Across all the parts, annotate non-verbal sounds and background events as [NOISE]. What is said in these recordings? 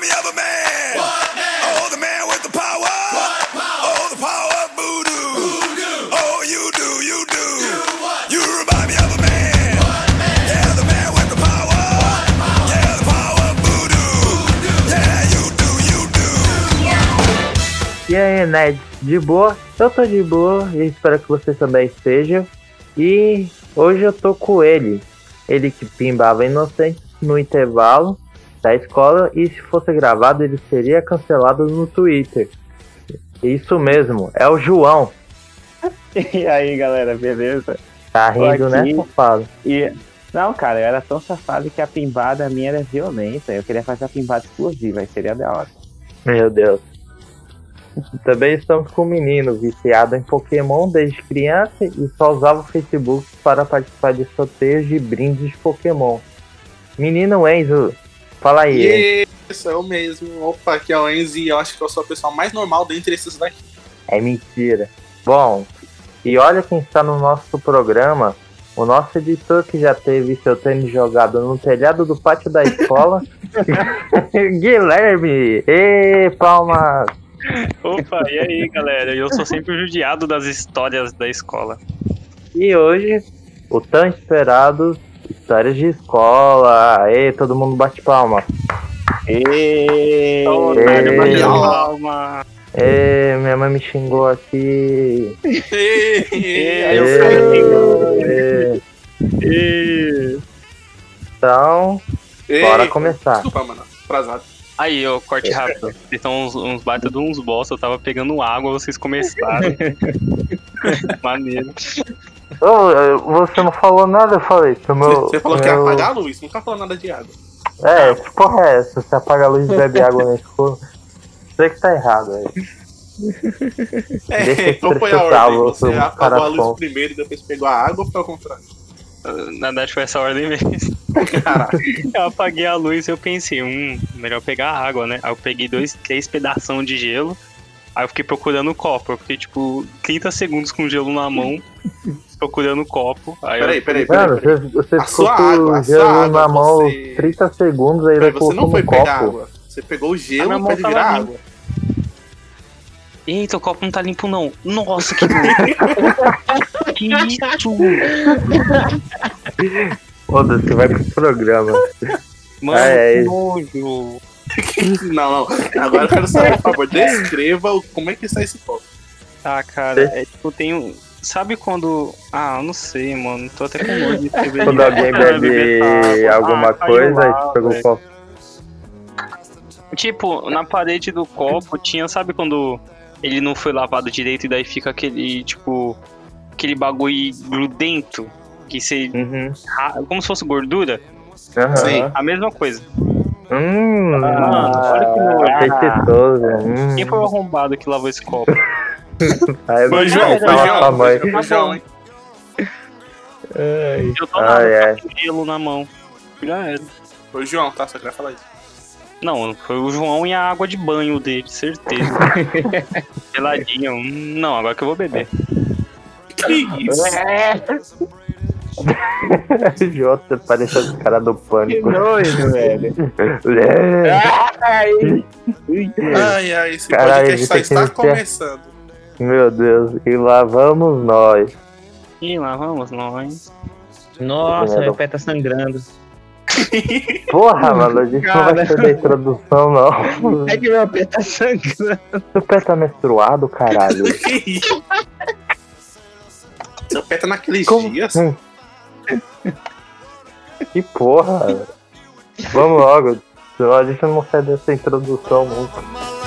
remind me of a man. Oh, the man with the power. Oh, the power of voodoo. Oh, you do, you do. You remind me of a man. Yeah, the man with the power. Yeah, the power of voodoo. Yeah, you do, you do. E aí, Ned, de boa? Eu tô de boa e espero que você também esteja. E hoje eu tô com ele. Ele que pimbava inocente no intervalo da escola e se fosse gravado ele seria cancelado no Twitter. Isso mesmo, é o João. [LAUGHS] E aí, galera, beleza? Tá rindo, né, safado? E. Não, cara, eu era tão safado que a pimbada minha era violenta. Eu queria fazer a pimbada explosiva, aí seria da hora. Meu Deus. Também estamos com um menino viciado em Pokémon desde criança e só usava o Facebook para participar de sorteios de brindes de Pokémon. Menino Enzo, fala aí. Isso, é o mesmo. Opa, aqui é o Enzo e eu acho que eu sou a pessoa mais normal dentre esses daqui. É mentira. Bom, e olha quem está no nosso programa. O nosso editor que já teve seu tênis jogado no telhado do pátio da escola. [LAUGHS] [LAUGHS] Guilherme! Ê, palmas! Opa, e aí, galera? Eu sou sempre judiado das histórias da escola. E hoje, o tão esperado Histórias de Escola. Aê, todo mundo bate palma. E... Otário, Ei. bateu palma. Ê, minha mãe me xingou aqui. Aí eu Ê, ê. E... Então, Ei, bora começar. Desculpa, mano. Atrasado. Aí, ó, corte rápido. Vocês estão uns, uns baita de uns bosta, eu tava pegando água, vocês começaram. [LAUGHS] Maneiro. Ô, você não falou nada, eu falei. meu- você falou que ia meu- apagar a luz, nunca falou nada de água. É, que porra é essa? Você apaga a luz e bebe água na escola? Você que tá errado aí. Deixa É, eu então foi a ordem. Você apagou a luz caracol. primeiro e depois pegou a água ou foi ao contrário? Na verdade foi essa ordem mesmo. Caraca. Eu apaguei a luz e eu pensei, hum, melhor pegar água, né? Aí eu peguei dois, três pedação de gelo. Aí eu fiquei procurando o copo. Eu fiquei, tipo, 30 segundos com gelo na mão, procurando o copo. Aí Peraí, peraí, peraí. Mano, peraí. você, você A ficou sua com água, o a sua água, na mão você- 30 segundos aí Peraí, ele você não foi no pegar copo. água. Você pegou o gelo pra virar limpa. água. Eita, o copo não tá limpo, não. Nossa, que [LAUGHS] que isso? Foda-se, vai pro programa. Mano, É, é. que nojo. [LAUGHS] Não, não. Agora eu quero saber, por favor, descreva como é que está esse copo. Ah, cara, é tipo, tem um... Sabe quando... Ah, eu não sei, mano. Tô até com nojo de [LAUGHS] escrever. Quando alguém Ah, bebe alguma Ah, coisa, você pegou o copo. Tipo, na parede do copo tinha, sabe quando ele não foi lavado direito e daí fica aquele, tipo, aquele bagulho grudento que você. Uhum. ra- Como se fosse gordura? Aham. Sim. A mesma coisa. Hum, Mano, olha que nojo. Hum. Quem foi o arrombado que lavou esse copo? [LAUGHS] Aí João, o falar João. pra Ah, mãe. Foi o João, hein? Eu tô Ai, ai. com gelo na mão. Já era. Foi o João, tá? Só queria falar isso. Não, foi o João e a água de banho dele, certeza. [LAUGHS] Geladinha. hum, Não, agora que eu vou beber. Que isso? [LAUGHS] Jota, parece os caras do Que pânico. nojo, velho. É. Ai, Ai, ai, esse Caralho, podcast só está começando. Meu Deus, e lá vamos nós. E lá vamos nós. Nossa, meu pé tá sangrando. Porra, mano, a gente não vai Cara. fazer introdução, não. É que meu pé tá sangrando. Seu pé tá menstruado, caralho. Que isso? Seu pé tá naqueles Como? dias. Hum. Que porra. Vamos logo, senão a gente não sai dessa introdução nunca.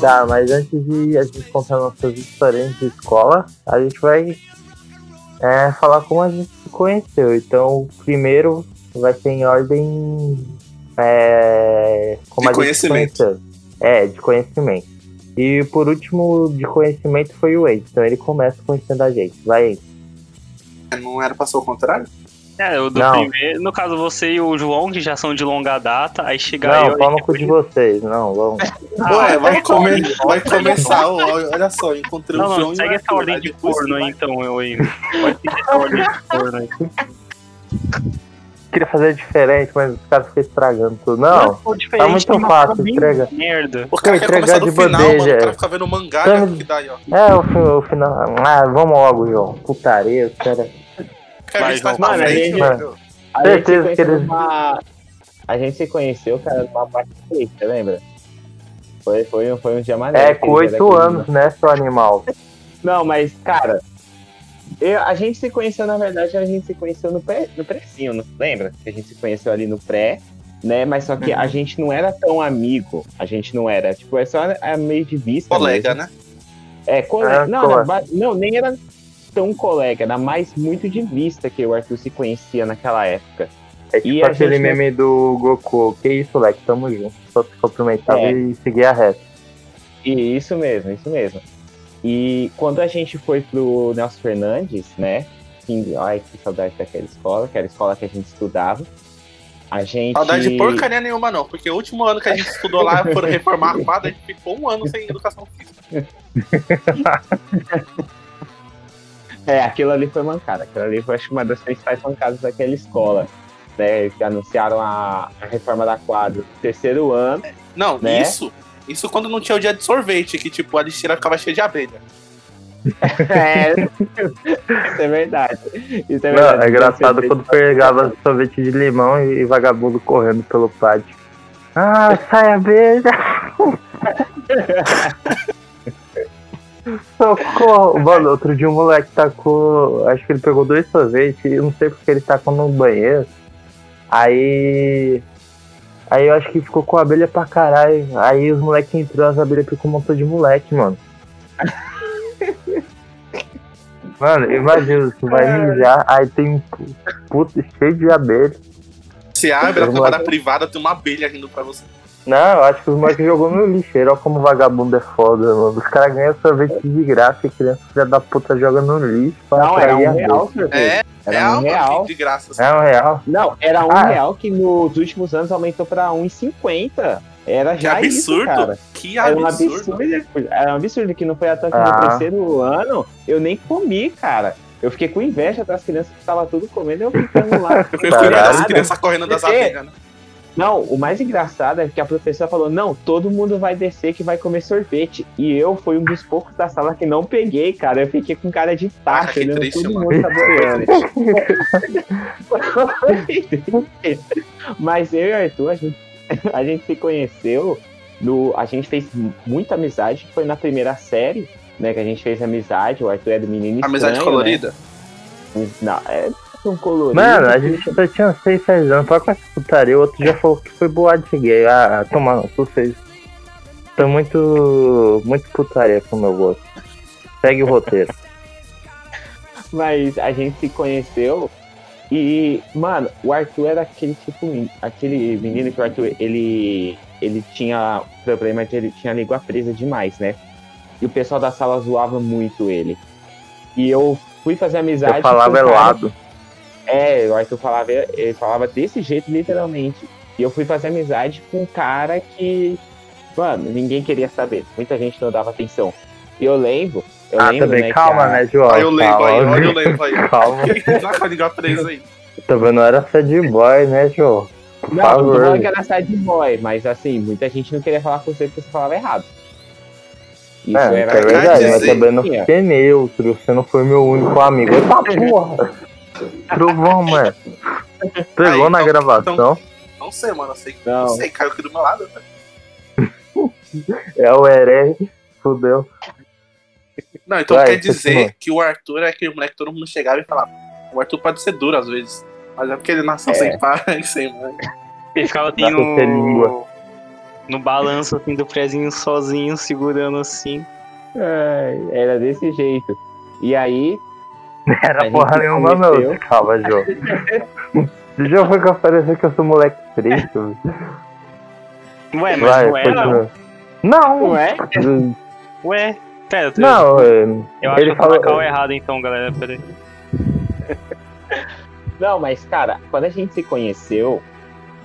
Tá, mas antes de a gente contar nossas histórias de escola, a gente vai é, falar como a gente se conheceu. Então, primeiro vai ser em ordem. É, como De a gente se conhecimento. conheceu. É, de conhecimento. E por último, de conhecimento foi o Wade. Então ele começa conhecendo a gente. Vai, Wade. Não era pra ser o contrário? É, o do Não. primeiro. No caso, você e o João, que já são de longa data, aí chega Não, eu. pau aí no cu de vocês. Não, vamos. Ué, vai, come- vai começar, ó, olha só, encontrei Não, o não, João e o segue essa ordem aí de corno aí, então, eu aí. Pode seguir essa ordem de corno aí. Queria fazer diferente, mas os caras ficam estragando tudo. Não, tá muito tem uma fácil, entrega. Merda. O cara entregar de final, mano. bandeja, O cara é. fica vendo mangá, né? Que daí, ó. É, o, o final. Ah, vamos logo, João. Putaria, os caras. Mais João. pra Mano, a gente- mano. A gente, se Certeza que conheceu eles- numa... a gente se conheceu, cara, numa parte você lembra? Foi, foi, foi um dia maneiro. É, com dia oito anos, né, seu animal? Não, mas, cara, eu- a gente se conheceu, na verdade, a gente se conheceu no, pré, no prézinho, não lembra? Que a gente se conheceu ali no pré, né? Mas só que a gente não era tão amigo. A gente não era, tipo, é só a meio de vista. Colega, mesmo. né? É, colega. Ah, não, ba- não, nem era tão colega, era mais muito de vista que o Arthur se conhecia naquela época. É E tipo a aquele gente- meme do Goku. Que isso, Leque? Tamo junto. Só se cumprimentava É. e seguir a reta. E isso mesmo, isso mesmo. E quando a gente foi pro Nelson Fernandes, né? Que, ai, que saudade daquela escola, que era a escola que a gente estudava. A gente. Saudade de porcaria nenhuma, não. Porque o último ano que a gente estudou lá, foram reformar a quadra, a gente ficou um ano sem educação física. [LAUGHS] É, aquilo ali foi mancada. Aquilo ali foi, acho uma das principais mancadas daquela escola. Né, que anunciaram a, a reforma da quadra no terceiro ano. Não, Né? isso. Isso quando não tinha o dia de sorvete, que tipo, a lixeira ficava cheia de abelha. [LAUGHS] É, isso é verdade. Isso é Não, verdade. é engraçado Então, quando pegava sorvete de limão e, e vagabundo correndo pelo pátio. Ah, sai abelha! [LAUGHS] Socorro! Mano, outro dia um moleque tacou. Acho que ele pegou dois sorvetes e eu não sei porque ele tacou no banheiro. Aí. Aí eu acho que ficou com abelha pra caralho. Aí os moleques entrou, as abelhas ficou um montão de moleque, mano. [LAUGHS] Mano, imagina, você vai mijar, aí tem um pu- puto cheio de abelha. Você abre a câmara privada, tem uma abelha rindo pra você. Não, eu acho que os moleques jogou no lixeiro, olha como vagabundo é foda, mano. Os caras ganham sorvete de graça e criança filha da puta joga no lixo pra Não, era um real sorvete. É, Era é um real. de graça. assim. É um real. Não, era um Ah. real que nos últimos anos aumentou pra 1,50. Era Que já isso, absurdo. cara. que Era um absurdo. absurdo. Era um absurdo que não foi até que Ah. no terceiro ano eu nem comi, cara. Eu fiquei com inveja das crianças que estavam tudo comendo e eu ficando lá. [LAUGHS] Eu fiquei Caralho. vendo as crianças correndo das abelhas, né? Não, o mais engraçado é que a professora falou: não, todo mundo vai descer que vai comer sorvete. E eu fui um dos poucos da sala que não peguei, cara. Eu fiquei com cara de Ah, olhando triste, todo mano. mundo saboreando. Mas eu e o Arthur, a gente, a gente se conheceu, no, a gente fez muita amizade, foi na primeira série, né? Que a gente fez amizade, o Arthur é do menino Amizade estranho, colorida? Né? Não, é um colorido. Mano, a gente só tinha 6, 6 anos, para com essa putaria. O outro já falou que foi boate gay. Ah, toma, vocês. Estão muito. muito putaria com o meu gosto. Segue o roteiro. [LAUGHS] Mas a gente se conheceu e, mano, o Arthur era aquele tipo, aquele menino que o Arthur, ele, ele tinha problema de ele tinha a língua presa demais, né? E o pessoal da sala zoava muito ele. E eu fui fazer amizade Eu falava um cara- helado. É, o Arthur falava, ele falava desse jeito, literalmente. E eu fui fazer amizade com um cara que, mano, ninguém queria saber. Muita gente não dava atenção. E eu lembro, eu Ah, lembro, também, né, calma, a- né, João? Olha eu lembro aí, Calma. olha eu lembro aí. [LAUGHS] Calma. Quem tá com a língua presa aí? Também não era sad boy, né, João? Por Não, não favor. falando que era sad boy, mas assim, muita gente não queria falar com você porque você falava errado. Isso É, era é verdade, mas também não fiquei neutro. Você não foi meu único amigo. Eita [LAUGHS] porra! Trovão, mano. Pegou Aí, na então- gravação. Não sei, mano. Eu sei, Não. não sei, caiu aqui do meu lado. né? [LAUGHS] É o Eren. Fudeu. Não, então Vai, quer dizer que o Arthur é aquele moleque que todo mundo chegava e falava. O Arthur pode ser duro às vezes. Mas é porque ele nasceu É. sem pai e [LAUGHS] sem mãe. Ele ficava assim no. No balanço assim do prezinho sozinho, segurando assim. É, era desse jeito. E aí, [LAUGHS] Era porra nenhuma, não. Calma, João. Já foi que apareceu que eu sou moleque triste. velho. Ué, mas Vai, não era? Não! não é? Ué, pera, tu- Não, é, eu acho ele que eu falou. o errado então, galera. Pera aí. [LAUGHS] Não, mas, cara, quando a gente se conheceu,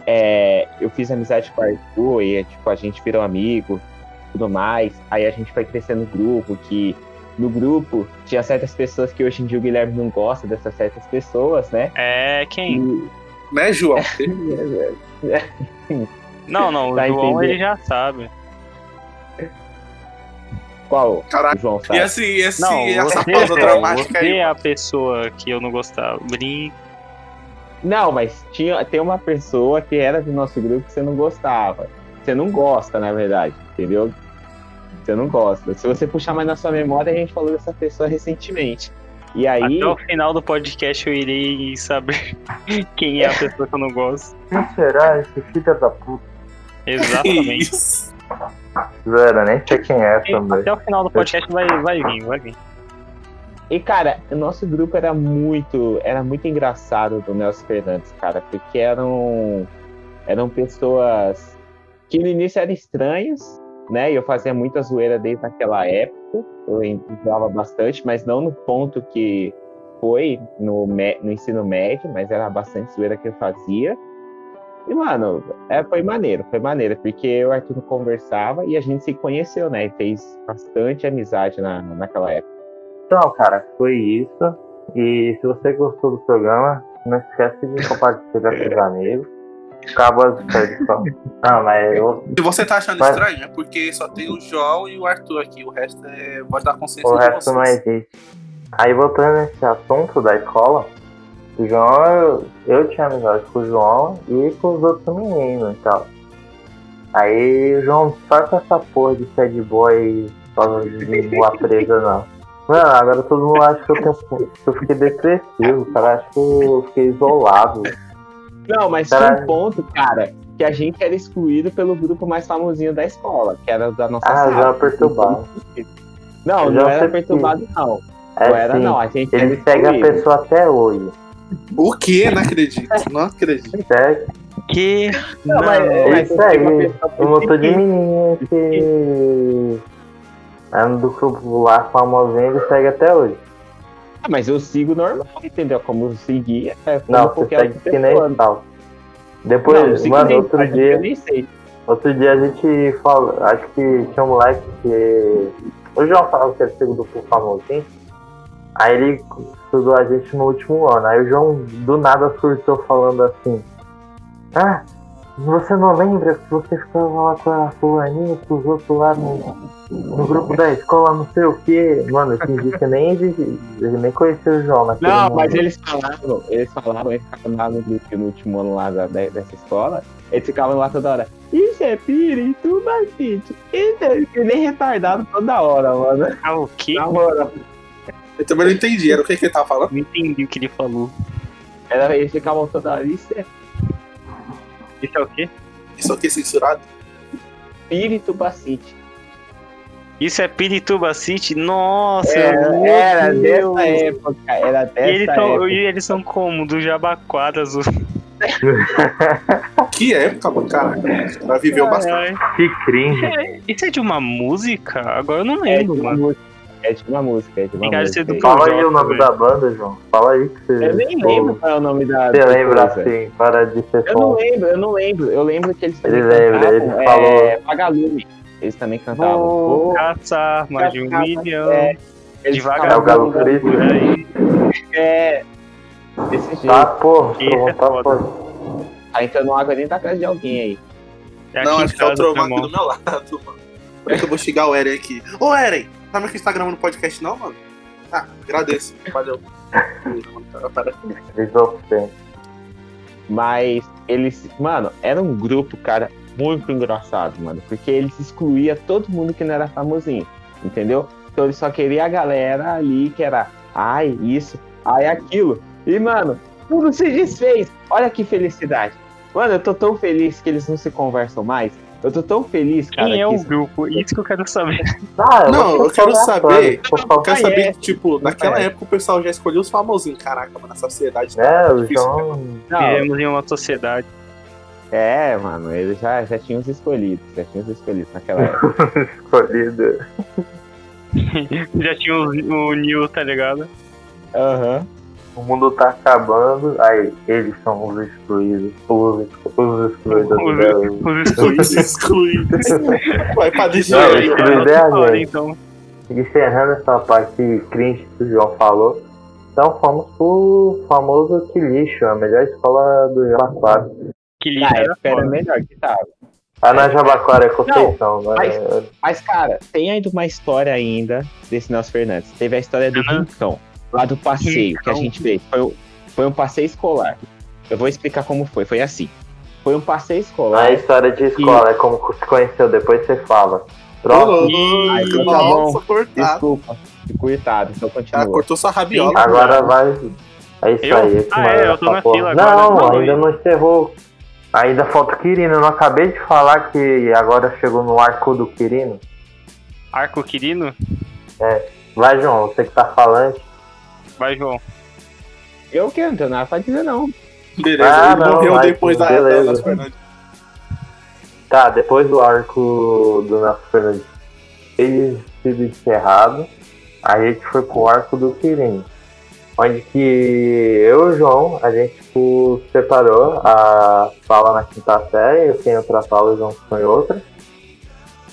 é, eu fiz amizade com o Arthur e, tipo, a gente virou amigo, tudo mais. Aí a gente foi crescendo no grupo, que no grupo tinha certas pessoas que hoje em dia o Guilherme não gosta dessas certas pessoas, né? É, quem? E, Né, João? [LAUGHS] Não, não, o Tá João entendendo? ele já sabe. qual? Caraca. O João E sabe. assim, esse, Não, essa você, pausa é, dramática você aí. é a pessoa que eu não gostava. Brinca. Não, mas tinha, tem uma pessoa que era do nosso grupo que você não gostava. Você não gosta, na verdade, entendeu? Você não gosta. Se você puxar mais na sua memória, a gente falou dessa pessoa recentemente. E aí, Até o final do podcast eu irei saber [LAUGHS] quem é a pessoa que eu não gosto. Quem será esse filho da puta? Exatamente. Zero, nem sei quem é também. Até o final do podcast vai, vai vir, vai vir. E, cara, o nosso grupo era muito, era muito engraçado do Nelson Fernandes, cara, porque eram, eram pessoas que no início eram estranhas, né? E eu fazia muita zoeira desde aquela época, eu entrava bastante, mas não no ponto que foi no, no ensino médio, mas era bastante zoeira que eu fazia. E, mano, é, foi maneiro, foi maneiro, porque eu e o Arthur conversava e a gente se conheceu, né? E fez bastante amizade na, naquela época. Então, cara, foi isso. E se você gostou do programa, não esquece de compartilhar com os [LAUGHS] amigos. Acabou as férias. só. Não, mas eu, Se você tá achando Mas- estranho, é porque só tem o João e o Arthur aqui. O resto é voz da consciência o resto vocês. não existe. Aí voltando nesse assunto da escola, o João, eu, eu tinha amizade com o João e com os outros meninos e tal. Aí o João, só com essa porra de sad boy só de boa presa não. Mano, agora todo mundo acha que eu tenho. que eu fiquei depressivo, o cara acha que eu fiquei isolado. Não, mas Caralho. tinha um ponto, cara, que a gente era excluído pelo grupo mais famosinho da escola, que era da nossa Ah, sala. eu já perturbado. Não, Eu não era perturbado, não. É não era, assim, não. A gente Ele segue a pessoa até hoje. O quê? Não acredito. Não acredito. Segue. Que. Não, mas, É mas aí. uma pessoa Um motor de que- menino que. É do grupo lá famosinho, ele segue até hoje. Ah, mas eu sigo normal, entendeu? Como eu seguia. É, Não, você segue que nem tal. Depois, Não, mano, nem, outro dia, nem sei. outro dia a gente fala, acho que tinha um moleque que. O João falava que era segundo grupo famosinho. Aí ele estudou a gente no último ano. Aí o João do nada surtou falando assim. Ah, você não lembra que você ficava lá com a fulaninha, com os outros lá no, no grupo da escola, não sei o que. Mano, eu fingi que nem nem conhecia o João naquele Não, momento. mas eles falavam, eles falavam, eles ficavam lá no grupo no último ano lá da- dessa escola, eles ficavam lá toda hora. Isso é pirituba, gente. Isso é nem retardado toda hora, mano. Ah, o quê? Na moral. Eu também não entendi. Era o que, que ele tava falando? Não entendi o que ele falou. Era, eles ficavam toda hora. Isso é Isso é o quê? Isso aqui é censurado? pirituba, City. Isso é Pirituba City? Nossa! Era, meu era Deus. dessa época, era dessa E eles, são, época. e eles são como? Do Jabaquara Azul. Que época, mano. Caraca. Ela viveu bastante. Que cringe. É, Isso é de uma música? Agora eu não É lembro, uma mano. música, é de uma música, é de uma música. do Fala aí o nome da banda, João. Fala aí que você. Eu nem Pô, lembro qual é o nome da. Você lembra coisa. assim, para de ser Eu não lembro, eu não lembro. Eu lembro que eles também Ele lembra, ele falou- é, Vagalume. Eles também cantavam. Vou caçar mais de um milhão. é, eles Devagar. É o Galo aí. É. Desse jeito. Tá, Tô é foda. de Tá entrando água dentro da casa de alguém aí. É Não, acho que é o meu aqui do meu lado, mano. Por isso que eu vou xingar o Eren aqui. Ô, Eren, sabe que você tá gravando podcast não, mano? Ah, agradeço. Valeu. Mas eles, mano, era um grupo, cara, muito engraçado, mano. Porque eles excluíam todo mundo que não era famosinho, entendeu? Então eles só queriam a galera ali que era, ai, isso, ai, aquilo. E, mano, tudo se desfez. Olha que felicidade. Mano, eu tô tão feliz que eles não se conversam mais. Eu tô tão feliz, cara. Quem é o isso- grupo? Isso que eu quero saber. [LAUGHS] Ah, Não, vou eu quero saber- Eu quero saber é. que, tipo, naquela É. época o pessoal já escolheu os famosinhos. Caraca, mano, na sociedade. É, tá o difícil, cara. João. Não, Vivemos em uma sociedade. é, mano, eles já, já tinham os escolhidos, já tinham os escolhidos naquela [LAUGHS] época. Escolhido. [LAUGHS] Já tinha o, o Neil, tá ligado? Aham. O mundo tá acabando, aí eles são os excluídos, os, os excluídos. Os- excluídos. Os excluídos. Vai pra Não, aí. excluído. É a gente. então. Encerrando essa parte cringe que o João falou, então fomos pro famoso Que Lixo, a melhor escola do Jabaquara. Que lixo era época era melhor que tava. Ah, na Jabaquara é Conceição, né? mas- Mas, cara, tem ainda uma história ainda desse Nelson Fernandes. Teve a história do Uhum. Rincão, lá do passeio que a gente fez. Foi, um- foi um passeio escolar. Eu vou explicar como foi. Foi assim. Foi um passeio escolar. A história de escola é como se conheceu, depois você fala. Pronto, Ai, então tá bom. cortado. Desculpa, coitado, então continua. cortou sua rabiola. agora vai. É isso Eu? aí. Ah, é, eu tô na porra. fila agora. Não, Não, ainda não encerrou. Ainda falta o Quirino. Eu não acabei de falar que agora chegou no arco do Quirino. Arco Quirino? Vai, João, você que tá falando. Vai, João. Eu que não tenho nada pra dizer, não. Beleza, Ah, ele não, morreu vai, depois da beleza. da Nelson Fernandes. Tá, depois do arco do Nelson Fernandes ter sido encerrado, a gente foi pro arco do Quirino. Onde que eu e o João, a gente tipo, separou a sala na quinta série, eu tinha outra sala e o João ficou em outra.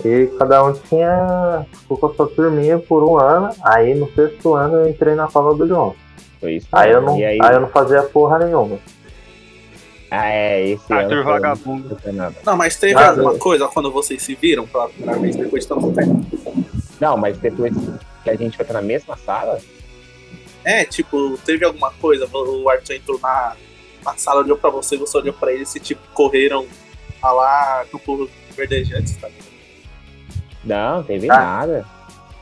E cada um tinha. ficou com a sua turminha por um ano. Aí no sexto ano eu entrei na sala do João. Foi isso. Aí eu não, aí, aí eu não fazia porra nenhuma. Ah, é, esse Arthur foi- Vagabundo. não foi nada. Não, mas teve Ah, alguma não. coisa quando vocês se viram pela primeira vez depois de tanto tempo? Não, mas depois que a gente foi na mesma sala, É, tipo, teve alguma coisa, o Arthur entrou na, na sala, olhou pra você, você olhou pra ele, se tipo, correram a lá Campo Verdejantes, tá? Não, teve Ah. nada.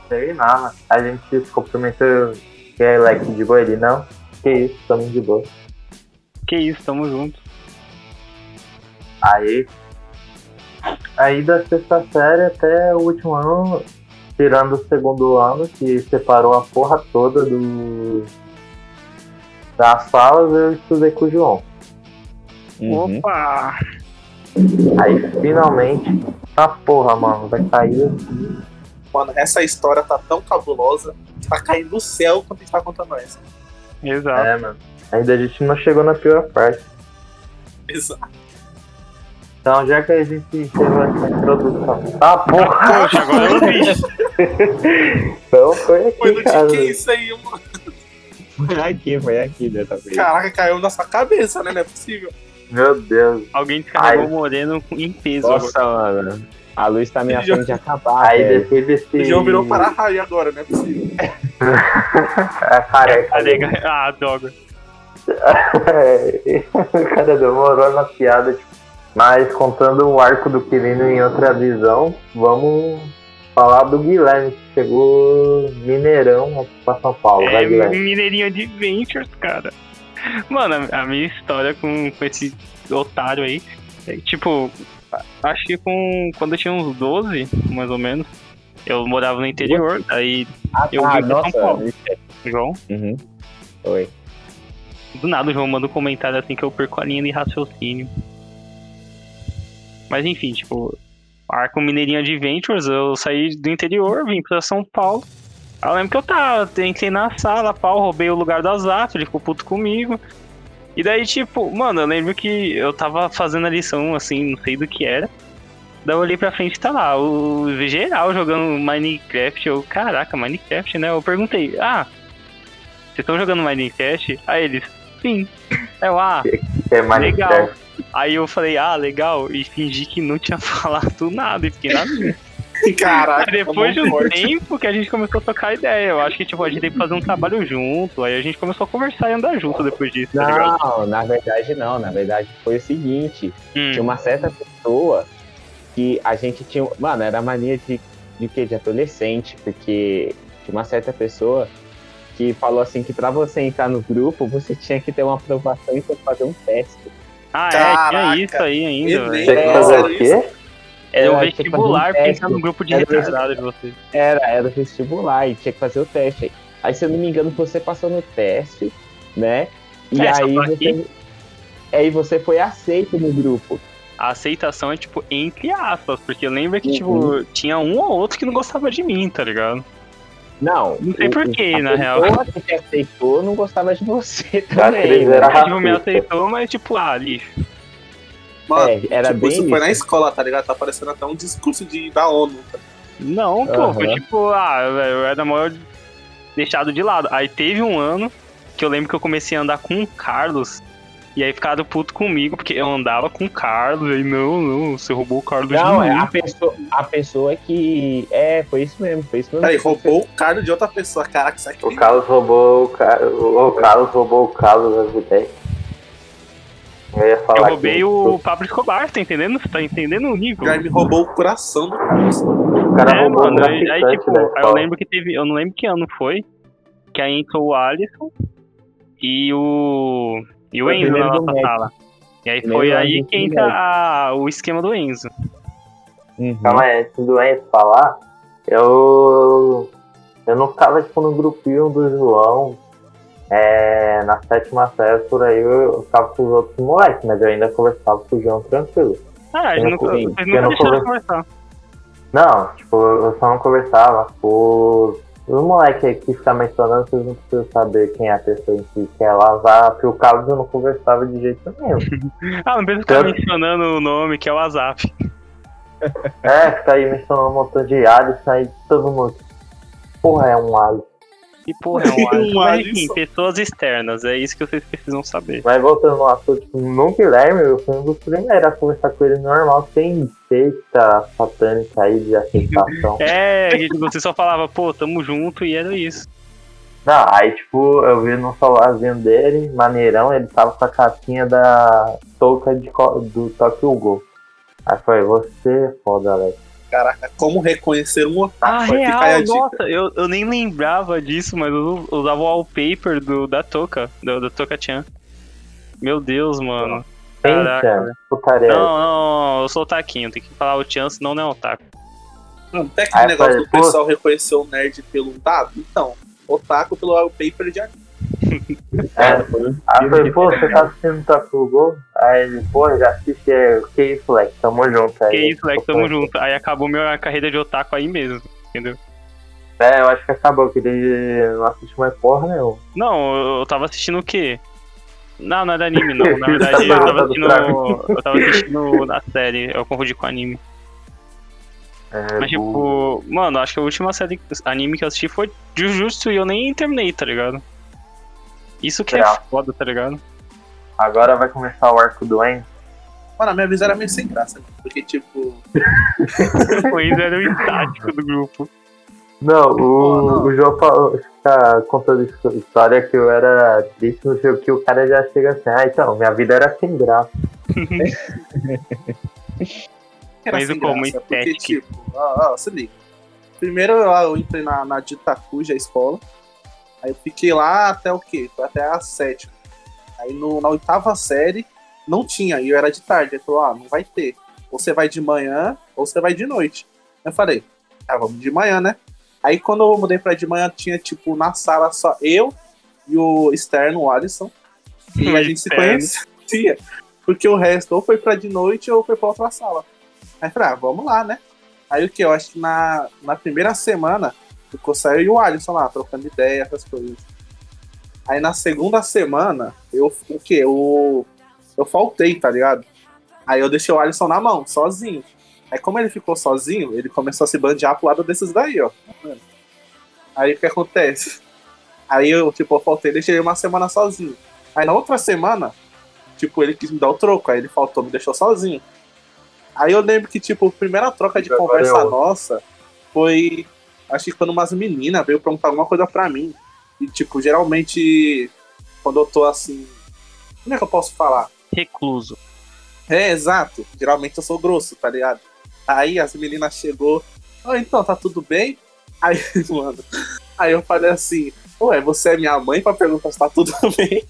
Não teve nada. A gente se cumprimentou. E aí, Leque, de boa ele? Não? Que isso, estamos de boa. Que isso, tamo junto. Aí. Aí da sexta série até o último ano, tirando o segundo ano, que separou a porra toda do. Das salas, eu estudei com o João. Uhum. Opa! Aí finalmente. Ah porra, mano, vai cair. Mano, essa história tá tão cabulosa, tá caindo do céu quando a gente tá contando essa. Exato. É, mano. Ainda a gente não chegou na pior parte. Exato. Então, já que a gente encerrou essa introdução. Ah, porra! Poxa, agora eu vi. [LAUGHS] Então foi aqui, Foi no cara. que é isso aí, mano. Foi aqui, foi aqui dessa vez. Caraca, caiu na sua cabeça, né? Não é possível. Meu Deus. Alguém descarregou o Moreno em peso. agora. Nossa, mano. A luz tá me Já- afim de acabar. Aí velho. depois desse. O João virou para-raio agora, não é possível. [LAUGHS] É careca. Ah, legal. Ah, droga. o [LAUGHS] cara demorou na piada. tipo, Mas contando o arco do Quirino em outra visão, vamos falar do Guilherme, que chegou Mineirão pra São Paulo. Vai, É Guilherme. Mineirinho Adventures, cara. Mano, a- minha história com, com esse otário aí, é, tipo, acho que com, quando eu tinha uns 12, mais ou menos, eu morava no interior, aí Ah, eu vim pra São. Paulo. João, Uhum. Oi. do nada o João manda um comentário assim que eu perco a linha de raciocínio. Mas enfim, tipo, Arco Mineirinho Adventures, eu saí do interior, vim pra São Paulo. Eu lembro que eu tava, entrei na sala, pau, roubei o lugar do Azato, ele ficou puto comigo. E daí, tipo, mano, eu lembro que eu tava fazendo a lição, assim, não sei do que era. Daí eu olhei pra frente e tá lá, o geral jogando Minecraft. Eu, caraca, Minecraft, né? Eu perguntei, ah, vocês estão jogando Minecraft? Aí eles, sim. Eu, ah, [LAUGHS] é mais legal. certo. Aí eu falei, ah, legal, e fingi que não tinha [LAUGHS] falado nada e fiquei na minha. [LAUGHS] Caraca, Aí depois de um forte. tempo que a gente começou a trocar ideia, eu acho que tipo, a gente teve que fazer um trabalho junto, aí a gente começou a conversar e andar junto depois disso, tá ligado? Não, na verdade não. Na verdade foi o seguinte: Hum, tinha uma certa pessoa que a gente tinha. Mano, era mania de, de quê? De adolescente, porque tinha uma certa pessoa que falou assim que pra você entrar no grupo, você tinha que ter uma aprovação e fazer um teste. Ah, é, Caraca, tinha isso aí ainda. Tem que É, fazer o quê? Era um É, um vestibular entrar no grupo de Era um retardado de vocês. Era, era vestibular e tinha que fazer o teste. Aí, se eu não me engano, você passou no teste, né? E É, aí você. Aí você foi aceito no grupo. A aceitação é tipo entre aspas, porque lembra que Uhum. tipo, tinha um ou outro que não gostava de mim, tá ligado? Não. Não sei o- por o- quê, a na real. pessoa que te aceitou não gostava de você também. eles né? eram Tipo, me aceitou, mas tipo, ah, lixo. Mano, É, era tipo, bem isso foi na isso. escola, tá ligado? Tá parecendo até um discurso de, da ONU. tá? Não, pô, foi Aham. tipo, ah, velho, eu era maior deixado de lado. Aí teve um ano que eu lembro que eu comecei a andar com o Carlos. E aí ficaram puto comigo, porque eu andava com o Carlos. E aí, não, não, você roubou o Carlos Não, de é mim. a pessoa, a pessoa que. É, foi isso mesmo, foi isso mesmo. Peraí, roubou o carro de outra pessoa. Caraca, isso aqui. O Carlos roubou o, o Carlos roubou o Carlos das ideias. Eu ia falar Eu que roubei o Pablo Escobar, tá entendendo? Tá entendendo o nível? Já me roubou o coração do. O cara É, roubou mano, o aí, aí, traficante tipo, aí eu lembro que teve. Eu não lembro que ano foi. Que aí entrou o Alisson e o. E o Foi o Enzo na nossa sala. E aí foi aí que entra a- o esquema do Enzo. Uhum. Calma aí, antes do Enzo falar, eu. Eu não ficava tipo no grupinho do João. É, na sétima série por aí eu, ficava com os outros moleques, mas eu ainda conversava com o João tranquilo. Ah, não nunca, eu nunca não converso. conversar. Não, tipo, eu só não conversava com os moleques aí que fica mencionando, vocês não precisam saber quem é a pessoa em si, que é Lazar, porque o Carlos eu não conversava de jeito nenhum. [LAUGHS] Ah, não precisa ficar mencionando o nome, que é o WhatsApp. É, fica aí mencionando um montão de Alisson aí todo mundo. Porra, é um Alisson. E porra, é um [LAUGHS] Alisson. Mas, enfim, pessoas externas, é isso que vocês precisam saber. Mas voltando no assunto, tipo, no Guilherme, eu fui um dos primeiros a conversar com ele normal, sem seita satânica aí de aceitação. [LAUGHS] É, você só falava, pô, tamo junto e era isso. Não, aí tipo, eu vi no celularzinho dele, maneirão, ele tava com a capinha da touca de, do Tokyo Gol. Aí foi, você é foda, Alex. Caraca, como reconhecer um otaku? Ah, Vai real, nossa, eu, eu nem lembrava disso, mas eu usava o wallpaper do, da Toca, do, da Toca-chan. Meu Deus, mano. Caraca. Pensa, putaria. Não, não, eu sou otaquinho, tem que falar o Chan, senão não é otaku. Não, tem aquele Aí negócio falei, do pessoal reconhecer o nerd pelo dado? Então, otaku pelo wallpaper de anime. É, Foi Aí filme eu falei, de pô, você tá assistindo Tokyo Gol? Aí ele, pô, já assisti, é, que isso, Lex, tamo junto. Aí, Que isso, Lex, pô, tamo junto. Aí acabou minha carreira de otaku aí mesmo, entendeu? É, eu acho que acabou, que ele não assiste mais porra nenhuma. Não, eu, tava assistindo o quê? Não, não é da anime, não. Na Tá [LAUGHS] verdade, eu tava do assistindo. Eu tava assistindo a série, eu confundi com anime. É, Mas, tipo, mano, acho que a última série anime que eu assisti foi Jujutsu e eu nem terminei, tá ligado? Isso que é Real. foda, tá ligado? Agora vai começar o arco do Enzo. Mano, a minha visão era meio sem graça. Porque, tipo, [LAUGHS] O Enzo era o estático do grupo. Não, o, Oh, não. o João falou, fica contando his- história que eu era triste no jogo que o cara já chega assim, ah, então, minha vida era sem graça. [LAUGHS] era Mas sem como graça. Porque, tipo, ó, ó, se liga. Primeiro eu, eu entrei na, na Ditacuja, a escola. Aí eu fiquei lá até o quê? Foi até a sétima. Aí no, na oitava série não tinha, e eu era de tarde. Ele falou, ah, não vai ter. Ou você vai de manhã, ou você vai de noite. Eu falei, ah, vamos de manhã, né? Aí quando eu mudei pra de manhã, tinha, tipo, na sala só eu e o externo, o Alisson. E a gente se conhecia. Porque o resto ou foi pra de noite ou foi pra outra sala. Aí eu falei, ah, vamos lá, né? Aí o que? Eu acho que na, na primeira semana ficou só eu e o Alisson lá, trocando ideia, essas coisas. Aí na segunda semana, eu o quê? Eu, eu faltei, tá ligado? Aí eu deixei o Alisson na mão, sozinho. Aí como ele ficou sozinho, ele começou a se bandear pro lado desses daí, ó. Aí o que acontece? Aí eu, tipo, eu faltei, deixei ele uma semana sozinho. Aí na outra semana, tipo, ele quis me dar o troco, aí ele faltou, me deixou sozinho. Aí eu lembro que, tipo, a primeira troca de conversa eu- nossa foi. Acho que quando umas meninas veio perguntar alguma coisa pra mim. E, tipo, geralmente, quando eu tô assim. Como é que eu posso falar? Recluso. É, exato. Geralmente eu sou grosso, tá ligado? Aí as meninas chegou. Oh, então, tá tudo bem? Aí, [LAUGHS] mano. Aí eu falei assim, ué, você é minha mãe pra perguntar se tá tudo [LAUGHS] bem?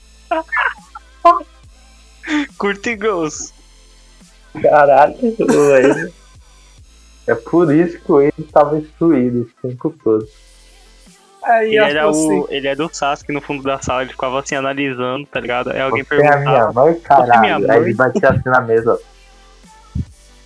Curto e grosso. Caralho, o Enzo. É por isso que o Enzo tava excluído esse tempo todo. Aí Ele era, assim, o, ele era o Sasuke no fundo da sala, ele ficava assim analisando, tá ligado? Aí alguém é a minha perguntava. mãe, minha caralho. mãe? Aí ele batia assim na mesa.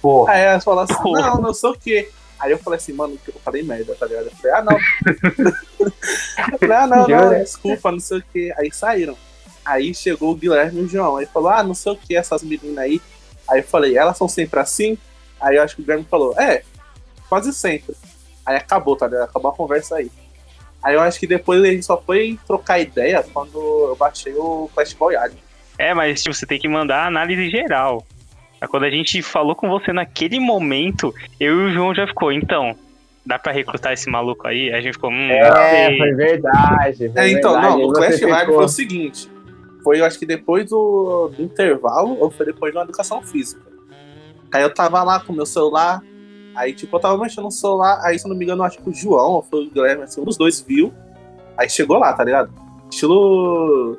Porra, Aí ela falou assim, Porra. não, não sei o quê. Aí eu falei assim, mano, eu falei merda, tá ligado? Eu falei, ah, não. [LAUGHS] Não, não, não, desculpa, não sei o que. Aí saíram. Aí chegou o Guilherme e o João. Aí falou, ah, não sei o que, essas meninas aí. Aí eu falei, elas são sempre assim? Aí eu acho que o Guilherme falou, é, quase sempre. Aí acabou, tá ligado? Acabou a conversa aí. Aí eu acho que depois a gente só foi trocar ideia quando eu baixei o Clash Royale. É, mas tipo, você tem que mandar a análise geral. Aí Quando a gente falou com você naquele momento, eu e o João já ficou, então, dá pra recrutar esse maluco aí? A gente ficou, hum, É, foi verdade. foi É, então, verdade. não, o Clash Royale foi o seguinte. Foi, eu acho que depois do, do intervalo, ou foi depois de uma educação física. Aí eu tava lá com o meu celular, aí tipo, eu tava mexendo no celular, aí se não me engano, acho que o João, ou foi o Guilherme, assim, um dos dois viu, aí chegou lá, tá ligado? Estilo...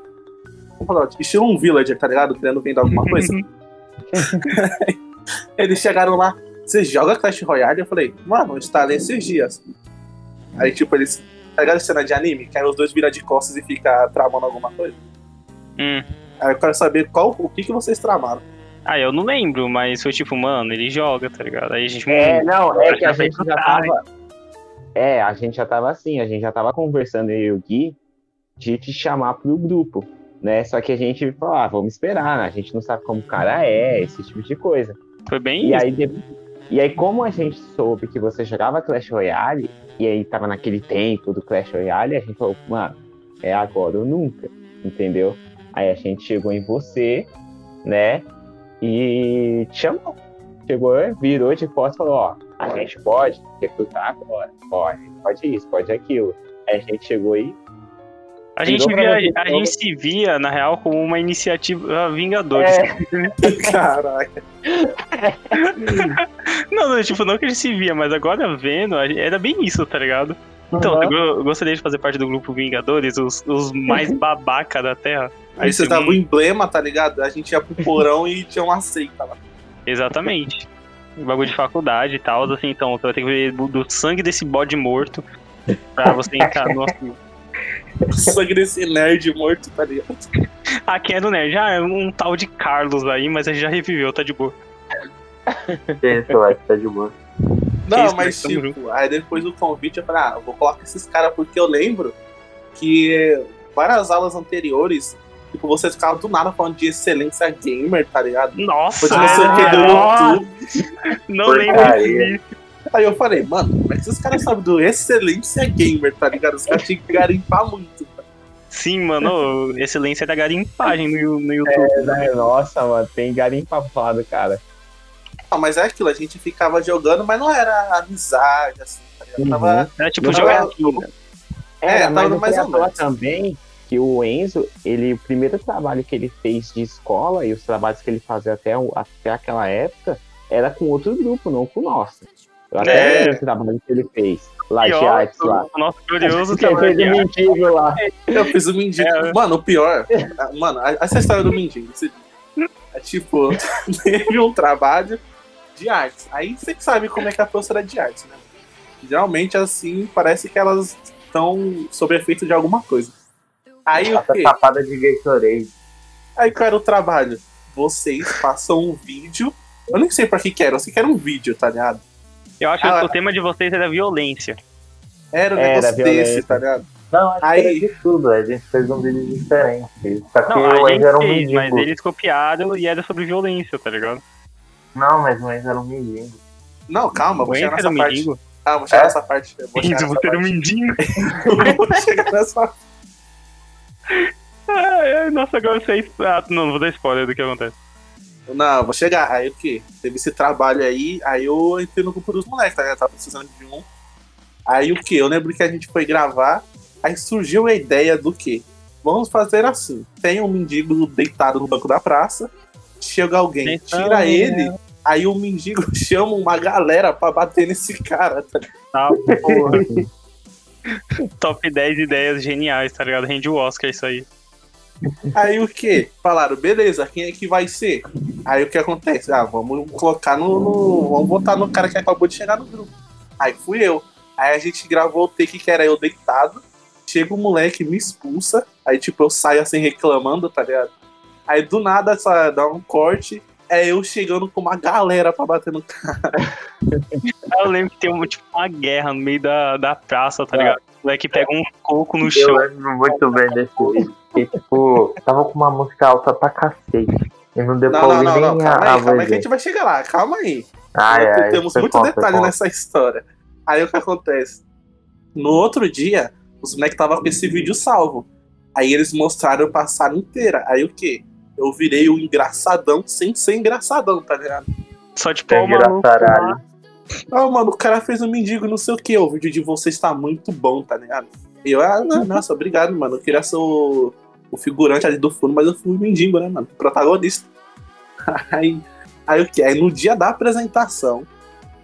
Como falar? Estilo um villager, tá ligado? Querendo vender alguma coisa. [LAUGHS] [LAUGHS] Eles chegaram lá, você joga Clash Royale? Eu falei, mano, eu instalei esses dias. Aí, tipo, eles. Tá ligado cena de anime? Que aí os dois viram de costas e fica tramando alguma coisa? Hum. Aí eu quero saber qual, o que, que vocês tramaram. Ah, eu não lembro, mas foi tipo, mano, ele joga, tá ligado? Aí a gente. É, não, é que a gente já escutar, tava. É, a gente já tava assim, a gente já tava conversando eu e o Gui de te chamar pro grupo, né? Só que a gente falou, ah, vamos esperar, né? A gente não sabe como o cara é, esse tipo de coisa. Foi bem E isso. aí, de- e aí, como a gente soube que você jogava Clash Royale, e aí tava naquele tempo do Clash Royale, a gente falou, mano, é agora ou nunca, entendeu? Aí a gente chegou em você, né? E te chamou. Chegou, virou de costas e falou, ó, a gente pode recrutar agora, pode, pode isso, pode aquilo. Aí a gente chegou aí, A gente, via, a gente se via, na real, como uma iniciativa Vingadores. É. [LAUGHS] Caraca. [LAUGHS] Não, não, tipo, não que a gente se via, mas agora vendo, era bem isso, tá ligado? Então, Uhum. eu gostaria de fazer parte do grupo Vingadores, os, os mais [LAUGHS] babaca da Terra. Aí você tava um- o emblema, tá ligado? A gente ia pro porão e tinha uma seita lá. Exatamente. Bagulho de faculdade e tal, assim, então, você vai ter que ver do do sangue desse bode morto pra você entrar no [LAUGHS] sangue desse nerd morto, tá ligado? Ah, quem é do nerd? Ah, é um tal de Carlos aí, mas a gente já reviveu, tá de boa. Tem celular que tá de boa. Não, isso, mas tamo tipo, aí depois do convite eu falei, ah, eu vou colocar esses caras porque eu lembro que várias aulas anteriores, tipo, vocês ficavam do nada falando de excelência gamer, tá ligado? Nossa! Foi de não sei o que do YouTube. Não lembro disso. Aí eu falei, mano, como é que esses caras sabem do excelência gamer, tá ligado? Os caras tinham que garimpar muito. tá? Sim, mano, excelência da garimpagem no, no YouTube. É, né? nossa, mano, tem garimpa do cara. Ah, mas é aquilo, a gente ficava jogando, mas não era amizade, assim, tá ligado? Uhum. Tava. Era tipo Não, jogatina. É, É, tava mais ou menos. também que o Enzo, ele, o primeiro trabalho que ele fez de escola e os trabalhos que ele fazia até, o- até aquela época era com outro grupo, não com o nosso. Eu até É. lembro o trabalho que ele fez lá de Pior, artes lá. o nosso glorioso Que fez de um mendigo lá. Eu fiz o mendigo. É. Mano, o pior. ah, Mano, a- essa história do mendigo. você- É tipo, [LAUGHS] teve um trabalho de artes. Aí você que sabe como é que é a professora de artes, né? Geralmente, assim, parece que elas estão sob efeito de alguma coisa. Aí o Essa quê? tapada de Gatorade. Aí qual era o trabalho? Vocês passam um vídeo. Eu nem sei pra que que era, eu sei que era um vídeo, tá ligado? Eu acho que Ah, o tema de vocês era violência. Era um Era negócio violência. desse, tá ligado? Não, acho Aí- que era de tudo. A gente fez um vídeo diferente. Só que Não, o gente era um fez, mas mendigo. eles copiaram e era sobre violência, tá ligado? Não, mas o Enzo era um mendigo. Não, calma, vou chegar era nessa parte. mendigo. Ah, vou chegar É? nessa parte. eu Vou chegar Enzo, nessa você era um parte. mendigo. [LAUGHS] vou chegar nessa Ai, ai, nossa, agora você... Ah, não, não vou dar spoiler do que acontece. Não, vou chegar. Aí o quê? Teve esse trabalho aí, aí eu entrei no grupo dos moleques, tá ligado? Tava precisando de um. Aí o quê? Eu lembro que a gente foi gravar, aí surgiu a ideia do quê? Vamos fazer assim: tem um mendigo deitado no banco da praça, chega alguém, Então, tira ele, aí o mendigo [LAUGHS] chama uma galera pra bater nesse cara, tá? Tá, porra. Top 10 ideias geniais, tá ligado? Rende o Oscar isso aí. Aí o que? Falaram, beleza, quem é que vai ser? Aí o que acontece? Ah, vamos colocar no, no- Vamos botar no cara que acabou de chegar no grupo. Aí fui eu. Aí a gente gravou o take que era eu deitado. Chega o moleque, me expulsa. Aí, tipo, eu saio assim reclamando, tá ligado? Aí do nada só dá um corte. É eu chegando com uma galera pra bater no cara. [LAUGHS] Eu lembro que tem uma, tipo, uma guerra no meio da, da praça, tá ligado? O moleque pega um coco no Eu chão. lembro muito bem desse vídeo. Que, tipo, tava com uma música alta pra cacete. E não deu Não, pra não, ouvir não, não, nem a, calma a aí, calma aí que a gente vai chegar lá, calma aí. Ai, ai, Temos você muito conta, detalhe conta. nessa história. Aí o que acontece? No outro dia, os moleques estavam com esse vídeo salvo. Aí eles mostraram a passada inteira. Aí o que? Eu virei o engraçadão sem ser engraçadão, tá ligado? Só tipo, É ó, o maluco engraçaralho. lá. Ah, mano, o cara fez um mendigo, não sei o que. O vídeo de vocês tá muito bom, tá ligado? E eu, ah, não, nossa, obrigado, mano. Eu queria ser o, o figurante ali do fundo, mas eu fui o mendigo, né, mano? Protagonista. [LAUGHS] Aí, aí o que? Aí no dia da apresentação,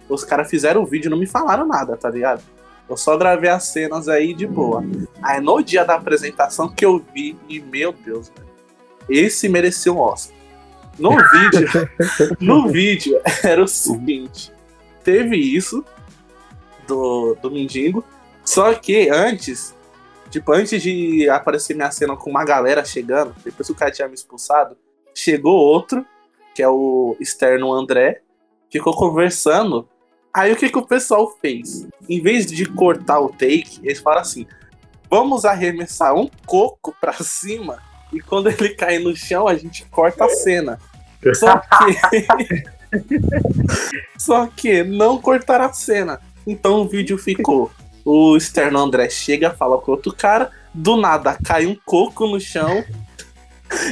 os caras fizeram o vídeo e não me falaram nada, tá ligado? Eu só gravei as cenas aí de boa. Aí no dia da apresentação que eu vi, e meu Deus, velho, esse mereceu um Oscar. No vídeo, [LAUGHS] no vídeo era o seguinte: teve isso do, do mendigo, só que antes, tipo, antes de aparecer minha cena com uma galera chegando, depois que o cara tinha me expulsado, chegou outro, que é o externo André, ficou conversando. Aí o que, que o pessoal fez? Em vez de cortar o take, eles falaram assim: vamos arremessar um coco pra cima e quando ele cair no chão a gente corta a cena. Só [LAUGHS] que. Só que não cortaram a cena. Então o vídeo ficou. O externo André chega, fala com outro cara, do nada cai um coco no chão.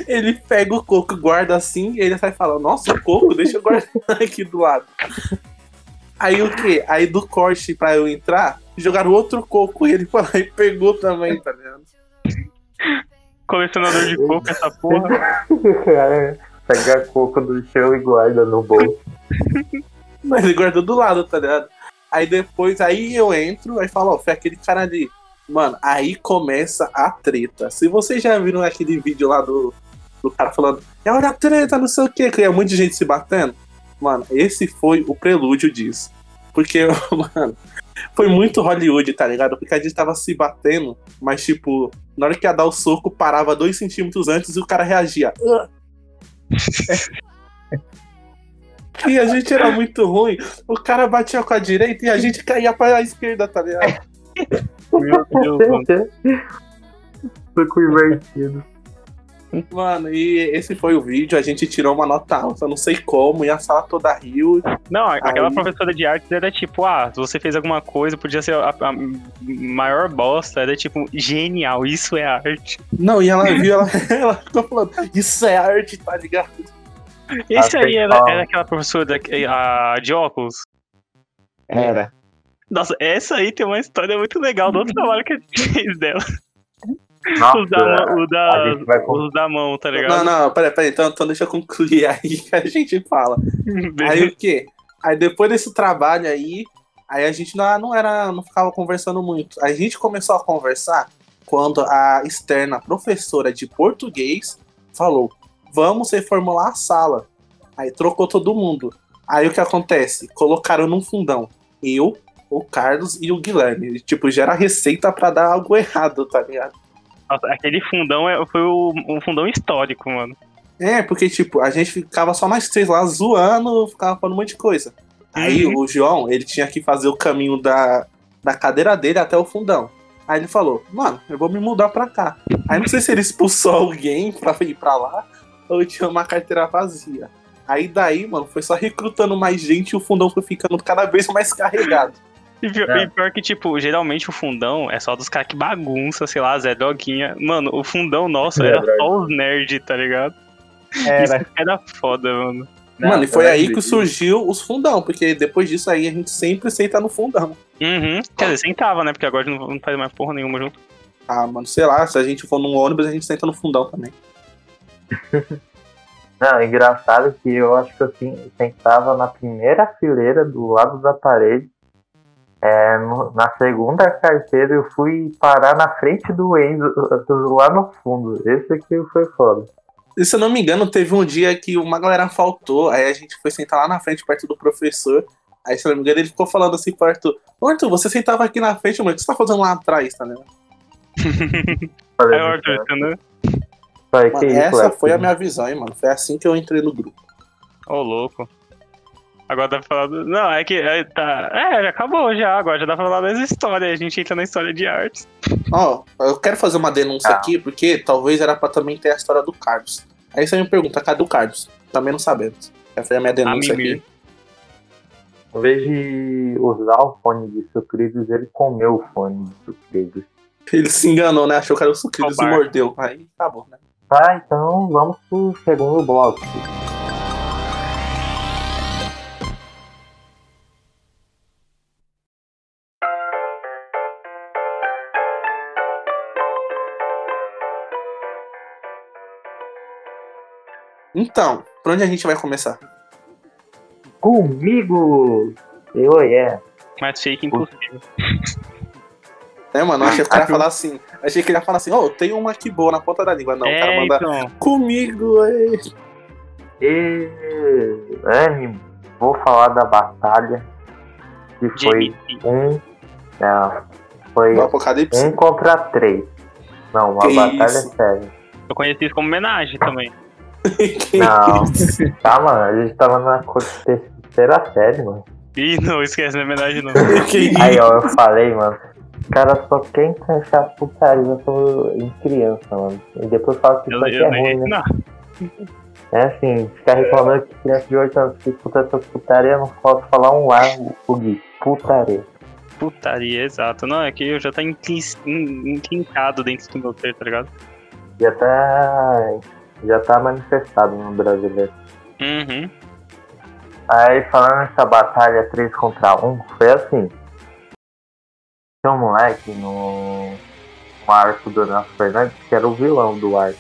Ele pega o coco, guarda assim, e ele sai falando, nossa, o coco, deixa eu guardar [LAUGHS] aqui do lado. Aí o que? Aí do corte pra eu entrar, jogaram outro coco e ele foi lá e pegou também, tá ligado? Colecionador de coco, essa porra. [LAUGHS] Pega coco do chão e guarda no bolso. [LAUGHS] Mas ele guardou do lado, tá ligado? Aí depois, aí eu entro, aí falo, ó, foi aquele cara ali. Mano, aí começa a treta. Se vocês já viram aquele vídeo lá do, do cara falando, é olha a treta, não sei o que, que é muita gente se batendo. Mano, esse foi o prelúdio disso. Porque, [LAUGHS] mano, foi muito Hollywood, tá ligado? Porque a gente tava se batendo, mas tipo, na hora que ia dar o soco, parava dois centímetros antes e o cara reagia. [LAUGHS] E a gente era muito ruim. O cara batia com a direita e a gente caía pra esquerda, tá ligado? Meu Deus, mano. Fico invertido. Mano, e esse foi o vídeo. A gente tirou uma nota alta, não sei como, e a sala toda riu. Não, aquela Aí- professora de artes era tipo, ah, se você fez alguma coisa, podia ser a, a maior bosta. Era tipo, genial, isso é arte. Não, e ela [LAUGHS] viu, ela, ela ficou falando: Isso é arte, tá ligado? Esse aí era, era aquela professora da, a, de óculos. Era. Nossa, essa aí tem uma história muito legal do outro [LAUGHS] trabalho que a gente fez dela. Nossa, Os da, o da, vai os da mão, tá ligado? Não, não, peraí, peraí, então, então deixa eu concluir [LAUGHS] aí que a gente fala. [LAUGHS] Aí o quê? Aí depois desse trabalho aí, aí a gente não, não era, não ficava conversando muito. A gente começou a conversar quando a externa professora de português falou: "Vamos reformular a sala". Aí trocou todo mundo. Aí o que acontece? Colocaram num fundão eu, o Carlos e o Guilherme. Tipo, já era receita pra dar algo errado, tá ligado? Nossa, aquele fundão é- foi o- um fundão histórico, mano. É, porque, tipo, a gente ficava só nós três lá zoando, ficava falando um monte de coisa. Aí o João, ele tinha que fazer o caminho da, da cadeira dele até o fundão. Aí ele falou, mano, eu vou me mudar pra cá. Aí não sei se ele expulsou alguém pra ir pra lá, ou tinha uma carteira vazia. Aí daí, mano, foi só recrutando mais gente e o fundão foi ficando cada vez mais carregado. E pior, É. e pior que, tipo, geralmente o fundão é só dos caras que bagunça, sei lá, Zé Droguinha. Mano, o fundão nosso Zé era Droguinha. só os nerds, tá ligado? Era. Isso era foda, mano. mano, e foi aí que surgiu os fundão, porque depois disso aí a gente sempre senta no fundão. Uhum. Quer dizer, sentava, né? Porque agora não, não faz mais porra nenhuma junto. Ah, mano, sei lá, se a gente for num ônibus, a gente senta no fundão também. [LAUGHS] Não, engraçado que eu acho que eu assim, sentava na primeira fileira do lado da parede. É, no- na segunda carteira eu fui parar na frente do Enzo, lá no fundo. Esse aqui foi foda. E se eu não me engano, teve um dia que uma galera faltou, aí a gente foi sentar lá na frente, perto do professor. Aí, se eu não me engano, ele ficou falando assim pro Arthur: Ô Arthur, você sentava aqui na frente, mano, o que você tá fazendo lá atrás, tá ligado? [LAUGHS] Aí o Arthur, "Cara, entendeu? falei, que Mano, isso, essa Arthur?" foi a minha visão, hein, mano. Foi assim que eu entrei no grupo. Ô, louco. Agora dá pra falar do... Não, é que... É, tá... é, já acabou já. Agora já dá pra falar das histórias. A gente entra na história de artes. Ó, eu quero fazer uma denúncia Tá. aqui, porque talvez era pra também ter a história do Carlos. Aí você me pergunta, cadê o Carlos? Também não sabemos. Essa foi a minha denúncia mimir. aqui. Em vez de usar o fone de sucrilhos, ele comeu o fone de sucrilhos. Ele se enganou, né? Achou que era o sucrilhos e mordeu. Aí tá bom, né? Tá, então vamos pro segundo bloco. Então, por onde a gente vai começar? Comigo! Eu é. Mas fake impossível. É, mano, eu achei que o cara ia falar assim. Achei que ele ia falar assim, ô, tem uma aqui boa na ponta da língua. Não, o cara é, manda então. comigo, aí. E Anne, vou falar da batalha que foi um. Não, foi Do Apocalipse. um contra três. Não, uma Que batalha isso? séria. Eu conheci isso como homenagem também. Que Não. isso? Tá, mano, a gente tava na terceira série, mano. Ih, não, esquece, não é homenagem não. Aí, ó, eu falei, mano. Os caras só querem achar putaria em criança, mano. E depois fala que Eu, isso aqui é nem ruim, né? É assim, ficar reclamando que criança de 8 anos que escuta essas putaria, eu não posso falar um ar, o Gui. Putaria. Putaria, exato. Não, é que eu já tá enclin- en- enclincado dentro do meu ser, tá ligado? Já tá. Já tá manifestado no brasileiro. Uhum. Aí falando nessa batalha 3 contra 1, foi assim. Tinha um moleque no, no arco do Nelson Fernandes que era o vilão do arco.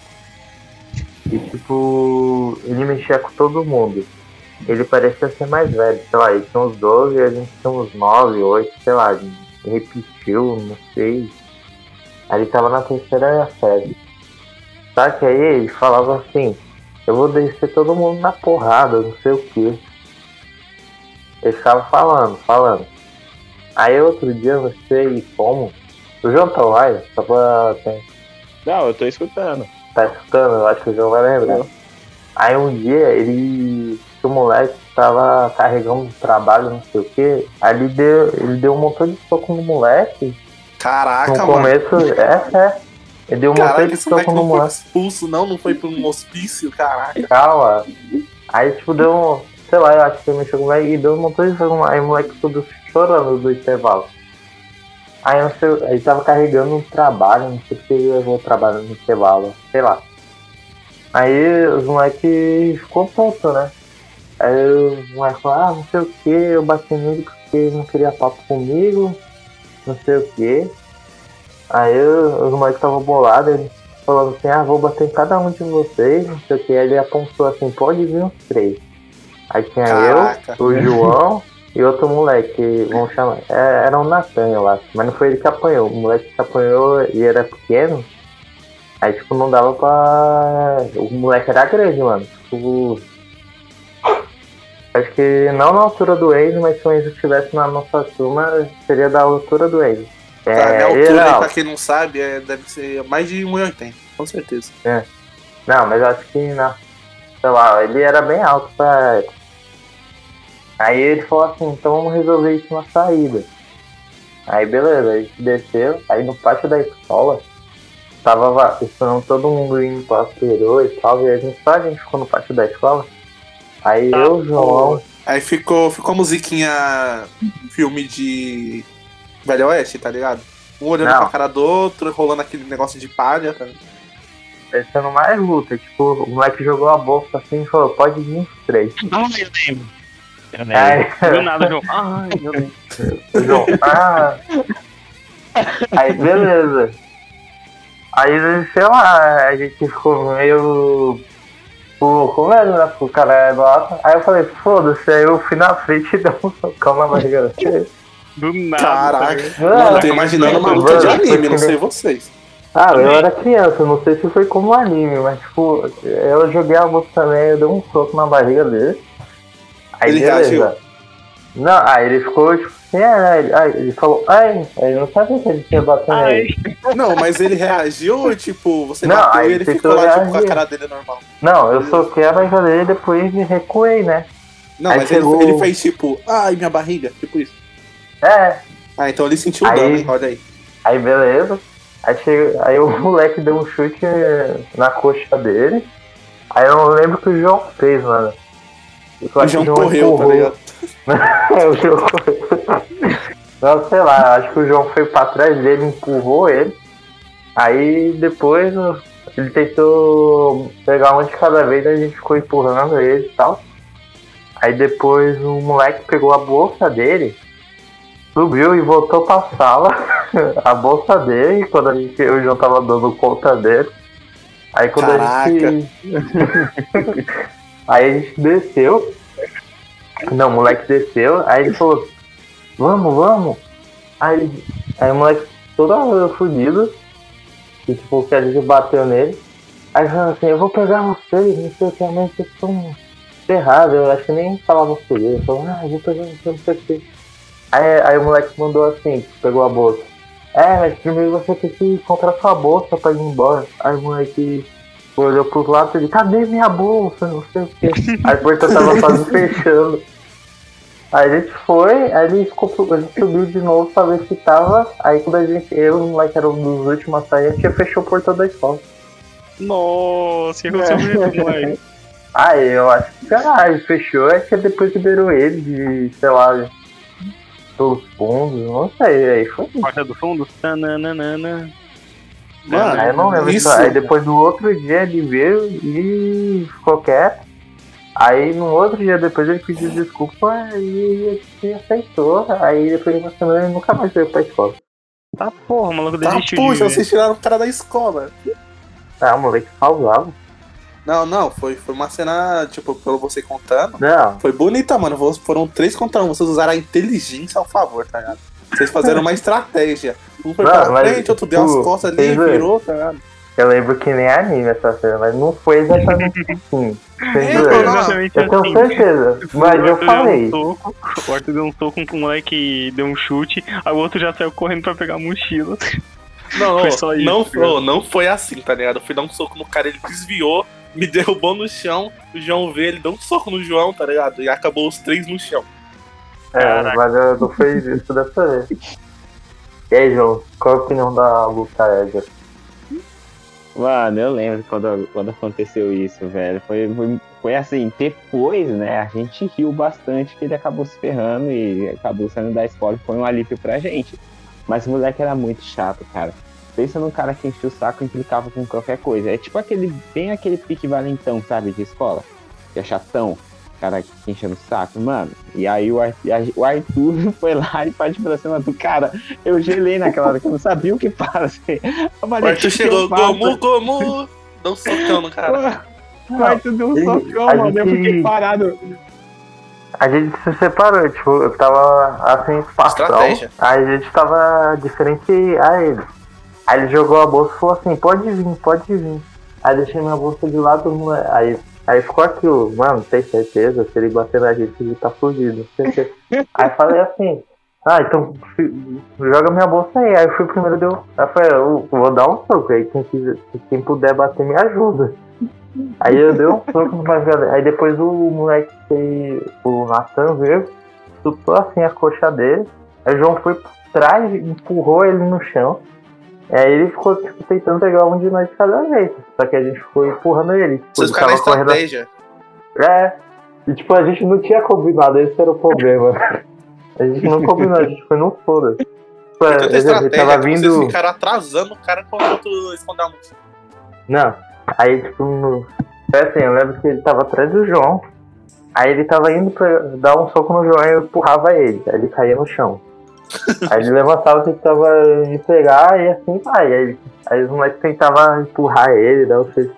E tipo, ele mexia com todo mundo. Ele parecia ser mais velho, sei lá, ele tinha uns 12 e a gente tinha uns 9, 8, sei lá, repetiu, não sei. Aí ele tava na terceira série. Só que aí ele falava assim, eu vou descer todo mundo na porrada, não sei o que. Ele ficava falando, falando. Aí outro dia, não sei como, o João tá lá, só pra. Tem, Não, eu tô escutando. tá escutando, eu acho que o João vai lembrar. Aí um dia ele. que O moleque tava carregando um trabalho, não sei o que. Aí ele deu, ele deu um montão de soco no moleque. Caraca, no mano. começo, é, é. Ele deu um de esse moleque não foi expulso, não? Não foi pra um hospício, caraca. Calma. Aí, tipo, deu um. Sei lá, eu acho que ele mexeu com o moleque e deu um montão de. Aí o moleque tudo chorando do intervalo. Aí não sei, ele tava carregando um trabalho, não sei se ele levou trabalho no intervalo, sei lá. Aí os moleques ficou tonto, né? Aí o moleque falou, ah, não sei o que, eu bati nele porque ele não queria papo comigo, não sei o que. Aí os moleques estavam bolados, ele falando assim, ah, vou bater em cada um de vocês, não sei o que. Aí ele apontou assim, pode vir uns três. Aí tinha Caraca. eu, o João e outro moleque, vamos chamar. é, Era o Natan, eu acho. Mas não foi ele que apanhou. O moleque que apanhou e era pequeno. Aí tipo, não dava pra. O moleque era grande, mano. Tipo. Acho que não na altura do Enzo, mas se o Enzo estivesse na nossa turma, seria da altura do Enzo. Tá, minha É, altura ele aí, pra quem não sabe, é, deve ser mais de 1,80, com certeza. Não, mas acho que não. Sei lá, ele era bem alto pra. Aí ele falou assim, então vamos resolver isso na saída. Aí beleza, a gente desceu, aí no pátio da escola, tava va- esperando todo mundo indo pra perô e tal, e a gente só a gente ficou no pátio da escola. Aí Tá, eu, João, Aí ficou, ficou a musiquinha filme de Velho Oeste, tá ligado? Um olhando Não. pra cara do outro, rolando aquele negócio de palha, tá ligado? pensando mais luta, tipo, o moleque jogou a bolsa assim e falou, pode vir os três. Ah, eu lembro. Eu nem- Aí, Do nada, João. Ai, meu Deus. João, ah. Aí, beleza. Aí, sei lá, a gente ficou meio. Pô, com medo, né? Porque o cara é alto. Aí eu falei, foda-se, aí eu fui na frente e dei um socão na barriga dele. Do nada. Caraca. Mano, Mano, eu tô imaginando uma luta de mano, anime, não sei vocês. Ah, eu era criança, não sei se foi como anime, mas tipo, eu joguei a bolsa também, eu dei um soco na barriga dele. Aí Ele beleza. reagiu? Não, aí ele ficou tipo é, aí, aí ele falou, ai, ele não sabia que ele tinha batido nele. Não, mas ele reagiu ou, tipo, você Não, bateu aí e ele ficou lá, tipo, com a cara dele normal? Não, eu soquei a barriga dele e depois recuei, né? Não, Aí mas chegou- ele, ele fez, tipo, ai, minha barriga, tipo isso. É, Ah, então ele sentiu o Aí- dano, hein? Olha aí. Aí beleza. Aí, chega, aí o [LAUGHS] moleque deu um chute na coxa dele. Aí eu não lembro o que o João fez, mano. Eu O João que correu, tá empurrou. ligado? É, [LAUGHS] o João correu. Não, sei lá, acho que o João foi pra trás dele, empurrou ele. Aí depois ele tentou pegar um de cada vez, a gente ficou empurrando ele e tal. Aí depois o moleque pegou a bolsa dele, subiu e voltou pra sala. [LAUGHS] a bolsa dele, quando a gente, o João tava dando conta dele. Aí quando a gente. [LAUGHS] aí a gente desceu. Não, o moleque desceu, aí ele falou, vamos, vamos. Aí, aí o moleque todo fudido. E tipo, que a gente bateu nele. Aí falou assim, eu vou pegar vocês, não sei o que, mas vocês estão ferrados, eu acho que nem falava por ele. Falou, ah, eu vou pegar você, não sei o que. Aí, aí o moleque mandou assim, pegou a bolsa. É, mas primeiro você tem que encontrar sua bolsa pra ir embora. Aí o moleque olhou pros lados e disse, cadê minha bolsa? Não sei o que. Aí a porta tava quase [LAUGHS] fechando. Aí a gente foi, aí ele ficou, a gente subiu de novo pra ver se tava. Aí quando a gente, eu e o moleque era um dos últimos a sair, a gente fechou o portão da escola. Nossa, que aconteceu comigo, moleque. [LAUGHS] Aí eu acho que caralho, fechou, acho que depois liberou ele de, sei lá, pelos fundos, não sei, aí foi isso. Porta do fundo? Tananana. Mano, Aí eu não lembro isso- disso. Aí depois do outro dia ele veio e ficou quieto. Aí no outro dia depois ele pediu desculpa e ele aceitou. Aí depois de uma semana ele nunca mais veio pra escola. Tá porra, o maluco Tá, desistiu puxa, de vocês tiraram o cara da escola. Ah, o moleque saudável. Não, não, foi, foi uma cena, tipo, pelo você contando. Não, Foi bonita, mano. Foram três contra um. Vocês usaram a inteligência ao favor, tá ligado? Vocês fizeram uma [LAUGHS] estratégia. Um foi Não, pra mas, frente, outro deu as tipo, costas ali, virou, tá ligado? eu lembro que nem anime essa cena, mas não foi exatamente [LAUGHS] assim. Vocês É. Exatamente Eu tenho assim. certeza. Mas eu falei. Deu um soco, o Arthur deu um soco com o moleque deu um chute, aí o outro já saiu correndo pra pegar a mochila. Não, [LAUGHS] Foi só isso, não, não, não foi assim, tá ligado? Eu fui dar um soco no cara, ele desviou, me derrubou no chão, o João veio, ele deu um soco no João, tá ligado? E acabou os três no chão. É, Caraca. mas eu não foi isso dessa vez. E aí, João, qual a opinião da luta Edgar? Mano, eu lembro quando, quando aconteceu isso, velho. Foi, foi, foi assim, depois, né, a gente riu bastante que ele acabou se ferrando e acabou saindo da escola e foi um alívio pra gente. Mas o moleque era muito chato, cara. Pensa num cara que enchia o saco e implicava com qualquer coisa. É tipo aquele, bem aquele pique valentão, sabe, de escola. Que é chatão. Cara que enchendo o saco, mano. E aí o Arthur, o Arthur [LAUGHS] foi lá e partiu pra cima do cara. Eu gelei naquela hora que eu não sabia o que fazer. Eu O falei, Arthur "O que chegou, eu faço?" Gomu, Gomu, deu um socão no cara. O Arthur deu um socão, mano. Eu gente- fiquei parado. A gente se separou, tipo, eu tava assim, espação. Estratégia. Aí a gente tava diferente a ele. Aí ele jogou a bolsa e falou assim, pode vir, pode vir. Aí deixei minha bolsa de lado, aí, aí ficou aquilo, mano, tem certeza? Se ele bater na gente, ele tá certeza. [LAUGHS] aí falei assim, ah, então joga minha bolsa aí. Aí eu fui o primeiro deu. Aí eu falei, eu vou dar um soco aí, quem, quiser, quem puder bater me ajuda. Aí eu dei um soco no mais galera. Aí depois o moleque, o Nathan veio, chutou assim a coxa dele. Aí o João foi por trás, empurrou ele no chão. Aí ele ficou tipo, tentando pegar um de nós de cada vez. Só que a gente ficou empurrando ele. Tipo, Vocês ficaram na tava correndo- estratégia. É. E tipo, a gente não tinha combinado, esse era o problema. A gente não combinou, a gente foi no foda. Tipo, ele, ele estratégia tava vindo. vocês ficaram atrasando o cara quando o outro escondeu a música. Não. Aí, tipo, no... foi assim, eu lembro que ele tava atrás do João. Aí ele tava indo pra dar um soco no João e eu empurrava ele. Aí ele caía no chão. Aí ele levantava, tentava me pegar e assim vai. Aí, aí os moleques tentavam empurrar ele, dar um chute.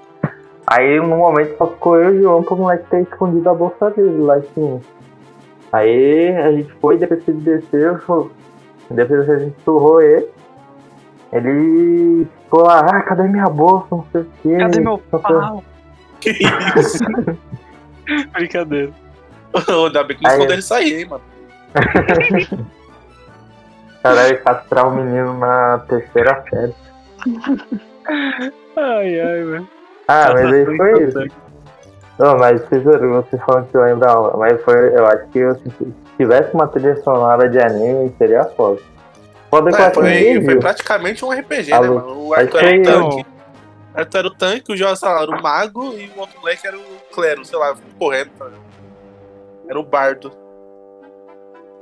Aí no momento só ficou eu e o João pro moleque ter escondido a bolsa dele lá em cima. Aí a gente foi, depois que ele desceu, depois a gente surrou ele. Ele ficou lá, ah, cadê minha bolsa? Não sei o quê. Cadê meu pau? Que isso? [LAUGHS] Brincadeira. Ainda bem que não escondeu isso aí, hein, mano. [LAUGHS] Caralho, castrar um menino na terceira série. Ai, ai, velho. Ah, mas aí foi isso. Não, mas tesouro, você falando que lembra aula, mas foi, eu acho que eu, se tivesse uma trilha sonora de anime, seria foda. Foda eu É, foi, foi praticamente um RPG, né, mano? O Arthur era o é- tanque. O Arthur era o tanque, o lá, era o mago e o outro moleque era o clero, sei lá, correndo. tá? Era o bardo.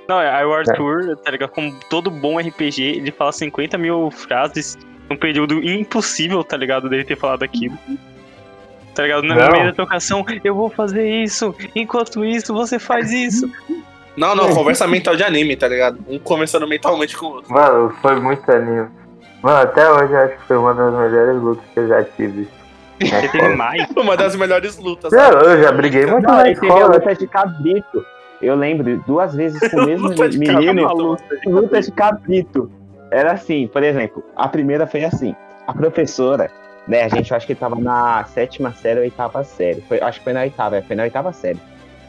Não, aí o Arthur, tá ligado? Como todo bom RPG, ele fala 50 mil frases num período impossível, tá ligado? Dele ter falado aquilo. Tá ligado? No Não. meio da trocação, eu vou fazer isso, enquanto isso, você faz isso. Não, não, conversa mental de anime, tá ligado? Um conversando mentalmente com o outro. Mano, foi muito anime. Mano, até hoje eu acho que foi uma das melhores lutas que eu já tive. na Você teve escola. mais. Uma das melhores lutas. Não, eu já briguei muito na aí teve a escola. luta de cabrito. Eu lembro, duas vezes com o [LAUGHS] mesmo Luta menino. cabrito. Luta de cabrito. Era assim, por exemplo, a primeira foi assim. A professora, né, a gente eu acho que tava na sétima série ou oitava série. Foi, acho que foi na oitava, é, foi na oitava série.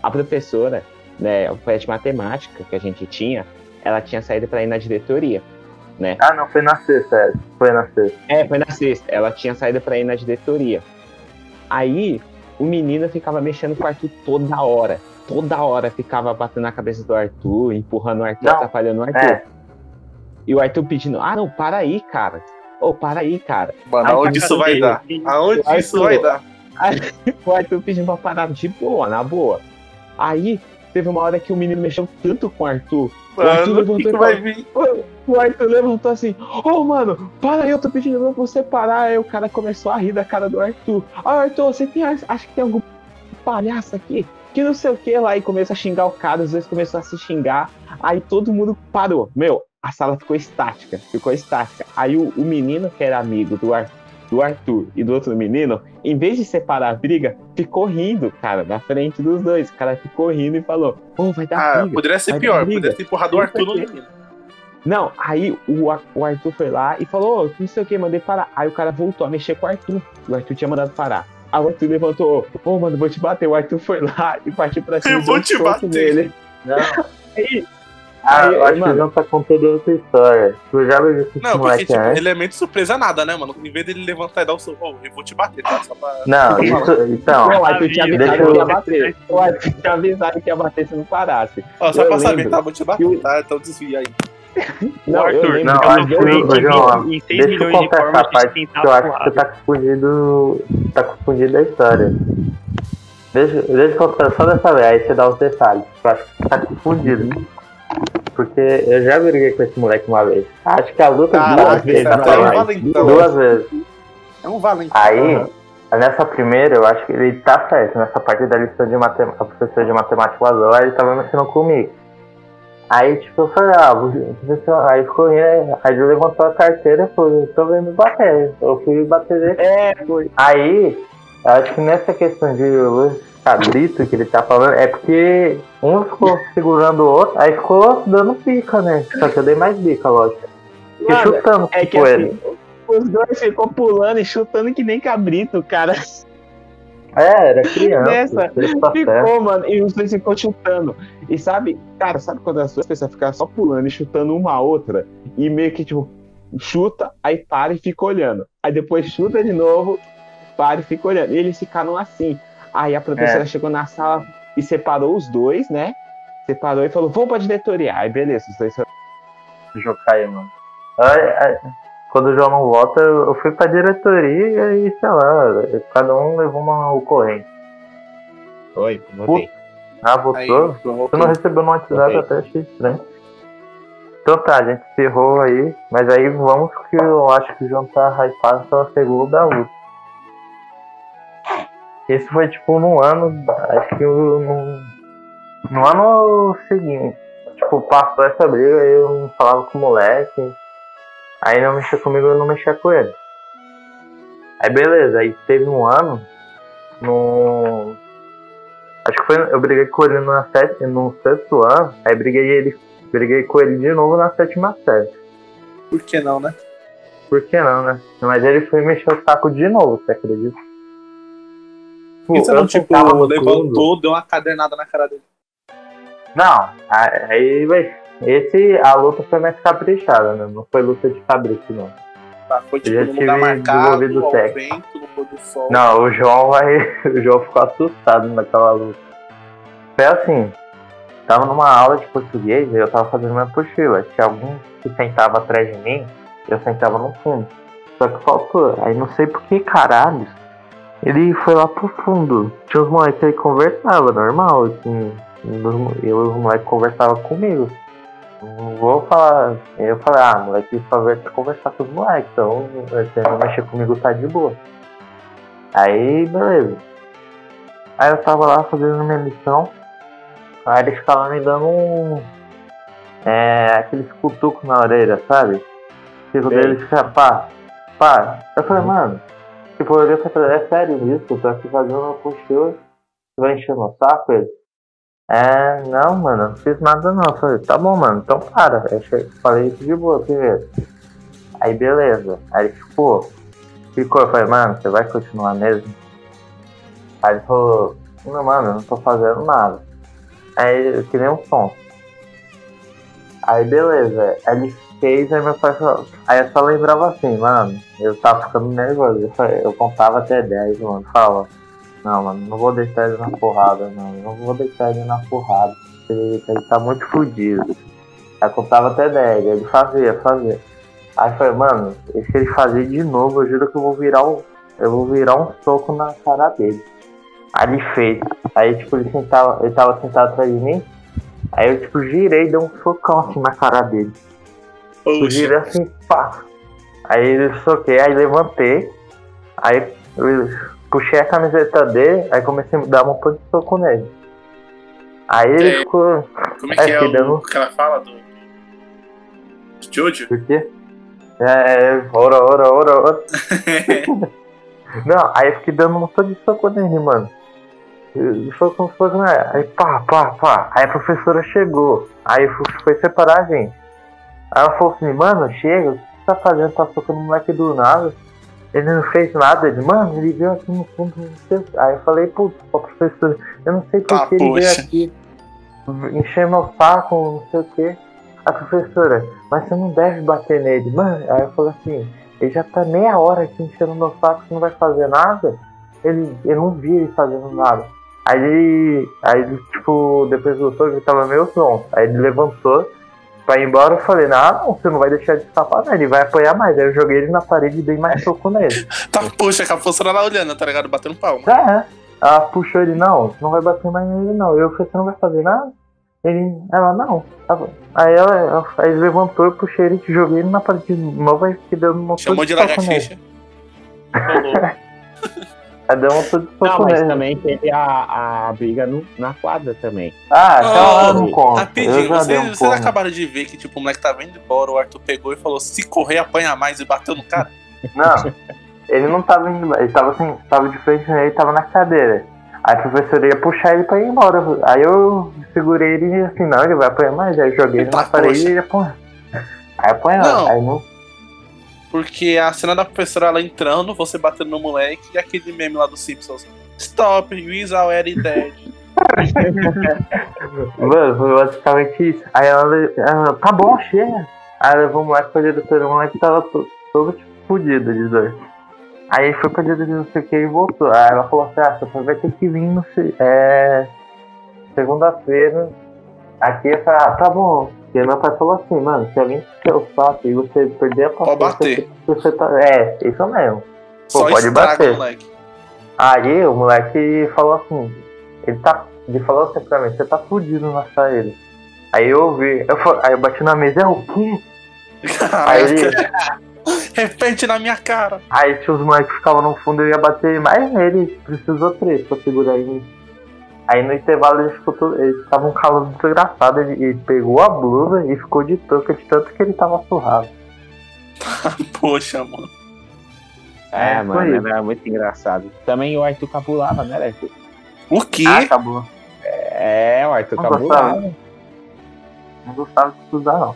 A professora, né, foi a de matemática que a gente tinha, ela tinha saído pra ir na diretoria. Ah, não, foi na sexta, é. Foi na sexta. É, foi na sexta. Ela tinha saído pra ir na diretoria. Aí, o menino ficava mexendo com o Arthur toda hora. Toda hora ficava batendo na cabeça do Arthur, empurrando o Arthur, Não, atrapalhando o Arthur. É, E o Arthur pedindo, ah, não, para aí, cara. Ô, para aí, cara. Mano, aonde cara isso vai dele. dar? Aonde isso vai dar? [LAUGHS] O Arthur pedindo pra parar de boa, na boa. Aí, teve uma hora que o menino mexeu tanto com o Arthur. O Arthur Mano, o levantou que, vai vir? O Arthur levantou assim, ô mano, para aí, eu tô pedindo pra você parar. Aí o cara começou a rir da cara do Arthur. Ah, Arthur, você tem, acha que tem algum palhaço aqui? Que não sei o que lá. E começou a xingar o cara, os dois começaram a se xingar. Aí todo mundo parou. Meu, a sala ficou estática, ficou estática. Aí o, o menino que era amigo do, Ar, do Arthur e do outro menino, em vez de separar a briga, ficou rindo, cara, na frente dos dois. O cara ficou rindo e falou, ô, vai dar Ah, briga. poderia ser pior, poderia ter empurrado o Arthur no menino. Não, aí o, o Arthur foi lá e falou, ô, não sei o que, mandei parar. Aí o cara voltou a mexer com o Arthur. O Arthur tinha mandado parar. O Arthur levantou, ô, mano, vou te bater. O Arthur foi lá [LAUGHS] e partiu pra cima. Eu vou te soco bater. nele. não. [LAUGHS] Aí, Ah, Aí, eu acho que mano. o João tá contando outra história. Tu já viu esse Não, porque, tipo, antes? elemento surpresa nada, né, mano? Em vez dele levantar e dar o seu. Ô, eu vou te bater, tá? Só pra. Não, isso, então. não, o Arthur tinha Deixa avisado eu- que ia bater. O Arthur tinha avisado que ia bater se não parasse. Ó, só Eu pra saber, lembro. tá? Eu Vou te bater, Eu- tá? Então desvia aí. Não, eu Arthur, lembro Não, acho que dois- o João, em 6 deixa eu essa de parte que eu acho que você tá confundindo. tá confundindo a história. Deixa, deixa eu contar só dessa vez, aí você dá os detalhes. Eu acho que você tá confundido. Porque eu já briguei com esse moleque uma vez. Acho que a luta duas Caraca, vezes. vai, então é um. Duas vezes. É um valentão. Aí, nessa primeira, eu acho que ele tá certo. Nessa parte da lição de matemática, a professora de matemática vazou, aí ele tava mexendo comigo. Aí, tipo, eu falei, ah, professor, aí ficou rindo, aí ele levantou a carteira e falou, tô vendo me bater. Eu fui bater. É, foi. Aí, eu acho que nessa questão de luz cabrito que ele tá falando, é porque um ficou segurando o outro, aí ficou dando pica, né? Só que eu dei mais bica, lógico. Fiquei Mano, chutando É que com assim, ele. os dois ficou pulando e chutando que nem cabrito, cara. É, era criança. Nessa. Ficou, mano, e os dois ficou chutando. E sabe, cara, sabe quando as duas pessoas ficam só pulando e chutando uma a outra? E meio que, tipo, chuta, aí para e fica olhando. Aí depois chuta de novo, para e fica olhando. E eles ficaram assim. Aí a professora É. chegou na sala e separou os dois, né? Separou e falou, vamos pra diretoria. Aí beleza, os dois foram. jogar aí, mano. Aí, aí, quando o João não volta, eu fui pra diretoria e, sei lá, cada um levou uma ocorrência. Oi, voltei. Ah, voltou? pronto. Você não recebeu no WhatsApp, Ok. até achei estranho. Então tá, a gente se errou aí, mas aí vamos que eu acho que o João tá hypado pela segunda luta. Esse foi tipo no ano, acho que no, no ano seguinte. Tipo, passou essa briga, eu não falava com o moleque. Aí não mexia comigo, eu não mexia com ele. Aí beleza, aí teve um ano no. Acho que foi. Eu briguei com ele na sete, no sexto ano, aí briguei ele. Briguei com ele de novo na sétima série. Por que não, né? Por que não, né? Mas ele foi mexer o saco de novo, você acredita? Por que você não, tipo, levantou, deu uma cadernada na cara dele? Não, aí. Esse, a luta foi mais caprichada, né? Não foi luta de cabrito, não. Tá, foi tipo Eu já lugar tive marcado, ao sexo. vento, no pôr do sol. Não, o João vai. [LAUGHS] O João ficou assustado naquela luta. Foi assim, tava numa aula de português e eu tava fazendo minha mochila. Tinha algum que sentava atrás de mim, eu sentava no fundo. Só que faltou. Aí não sei por que caralho. Ele foi lá pro fundo. Tinha uns moleques que conversavam, normal. Assim, e os moleques conversavam comigo. Não vou falar. Eu falei, ah, moleque só veio aqui conversar com os moleques, então você não mexer comigo tá de boa. Aí, beleza. Aí eu tava lá fazendo minha missão. Aí eles ficavam me dando um. É. aqueles cutucos na orelha, sabe? Tipo, deles fica pá, pá. Eu falei, mano, tipo, eu olhei pra é sério isso? Eu tô aqui fazendo uma postura, você vai encher meu saco ele? É, não, mano, não fiz nada não. Eu falei, tá bom, mano, então para. Eu che- falei isso de boa primeiro. Aí beleza. Aí ele ficou. Ficou, eu falei, mano, você vai continuar mesmo? Aí ele falou, não, mano, eu não tô fazendo nada. Aí eu nem um som. Aí beleza, aí ele fez, aí meu pai falou. Aí eu só lembrava assim, mano, eu tava ficando nervoso. Eu, falei- eu contava até 10, mano. Falava, não, mano, não vou deixar ele na porrada, não. Não vou deixar ele na porrada. Ele, ele tá muito fudido. Aí contava até 10, aí ele fazia, fazia. Aí falei, mano, e se ele fazer de novo, eu juro que eu vou virar um. Eu vou virar um soco na cara dele. Aí ele fez. Aí tipo, ele sentava, ele tava sentado atrás de mim. Aí eu tipo girei e dei um socão assim na cara dele. Eu girei assim, pá. Aí ele soquei, aí levantei. Aí eu puxei a camiseta dele, aí comecei a dar um monte de soco nele. Aí ele É. ficou. como é que é, é, o que ela fala do. do Jojo? Por quê? É, ora, ora, ora, ora. [LAUGHS] Não, aí eu fiquei dando um montão de soco nele, mano. Foi como se fosse, né? Aí pá, pá, pá. Aí a professora chegou. Aí foi, foi separar a gente. Aí ela falou assim, mano, chega, o que você tá fazendo? Tá socando o moleque do nada. Ele não fez nada. Ele, mano, ele veio aqui no fundo, não sei. Aí eu falei, putz, professor, eu não sei por Tá, que ele veio aqui encher meu saco, não sei o quê. A professora, mas você não deve bater nele, mano. Aí eu falei assim, ele já tá meia hora aqui enchendo meu saco, você não vai fazer nada? Ele, eu não vi ele fazendo nada. Aí ele, aí ele, tipo, depois soco ele tava meio som. Aí ele levantou ir embora, eu falei, não, não, você não vai deixar de escapar, não, ele vai apanhar mais. Aí eu joguei ele na parede e dei mais soco nele. [LAUGHS] Tá, poxa, que a professora lá olhando, tá ligado? Batendo palma. É, ela puxou ele, não, você não vai bater mais nele não. Eu falei, você não vai fazer nada? Ele, ela, não. Tá bom. Aí ela, ela- aí ele levantou, eu puxei ele, joguei ele na parede de novo, aí fiquei dando um Chamou de nele. lagartixa. [LAUGHS] Um soco Não, mas nele. também teve a, a briga no- na quadra também. Ah, então eu Oh, não conto. Rapidinho, vocês, um acabaram de ver que tipo, o moleque tava indo embora, o Arthur pegou e falou: se correr, apanha mais e bateu no cara. Não, ele não tava indo, ele tava assim, tava de frente, ele tava na cadeira. Aí a professora ia puxar ele pra ir embora. Aí eu segurei ele e assim, não, ele vai apanhar mais. Aí eu joguei ele Tá, na parede e ele apanhou. Aí apanhou. Não. Aí não. Porque a cena da professora ela entrando, você batendo no moleque e aquele meme lá dos Simpsons. Stop, you is dead. Mano, foi basicamente isso. Aí ela, ela tá bom, chega. Aí levou o moleque pra diretora, o moleque tava to- todo tipo, fudido de dor. Aí foi pra diretora não sei o que e voltou. Aí ela falou assim, ah, você vai ter que vir no é, segunda-feira. Aqui eu falei, ah, tá bom. E aí meu pai falou assim, mano, se alguém te o saco e você perder a Pode bater. Você tá... É, isso mesmo. Pô, Só pode estraga bater. moleque. Aí o moleque falou assim, ele tá. Ele falou assim pra mim, você tá fudido na saída. Aí eu ouvi, eu, fa- aí eu bati na mesa, é o quê? [LAUGHS] Aí, ele, [LAUGHS] Repente na minha cara. aí tinha os moleques que ficavam no fundo, eu ia bater mais nele, precisou três pra segurar ele. Aí no intervalo ele ficou todo, ele tava um calor desgraçado, ele, ele pegou a blusa e ficou de touca de tanto que ele tava surrado. [LAUGHS] Poxa, mano. É, É, mano, foi era muito engraçado. Também o Arthur cabulava, né, Arthur? O quê? Ah, acabou. É, o Arthur Não cabulava. gostava. Não gostava de estudar não.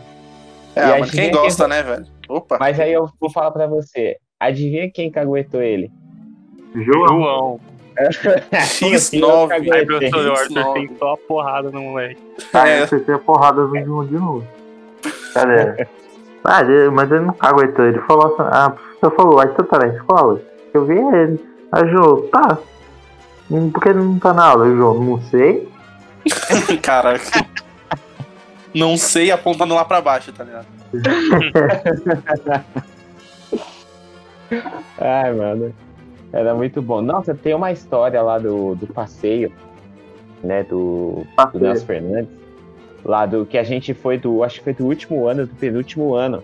É, E mas quem quem gosta, né, velho? Opa. Mas aí eu vou falar pra você. Adivinha quem caguetou ele? João. João. X9. Aí, professor, o Arthur nove. sentou a porrada no moleque. Aí É. eu acertei a porrada no João de novo. Cadê? [LAUGHS] Ah, ele- mas ele não aguentou. Ele falou assim: Ah, o professor falou, Arthur tá na escola? Eu vi ele. Aí o João, tá. Por que ele não tá na aula? João, não sei. [LAUGHS] Caraca. Não sei apontando lá pra baixo, tá ligado? [LAUGHS] Ai, mano. Era muito bom. Nossa, tem uma história lá do, do passeio, né? Do, do Nelson Fernandes. Lá do que a gente foi do. Acho que foi do último ano, do penúltimo ano.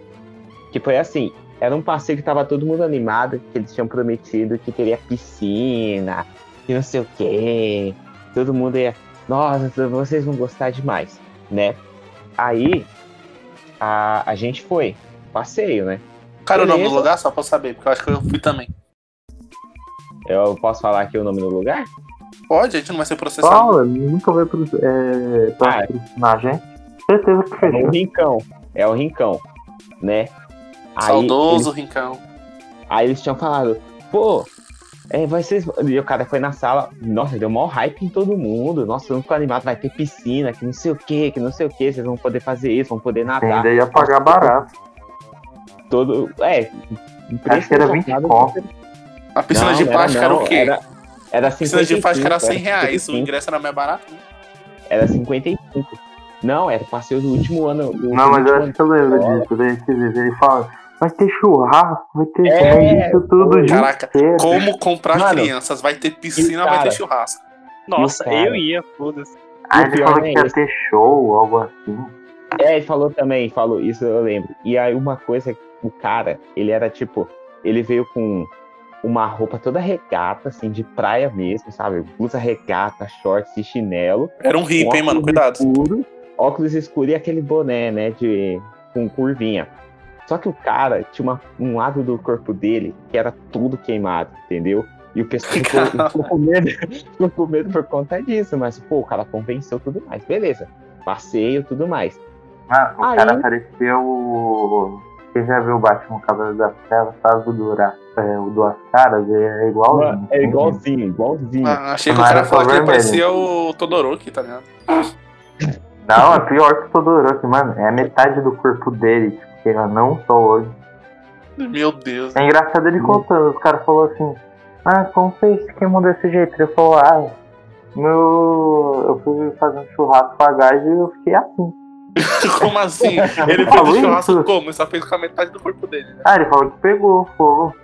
Que foi assim. Era um passeio que tava todo mundo animado, que eles tinham prometido que teria piscina, e não sei o quê. Todo mundo ia. Nossa, vocês vão gostar demais, né? Aí a, a gente foi. Passeio, né? Cara, o nome do Beleza. lugar, só pra eu saber, porque eu acho que eu fui também. Eu posso falar aqui o nome do lugar? Pode, a gente não vai ser processado. Paula, nunca vai pro, é, Ah, é. gente. Certeza que É o. Rincão. É o Rincão, né? Aí Saudoso eles, Rincão. aí eles tinham falado, pô, é, vai ser. E o cara foi na sala, nossa, deu maior hype em todo mundo. Nossa, mundo ficou animado, vai ter piscina, que não sei o que, que não sei o que, vocês vão poder fazer isso, vão poder nadar. Ainda ia pagar barato. Todo. É, Acho que era 20 conto. A piscina Não, de não plástica era não, o quê? Era, era A piscina de 55, plástica era 100 era reais, o 55. ingresso era mais barato. né? Era 55. Não, era passeio do último ano. do Não, mas último eu ano acho que eu lembro disso. Dias ele fala, vai ter churrasco, vai ter É, isso tudo junto Caraca, cedo. Como comprar Mano, crianças? Vai ter piscina, vai ter churrasco. Nossa, cara? eu ia, foda-se. Aí o ele pior falou não que é ia ter show, algo assim. É, ele falou também, falou, isso eu lembro. E aí uma coisa, o cara, ele era tipo, ele veio com uma roupa toda regata, assim, de praia mesmo, sabe? Blusa regata, shorts e chinelo. Era um hippie, hein, mano? óculos Cuidado. Escuro, óculos escuros e aquele boné, né, de, com curvinha. Só que o cara tinha uma- um lado do corpo dele que era tudo queimado, entendeu? E o pessoal [LAUGHS] ficou, ficou com medo, [LAUGHS] ficou com medo por conta disso, mas, pô, o cara convenceu tudo mais, beleza. Passeio, tudo mais. Ah, o Aí- cara parecia o. Quem já viu o Batman Cabelo da Treva, sabe o Dura, é, o Duas Caras? É igualzinho. Mano, é igualzinho, igualzinho. Ah, achei que o cara era só que parecia o Todoroki, tá ligado? Não, é pior que o Todoroki, mano. É a metade do corpo dele, tipo, que ele não só hoje. Meu Deus. É engraçado ele contando, os caras falaram assim, ah, como fez que queimou desse jeito? Ele falou, ah, meu. Eu fui fazer um churrasco a gás e eu fiquei assim. [LAUGHS] Como assim? Ele fez Falou o churrasco isso? como? Ele só fez com a metade do corpo dele, né? Ah, ele falou que pegou fogo.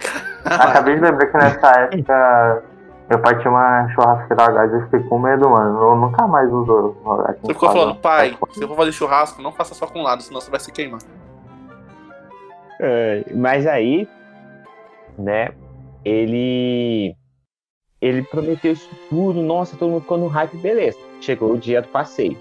[LAUGHS] Acabei de lembrar que nessa época eu parti uma churrasqueira a gás e eu fiquei com medo, mano. Eu nunca mais usou. Você ficou falando, pai, se eu for fazer churrasco, não faça só com um lado, senão você vai se queimar. É, mas aí, né, ele ele prometeu isso tudo, nossa, todo mundo ficou no hype, beleza. Chegou o dia do passeio.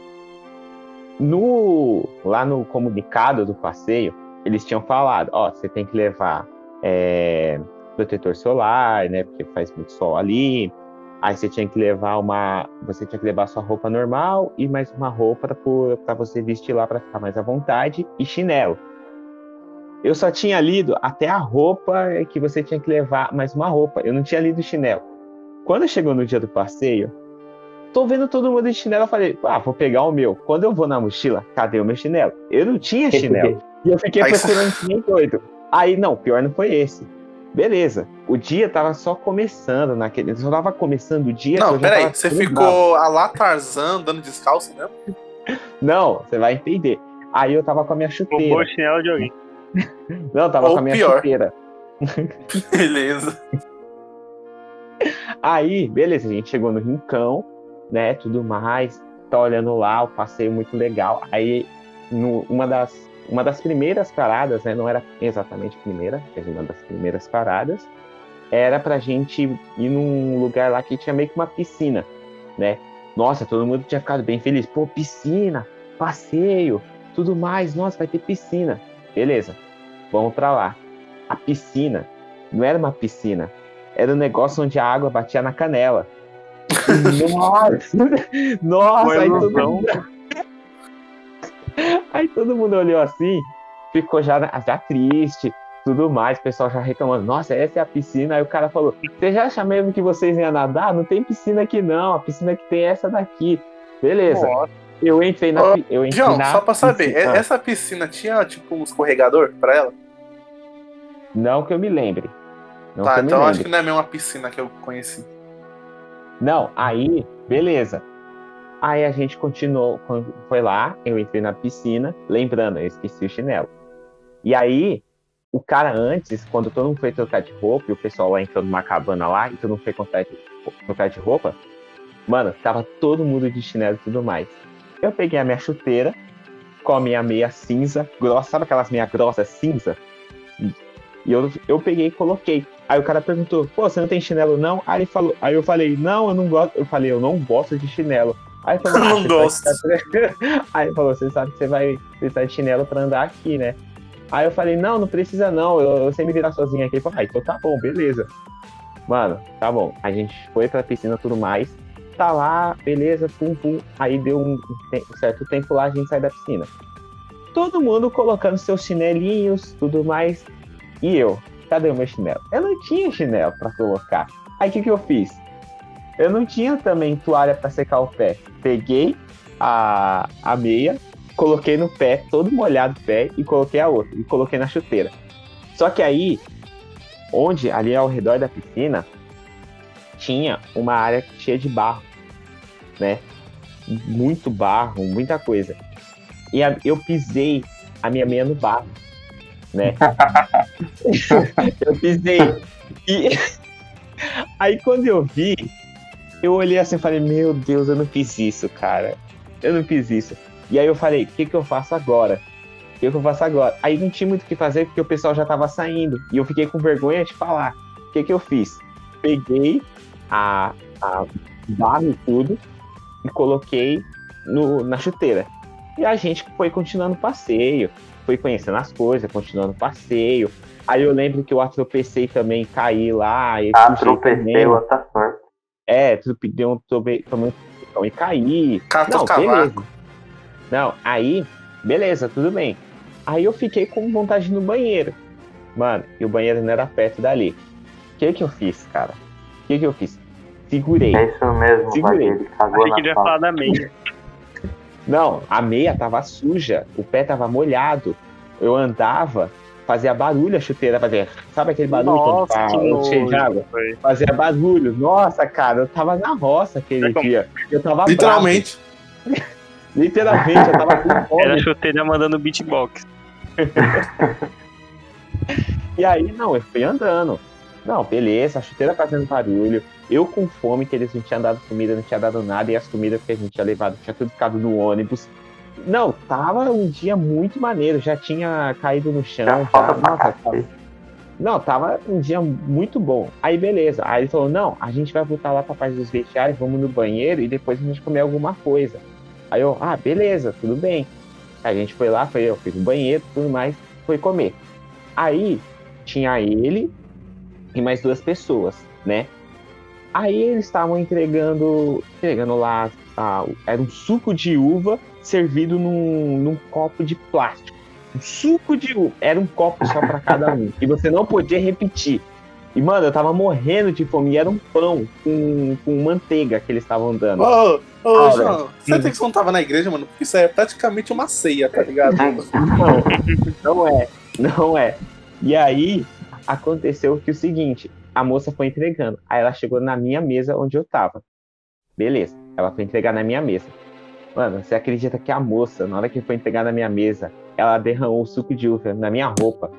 No lá no comunicado do passeio, eles tinham falado, ó, você tem que levar é, protetor solar, né, porque faz muito sol ali. Aí você tinha que levar uma, você tinha que levar sua roupa normal e mais uma roupa para você vestir lá para ficar mais à vontade e chinelo. Eu só tinha lido até a roupa que você tinha que levar, mais uma roupa. Eu não tinha lido chinelo. Quando chegou no dia do passeio, tô vendo todo mundo de chinelo. Eu falei, ah, vou pegar o meu. Quando eu vou na mochila, cadê o meu chinelo? Eu não tinha [LAUGHS] chinelo. E eu fiquei procurando nem doido. Aí, não, pior não foi esse. Beleza. O dia tava só começando naquele. Só tava começando o dia. que Não, peraí, tava você ficou a lá Tarzan dando descalço mesmo? [LAUGHS] Não, você vai entender. Aí eu tava com a minha Roubou chuteira. o chinelo de alguém. [LAUGHS] Não, eu tava Ou com a minha pior. chuteira. Beleza. Aí, beleza, a gente chegou no Rincão, né, tudo mais, tá olhando lá, o passeio muito legal. Aí, no- uma, das, uma das primeiras paradas, né, não era exatamente a primeira, mas uma das primeiras paradas, era pra gente ir num lugar lá que tinha meio que uma piscina, né. Nossa, todo mundo tinha ficado bem feliz. Pô, piscina, passeio, tudo mais, nossa, vai ter piscina. Beleza, vamos pra lá. A piscina não era uma piscina, era um negócio onde a água batia na canela. Nossa! Nossa! Foi Aí todo, mundo... aí todo mundo olhou assim, ficou já, já triste, tudo mais, o pessoal já reclamando, nossa, essa é a piscina. Aí o cara falou, você já acha mesmo que vocês iam nadar? Não tem piscina aqui não, a piscina que tem é essa daqui. Beleza. Nossa. Eu entrei na. Eu entrei João, na só pra saber, piscina. e- essa piscina tinha tipo um escorregador pra ela? Não que eu me lembre. Não que tá, então acho que não é a mesma piscina que eu conheci. Não, aí, beleza. Aí a gente continuou, foi lá, eu entrei na piscina, lembrando, eu esqueci o chinelo. E aí, o cara antes, quando todo mundo foi trocar de roupa, e o pessoal lá entrou numa cabana lá, e todo mundo foi trocar de, trocar de roupa, mano, tava todo mundo de chinelo e tudo mais. Eu peguei a minha chuteira, com a minha meia cinza, grossa, sabe aquelas meias grossas cinza? E eu, eu peguei e coloquei. Aí o cara perguntou, pô, você não tem chinelo não? Aí, ele falou, aí eu falei, não, eu não gosto. Eu falei, eu não gosto de chinelo. Aí falou, [LAUGHS] "Ah, não gosto." ficar- [LAUGHS] Aí falou, você sabe que você vai precisar de chinelo pra andar aqui, né? Aí eu falei, não, não precisa não, eu, eu sei me virar sozinho aqui. Ele falou, ah, então tá bom, beleza. Mano, tá bom. A gente foi pra piscina e tudo mais. Tá lá, beleza, pum, pum. Aí deu um, um certo tempo lá, a gente sai da piscina. Todo mundo colocando seus chinelinhos, tudo mais. E eu, cadê o meu chinelo? Eu não tinha chinelo pra colocar. Aí o que, que eu fiz? Eu não tinha também toalha pra secar o pé. Peguei a, a meia, coloquei no pé, todo molhado o pé, e coloquei a outra. E coloquei na chuteira. Só que aí, onde, ali ao redor da piscina, tinha uma área cheia de barro, né? Muito barro, muita coisa. E a- eu pisei a minha meia no barro, né? [LAUGHS] eu pisei. E [LAUGHS] aí quando eu vi, eu olhei assim e falei, meu Deus, eu não fiz isso, cara. Eu não fiz isso. E aí eu falei, o que, que eu faço agora? O que, que eu faço agora? Aí não tinha muito o que fazer porque o pessoal já tava saindo. E eu fiquei com vergonha de falar. O que, que eu fiz? Peguei a, a barro e tudo e coloquei no, na chuteira. E a gente foi continuando o passeio, foi conhecendo as coisas, continuando o passeio. Aí eu lembro que eu atropecei também, caí lá. E Ah, sujei tropecei, também. outra sorte. É, tudo deu um tomei, um e caí. Catou Não, cavaco. beleza. Não, aí, beleza, tudo bem. Aí eu fiquei com vontade no banheiro. Mano, e o banheiro não era perto dali. O que que eu fiz, cara? O que que eu fiz? Segurei. É isso mesmo, Segurei. Cagou Achei que ele ia falar da meia. [LAUGHS] Não, a meia tava suja, o pé tava molhado. Eu andava, fazia barulho a chuteira, fazia. Sabe aquele barulho quando Nossa, tá que cheio de água? Foi. Fazia barulho. Nossa, cara, eu tava na roça aquele É dia. Eu tava. Literalmente. [LAUGHS] Literalmente, eu tava com Era a fome. chuteira mandando beatbox. [LAUGHS] E aí, não, eu fui andando. Não, beleza, a chuteira fazendo barulho. Eu com fome, que eles não tinham dado comida, não tinha dado nada, e as comidas que a gente tinha levado tinha tudo ficado no ônibus. Não, tava um dia muito maneiro, já tinha caído no chão. Já Já, nossa, tava- não, tava um dia muito bom. Aí beleza. Aí ele falou: não, a gente vai voltar lá pra parte dos vestiários, vamos no banheiro e depois a gente comer alguma coisa. Aí eu, ah, beleza, tudo bem. A gente foi lá, foi, eu fui no banheiro, tudo mais, foi comer. Aí tinha ele e mais duas pessoas, né? Aí eles estavam entregando, entregando lá, ah, era um suco de uva servido num, num copo de plástico. Um suco de uva, era um copo só pra cada um, e você não podia repetir. E mano, eu tava morrendo de fome, e era um pão com, com manteiga que eles estavam dando. Ô, ô, Ah, João, você tem que você não tava na igreja, mano? Porque isso é praticamente uma ceia, tá ligado? Não, não é, não é. E aí aconteceu que o seguinte, a moça foi entregando. Aí ela chegou na minha mesa onde eu tava. Beleza, ela foi entregar na minha mesa. Mano, você acredita que a moça, na hora que foi entregar na minha mesa, ela derramou o suco de uva na minha roupa?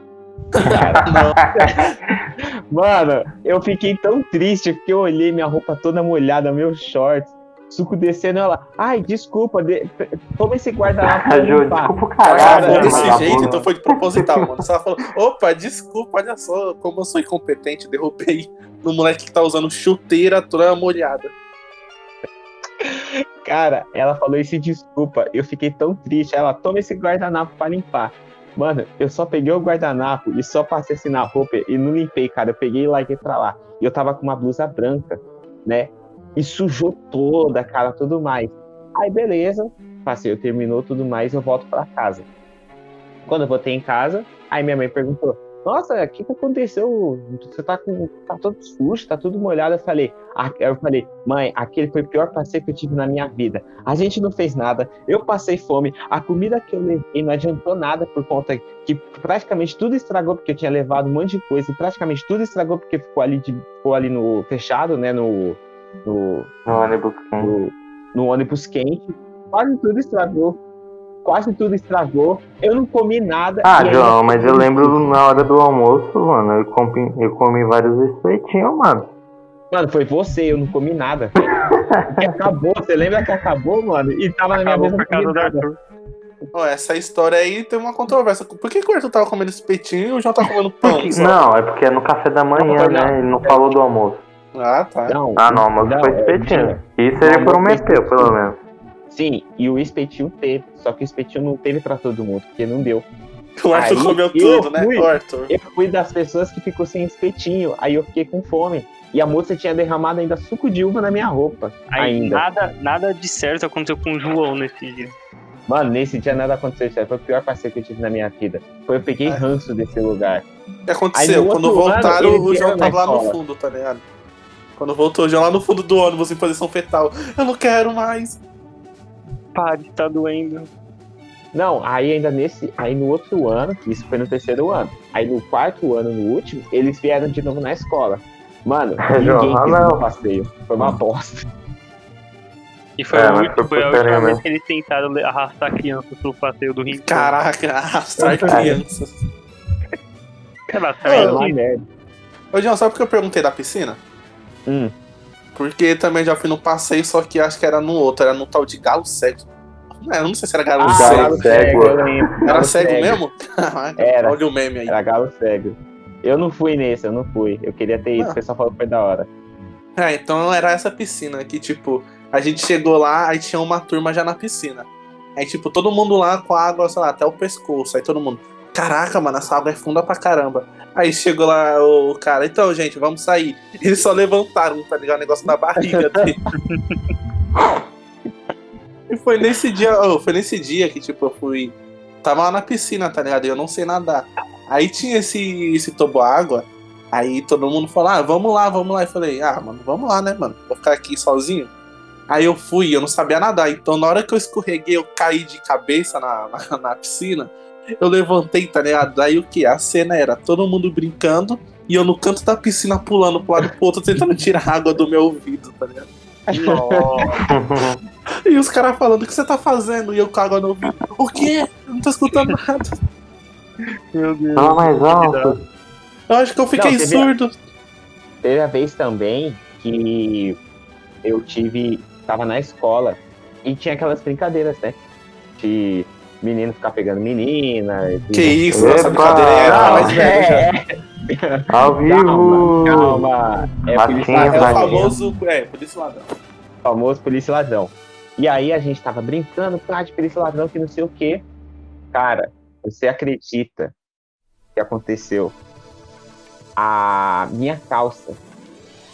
[LAUGHS] Mano, eu fiquei tão triste porque eu olhei minha roupa toda molhada, meus shorts, suco descendo, ela, ai, desculpa, de... toma esse guardanapo pra eu Jô, limpar." desculpa o Cara, caralho. Cara, desse vagabundo. jeito, então foi de proposital, mano. Você falou, [LAUGHS] opa, desculpa, olha só, como eu sou incompetente, derrubei no moleque que tá usando chuteira toda molhada. [LAUGHS] Cara, ela falou esse desculpa. Eu fiquei tão triste. Ela toma esse guardanapo pra limpar. Mano, eu só peguei o guardanapo e só passei assim na roupa e não limpei, cara. Eu peguei e larguei pra lá. E eu tava com uma blusa branca, né? E sujou toda, cara, tudo mais. Aí, beleza. Passeio terminou tudo mais, eu volto pra casa. Quando eu voltei em casa, aí minha mãe perguntou: nossa, o que, que aconteceu? Você tá com. tá todo sujo, tá tudo molhado. Eu falei, eu falei, mãe, aquele foi o pior passeio que eu tive na minha vida. A gente não fez nada, eu passei fome, a comida que eu levei não adiantou nada por conta que praticamente tudo estragou, porque eu tinha levado um monte de coisa, e praticamente tudo estragou porque ficou ali, de, ficou ali no fechado, né? No. No No ônibus quente. no, no ônibus quente. Quase tudo estragou. Quase tudo estragou. Eu não comi nada. Ah, aí- João, mas eu lembro na hora do almoço, mano, eu comi, eu comi vários espetinhos, mano. Mano, foi você, eu não comi nada. [LAUGHS] Acabou, você lembra que acabou, mano? E tava na minha Acabou mesa não nada. Essa história aí tem uma controvérsia. Por que, que o Arthur tava comendo espetinho e o João tava comendo pão? Não, é porque é no café da manhã, Não, né? Ele não falou do almoço. Ah, tá. Não, Ah, não, almoço não, foi é, espetinho. Isso Não, ele prometeu, pelo menos. Sim, e o espetinho teve. Só que o espetinho não teve pra todo mundo, porque não deu. [LAUGHS] O Arthur Aí comeu eu tudo, né? fui. Arthur. Eu fui das pessoas que ficou sem espetinho, aí eu fiquei com fome. E a moça tinha derramado ainda suco de uva na minha roupa. Aí ainda. nada, nada de certo aconteceu com o João nesse dia. Mano, nesse dia nada aconteceu, sério. Foi o pior passeio que eu tive na minha vida. Foi eu peguei É. ranço desse lugar. O que aconteceu? Aí Quando outro voltaram, ano, o João tava lá no fundo, tá ligado? Quando voltou João lá no fundo do ônibus em posição fetal. Eu não quero mais. Pare, tá doendo. Não, aí ainda nesse. Aí no outro ano, que isso foi no terceiro ano. Aí no quarto ano, no último, eles vieram de novo na escola. Mano, [LAUGHS] ninguém ah, quis não. no passeio. Foi uma bosta. E foi, É, última- foi foi a última vez que eles tentaram arrastar crianças pro passeio do Rincão. Caraca, arrastar crianças. Ela tá Foi vendo? uma merda. Ô, João, sabe por que eu perguntei da piscina? Hum. Porque também já fui no passeio, só que acho que era no outro, era no tal de galo cego. Não, eu não sei se era galo Ah, Galo cego. galo cego. cego. Era Galo cego mesmo? [LAUGHS] Era. Olha o meme aí. Era galo cego. Eu não fui nesse, eu não fui. Eu queria ter ido, Ah. o pessoal falou que foi da hora. É, então era essa piscina que, tipo, a gente chegou lá, aí tinha uma turma já na piscina. Aí, tipo, todo mundo lá com a água, sei lá, até o pescoço. Aí todo mundo, caraca, mano, essa água é funda pra caramba. Aí chegou lá o cara, então, gente, vamos sair. Eles só levantaram, tá ligado? O negócio na barriga dele. e foi nesse dia, oh, foi nesse dia que, tipo, eu fui. Tava lá na piscina, tá ligado? E eu não sei nadar. Aí tinha esse, esse toboágua. Aí todo mundo falou, ah, vamos lá, vamos lá. Eu falei, ah, mano, vamos lá, né, mano? Vou ficar aqui sozinho. Aí eu fui, eu não sabia nadar. Então na hora que eu escorreguei, eu caí de cabeça na, na, na piscina. Eu levantei, tá ligado? Daí o que? A cena era todo mundo brincando e eu no canto da piscina pulando pro lado e pro outro, tentando [LAUGHS] tirar água do meu ouvido, tá ligado? Nossa. [LAUGHS] E os caras falando, o que você tá fazendo? E eu com água no ouvido. O quê? Eu não tô escutando nada. Meu Deus. Fala mais alto. Eu acho que eu fiquei Não, teve- surdo. Teve a vez também que eu tive. Tava na escola e tinha aquelas brincadeiras, né? De menino ficar pegando menina. e- Que isso, essa Epa! brincadeira aí era mais velha é, [LAUGHS] Ao vivo! calma. É Batinha, polícia É ladrão. famoso. É, polícia ladrão. famoso polícia ladrão. E aí a gente tava brincando, pá, de polícia ladrão, que não sei o quê. Cara, você acredita que aconteceu? A minha calça.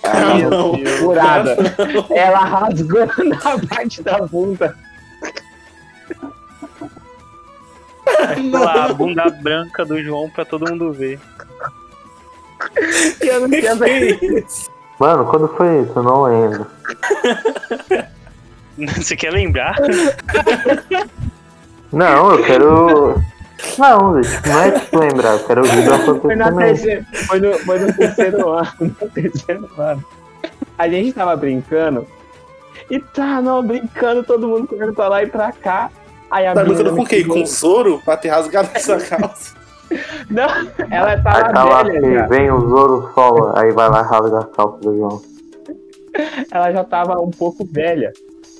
Ela Não. furada. Ela rasgou [LAUGHS] na parte da bunda. [LAUGHS] Lá, a bunda branca do João pra todo mundo ver. E eu não tinha Que Mano, quando foi isso? Eu não lembro. [LAUGHS] Você quer lembrar? Não, eu quero. Não, não é tipo lembrar, eu quero ouvir na acontecimento. terceira, foi, no, foi no terceiro [LAUGHS] ano. No terceiro ano. A gente tava brincando. E tá, não, brincando, todo mundo correndo pra lá e pra cá. Aí a Tá brincando com quem? Com Zoro? Pra ter rasgado [LAUGHS] essa calça? Não, ela Aí tava tá lá velha assim, já. vem o Zoro sola, aí vai lá e rasga a calça do João. [LAUGHS] Ela já tava um pouco velha,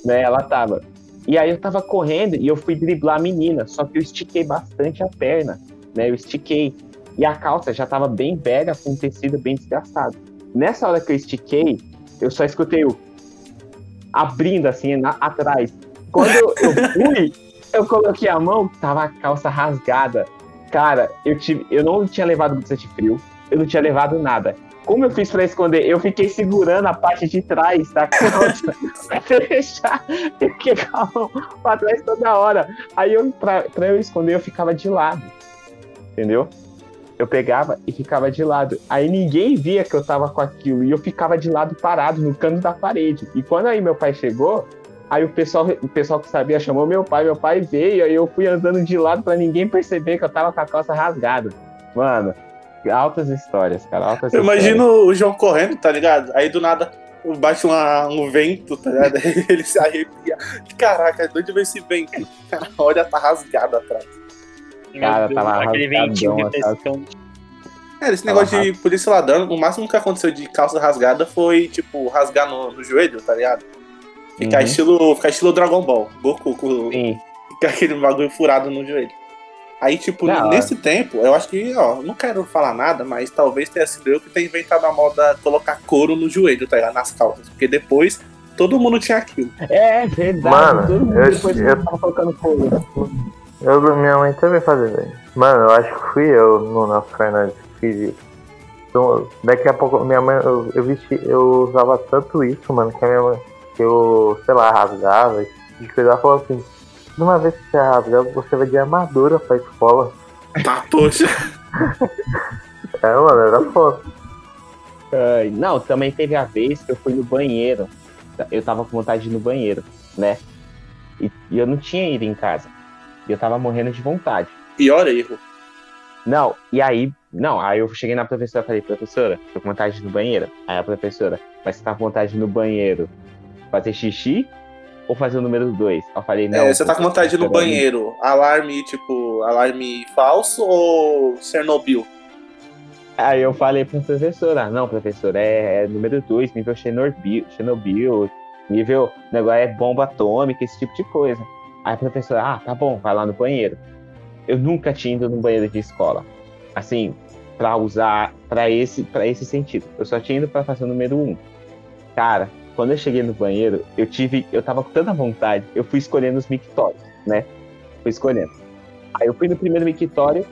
né? Ela tava. E aí eu tava correndo e eu fui driblar a menina, só que eu estiquei bastante a perna, né? Eu estiquei. E a calça já tava bem velha, com o tecido bem desgastado. Nessa hora que eu estiquei, eu só escutei o abrindo assim na- atrás. Quando eu fui, eu coloquei a mão, tava a calça rasgada. Cara, eu, tive, eu não tinha levado de frio, eu não tinha levado nada. Como eu fiz pra esconder? Eu fiquei segurando a parte de trás da calça [LAUGHS] pra fechar. Eu fiquei com a mão pra trás toda hora. Aí eu, pra, pra eu esconder, eu ficava de lado. Entendeu? Eu eu pegava e ficava de lado. Aí ninguém via que eu tava com aquilo. E eu ficava de lado parado no canto da parede. E quando aí meu pai chegou, aí o pessoal, o pessoal que sabia chamou meu pai. Meu pai veio, aí eu fui andando de lado pra ninguém perceber que eu tava com a calça rasgada. Mano, altas histórias, cara. Altas Eu histórias. imagino o João correndo, tá ligado? Aí do nada bate uma- um vento, tá ligado? Aí [LAUGHS] ele se arrepia. Caraca, de onde veio esse vento? Cara, olha, tá rasgado atrás. Cara, Meu tava aquele rasgadão, ventinho sabe? refrescante. É, esse negócio de polícia ladrão, o máximo que aconteceu de calça rasgada foi, tipo, rasgar no, no joelho, tá ligado? Ficar, Uhum. estilo, ficar estilo Dragon Ball. Goku com, Sim. [LAUGHS] com aquele bagulho furado no joelho. Aí, tipo, Não, nesse tempo, eu acho que, ó, não quero falar nada, mas talvez tenha sido eu que tenha inventado a moda colocar couro no joelho, tá ligado? Nas calças. Porque depois todo mundo tinha aquilo. É verdade. Mano, todo mundo eu- depois eu- tava colocando couro. Eu, minha mãe também fazia, velho. Mano, eu acho que fui eu no Nelson Fernandes que fiz isso. Então, daqui a pouco, minha mãe, eu, eu vesti, eu usava tanto isso, mano, que a minha mãe, que eu, sei lá, rasgava, de coisa. Ela falou assim: de uma vez que você rasgar, você vai de armadura pra escola. Tá, poxa. É, mano, era foda. Ai, não, também teve a vez que eu fui no banheiro. Eu tava com vontade de ir no banheiro, né? E, e eu não tinha ido em casa. E eu tava morrendo de vontade. Pior erro. Não, e aí, não, aí eu cheguei na professora e falei, professora, tô com vontade de ir no banheiro. Aí a professora, mas você tá com vontade de ir no banheiro fazer xixi ou fazer o número 2? Eu falei, não. É, você tá com vontade de ir no banheiro. Alarme, tipo, alarme falso ou Chernobyl? Aí eu falei pra professora, não, professora, é, é número 2, nível Chernobyl, Chernobyl, nível, negócio é bomba atômica, esse tipo de coisa. Aí a professora, ah, tá bom, vai lá no banheiro. Eu nunca tinha ido no banheiro de escola, assim, pra usar, pra esse, pra esse sentido. Eu só tinha ido pra fazer o número 1. Um. Cara, quando eu cheguei no banheiro, eu tive, eu tava com tanta vontade, eu fui escolhendo os mictórios, né? Fui escolhendo. Aí eu fui no primeiro mictório,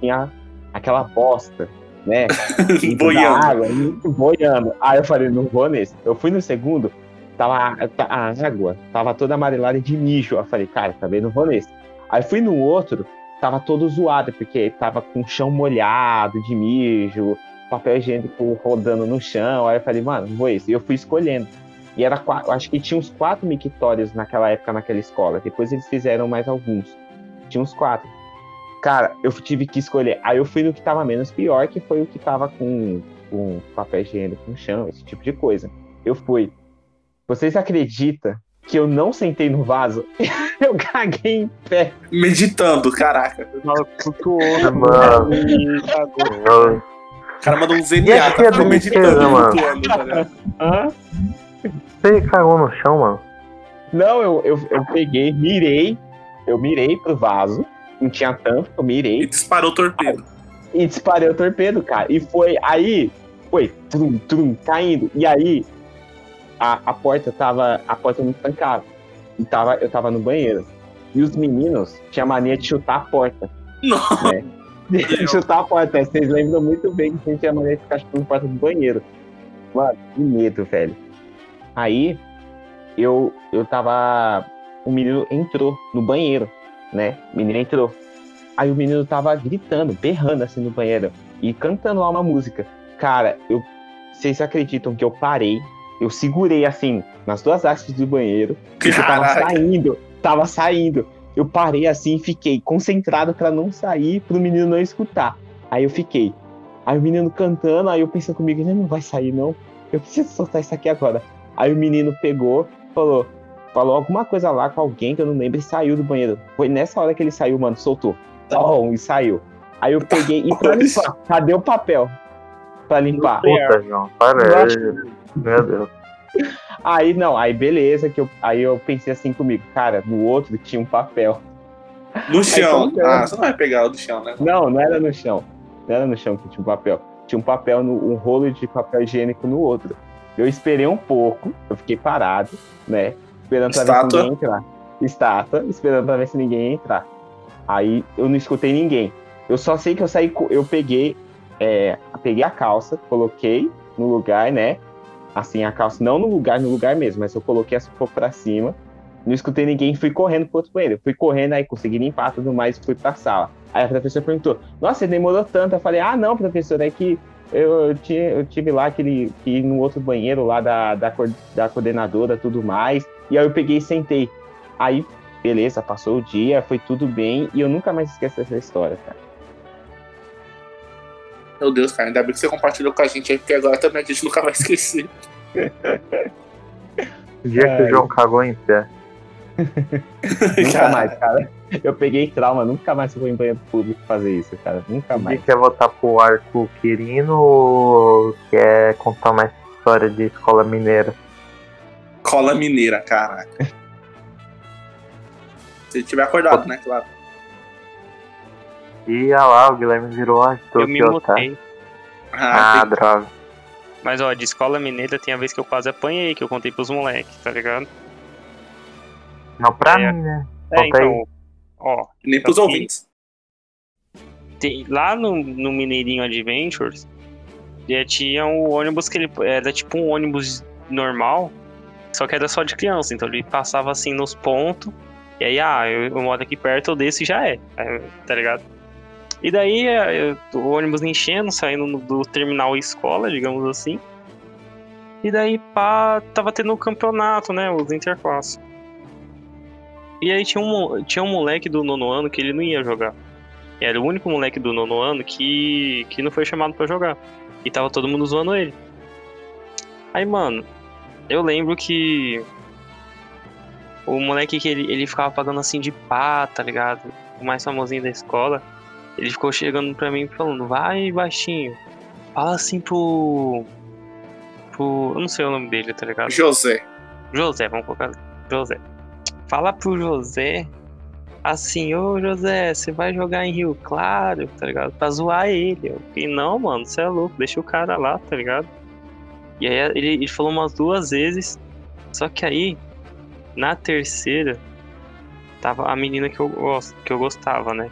tinha aquela bosta, né? [LAUGHS] Boiando. água, boiando. Aí eu falei, não vou nesse. Eu fui no segundo, tava a água, tava toda amarelada de mijo. Eu falei, cara, também não vou nesse. Aí fui no outro, tava todo zoado, porque tava com o chão molhado de mijo, papel higiênico rodando no chão. Aí eu falei, mano, não vou esse. E eu fui escolhendo. E era quatro, acho que tinha uns quatro mictórios naquela época naquela escola. Depois eles fizeram mais alguns. Tinha uns quatro. Cara, eu tive que escolher. Aí eu fui no que tava menos pior, que foi o que tava com, com papel higiênico no chão, esse tipo de coisa. Eu fui. Vocês acreditam que eu não sentei no vaso? [LAUGHS] eu caguei em pé. Meditando, caraca. Tava flutuou. Mano. E cara mandou um E ZNA, tá é ficando meditando, brinquedo, mano. flutuando, tá? Hã? Você cagou no chão, mano? Não, eu, eu, eu peguei, mirei. Eu mirei pro vaso. Não tinha tampa, eu E mirei. disparou o torpedo. e disparei o torpedo, cara. E foi aí, foi trum, trum, caindo. E aí, a, a porta tava, a porta não trancava. E tava, eu tava no banheiro. E os meninos tinham mania de chutar a porta. Não. Né? De chutar a porta. Vocês lembram muito bem que a gente tinha mania de ficar chutando a porta do banheiro. Mano, que medo, velho. Aí, eu, eu tava. O menino entrou no banheiro, né? O menino entrou. Aí o menino tava gritando, berrando assim no banheiro e cantando lá uma música. Cara, eu. Vocês acreditam que eu parei? Eu segurei assim, nas duas hastes do banheiro. Porque eu tava saindo, tava saindo. Eu parei assim e fiquei concentrado pra não sair, pro menino não escutar. Aí eu fiquei. Aí o menino cantando, aí eu pensando comigo, ele não vai sair não. Eu preciso soltar isso aqui agora. Aí o menino pegou, falou, falou alguma coisa lá com alguém que eu não lembro e saiu do banheiro. Foi nessa hora que ele saiu, mano, soltou. Tom, e saiu. Aí eu peguei e pra limpar. Cadê o papel? Pra limpar. Puta, João, para. Acho- Meu Deus. Aí não, aí beleza, que eu, aí eu pensei assim comigo, cara, no outro tinha um papel. No chão. Ah, você não vai pegar o do chão, né? Não, não era no chão. Não era no chão que tinha um papel. Tinha um papel, no, um rolo de papel higiênico no outro. Eu esperei um pouco, eu fiquei parado, né? Esperando pra ver se Estátua. ninguém entrar. Estátua, esperando pra ver se ninguém entrar. Aí eu não escutei ninguém. Eu só sei que eu saí, eu peguei, é, peguei a calça, coloquei no lugar, né? Assim, a calça, não no lugar, no lugar mesmo, mas eu coloquei essa um pouco pra cima. Não escutei ninguém, fui correndo pro outro banheiro. Fui correndo, aí consegui limpar tudo mais fui pra sala. Aí a professora perguntou, nossa, você demorou tanto? Eu falei, ah, não, professora, é que eu, eu, tinha, eu tive lá aquele, que no outro banheiro lá da, da, da coordenadora tudo mais. E aí eu peguei e sentei. Aí, beleza, passou o dia, foi tudo bem. E eu nunca mais esqueço essa história, cara. Meu Deus, cara, ainda bem que você compartilhou com a gente aí, porque agora também a gente nunca vai esquecer. [LAUGHS] O dia que Ai. o João cagou em pé. [LAUGHS] Nunca Cara, mais, cara. Eu peguei trauma, nunca mais vou em banheiro público fazer isso, cara. Nunca mais. quer voltar pro arco Quirino ou quer contar uma história de escola mineira? Cola mineira, caraca. [LAUGHS] Se tiver acordado, né, claro. E ah lá, o Guilherme virou Arthur Eu me tá? mutei. Ah, tem- droga. Mas ó, de escola mineira tem a vez que eu quase apanhei, que eu contei pros moleques, tá ligado? Não pra É. mim, né? É, Conta aí. então, ó, nem pros Aqui. ouvintes. tem- lá no, no Mineirinho Adventures, já tinha o ônibus que ele era tipo um ônibus normal, só que era só de criança, então ele passava assim nos pontos, e aí, ah, eu, eu moro aqui perto, eu desço e já é, é, tá ligado? E daí é, eu- o ônibus enchendo, saindo do terminal escola, digamos assim. E daí, pá, tava tendo um campeonato, né? Os interclasses. E aí tinha um, tinha um moleque do nono ano que ele não ia jogar. Era o único moleque do nono ano que, que não foi chamado pra jogar. E tava todo mundo zoando ele. Aí, mano, eu lembro que o moleque que ele, ele ficava pagando assim de pá, tá ligado? O mais famosinho da escola. Ele ficou chegando pra mim falando, vai baixinho, fala assim pro. pro. Eu não sei o nome dele, tá ligado? José. José, vamos colocar José. Fala pro José assim, ô José, você vai jogar em Rio Claro, tá ligado? Pra zoar ele. Eu fiquei, não, mano, você é louco, deixa o cara lá, tá ligado? E aí ele, ele falou umas duas vezes, só que aí, na terceira, tava a menina que eu, gosto, que eu gostava, né?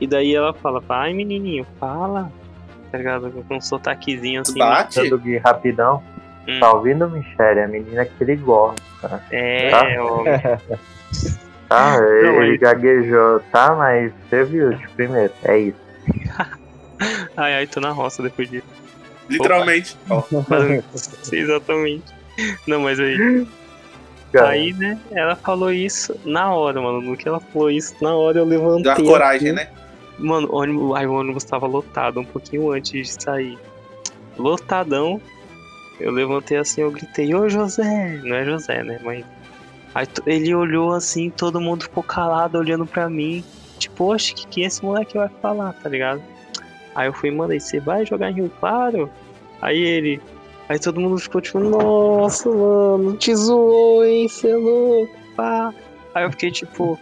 E daí ela fala, ai menininho, fala, tá ligado? Com um sotaquezinho assim. Bate? Gui rapidão. Hum. Tá ouvindo, Michele? É a menina que ele gosta. É, Tá. ó, [LAUGHS] Tá? Ele, Não, ele gaguejou, tá? Mas você viu de primeiro. É isso. [LAUGHS] ai, ai, tô na roça depois disso. Literalmente. [LAUGHS] Exatamente. Não, mas aí. Cara, Aí, né, ela falou isso na hora, mano. No que ela falou isso, na hora eu levantei. dá coragem, assim. né? Mano, o ônibus, aí o ônibus tava lotado um pouquinho antes de sair. Lotadão. Eu levantei assim, eu gritei, ô José! Não é José, né? Mas. Aí ele olhou assim, todo mundo ficou calado olhando pra mim. Tipo, oxe, que que esse moleque vai falar, tá ligado? Aí eu fui e mandei, você vai jogar em Rio Claro? Aí ele. Aí todo mundo ficou tipo, nossa, mano, te zoou, hein, cê é louco, pá. Aí eu fiquei tipo,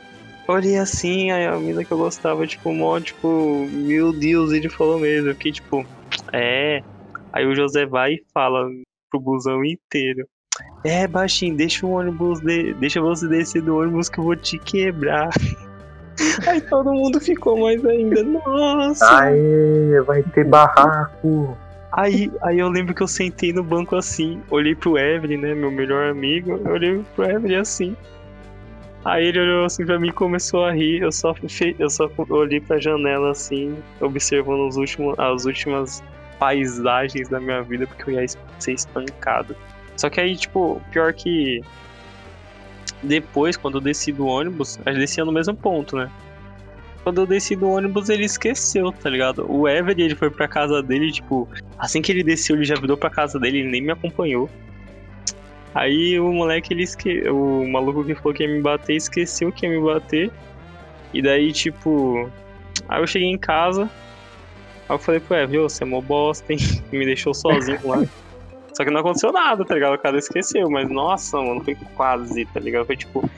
olhei assim, aí a mina que eu gostava, tipo, mó, tipo, meu Deus, ele falou mesmo. Eu fiquei tipo, é. Aí o José vai e fala pro busão inteiro. É, baixinho, deixa o ônibus, de... deixa você descer do ônibus que eu vou te quebrar. [LAUGHS] Aí todo mundo ficou mais ainda, nossa. Aê, vai ter barraco. Aí, aí eu lembro que eu sentei no banco assim, olhei pro Evelyn, né, meu melhor amigo, eu olhei pro Evelyn assim. Aí ele olhou assim pra mim e começou a rir, eu só, eu só olhei pra janela assim, observando os últimos, as últimas paisagens da minha vida, porque eu ia ser espancado. Só que aí, tipo, pior que depois, quando eu desci do ônibus, a gente descia no mesmo ponto, né? Quando eu desci do ônibus, ele esqueceu, tá ligado? O Evelyn, ele foi pra casa dele, tipo, assim que ele desceu, ele já virou pra casa dele, ele nem me acompanhou. Aí o moleque, ele esque... o maluco que falou que ia me bater, esqueceu que ia me bater. E daí, tipo, aí eu cheguei em casa, aí eu falei pro Evelyn, ô, você é mó bosta, hein? [LAUGHS] me deixou sozinho lá. Só que não aconteceu nada, tá ligado? O cara esqueceu, mas nossa, mano, foi quase, tá ligado? Foi tipo,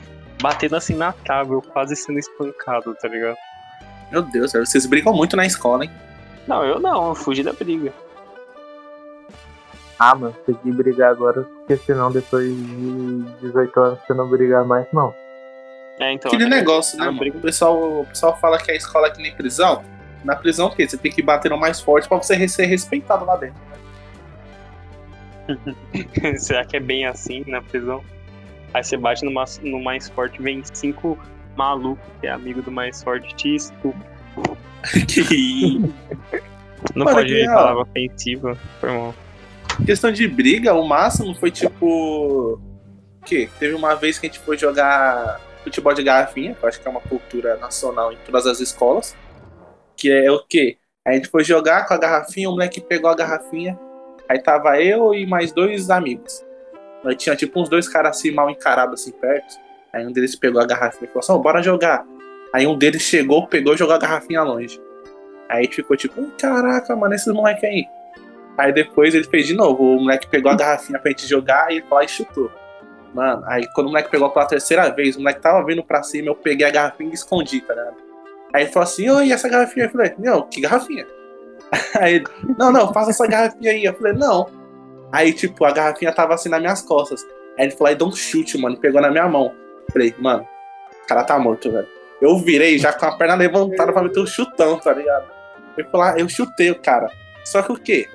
batendo assim na eu quase sendo espancado, tá ligado? Meu Deus, vocês brigam muito na escola, hein? Não, eu não, eu fugi da briga. Ah, mano, tem que brigar agora, porque senão depois de 18 anos você não brigar mais, não. É, então. Aquele é- negócio, né, eu mano? O pessoal, o pessoal fala que a escola é que nem prisão. Na prisão, o quê? Você tem que bater no mais forte pra você ser respeitado lá dentro. [LAUGHS] Será que é bem assim na prisão? Aí você bate no, mais- no mais forte, vem cinco malucos que é amigo do mais forte, te estupra. [LAUGHS] Que Não Mano, pode que, palavra ofensiva, foi mal. Questão de briga, o máximo foi tipo. O quê? Teve uma vez que a gente foi jogar futebol de garrafinha, que eu acho que é uma cultura nacional em todas as escolas. Que é o quê? A gente foi jogar com a garrafinha, o moleque pegou a garrafinha, aí tava eu e mais dois amigos. Aí tinha tipo uns dois caras assim mal encarados assim perto. Aí um deles pegou a garrafinha e falou assim, "Ô, bora jogar. Aí um deles chegou, pegou e jogou a garrafinha longe. Aí ficou tipo, "Ih, caraca, mano, esses moleque aí. Aí depois ele fez de novo. O moleque pegou a garrafinha pra gente jogar e ele foi lá e chutou. Mano, aí quando o moleque pegou pela terceira vez, o moleque tava vindo pra cima, eu peguei a garrafinha e escondi, tá ligado? Aí ele falou assim, oi, essa garrafinha? Eu falei, não, que garrafinha? [LAUGHS] Aí ele, não, não, faça essa garrafinha aí. Eu falei, não. Aí, tipo, a garrafinha tava assim nas minhas costas. Aí ele falou, aí deu um chute, mano, e pegou na minha mão. Eu falei, mano, o cara tá morto, velho. Eu virei já com a perna levantada pra meter um chutão, tá ligado? Ele falou, ah, eu chutei o cara. Só que o quê?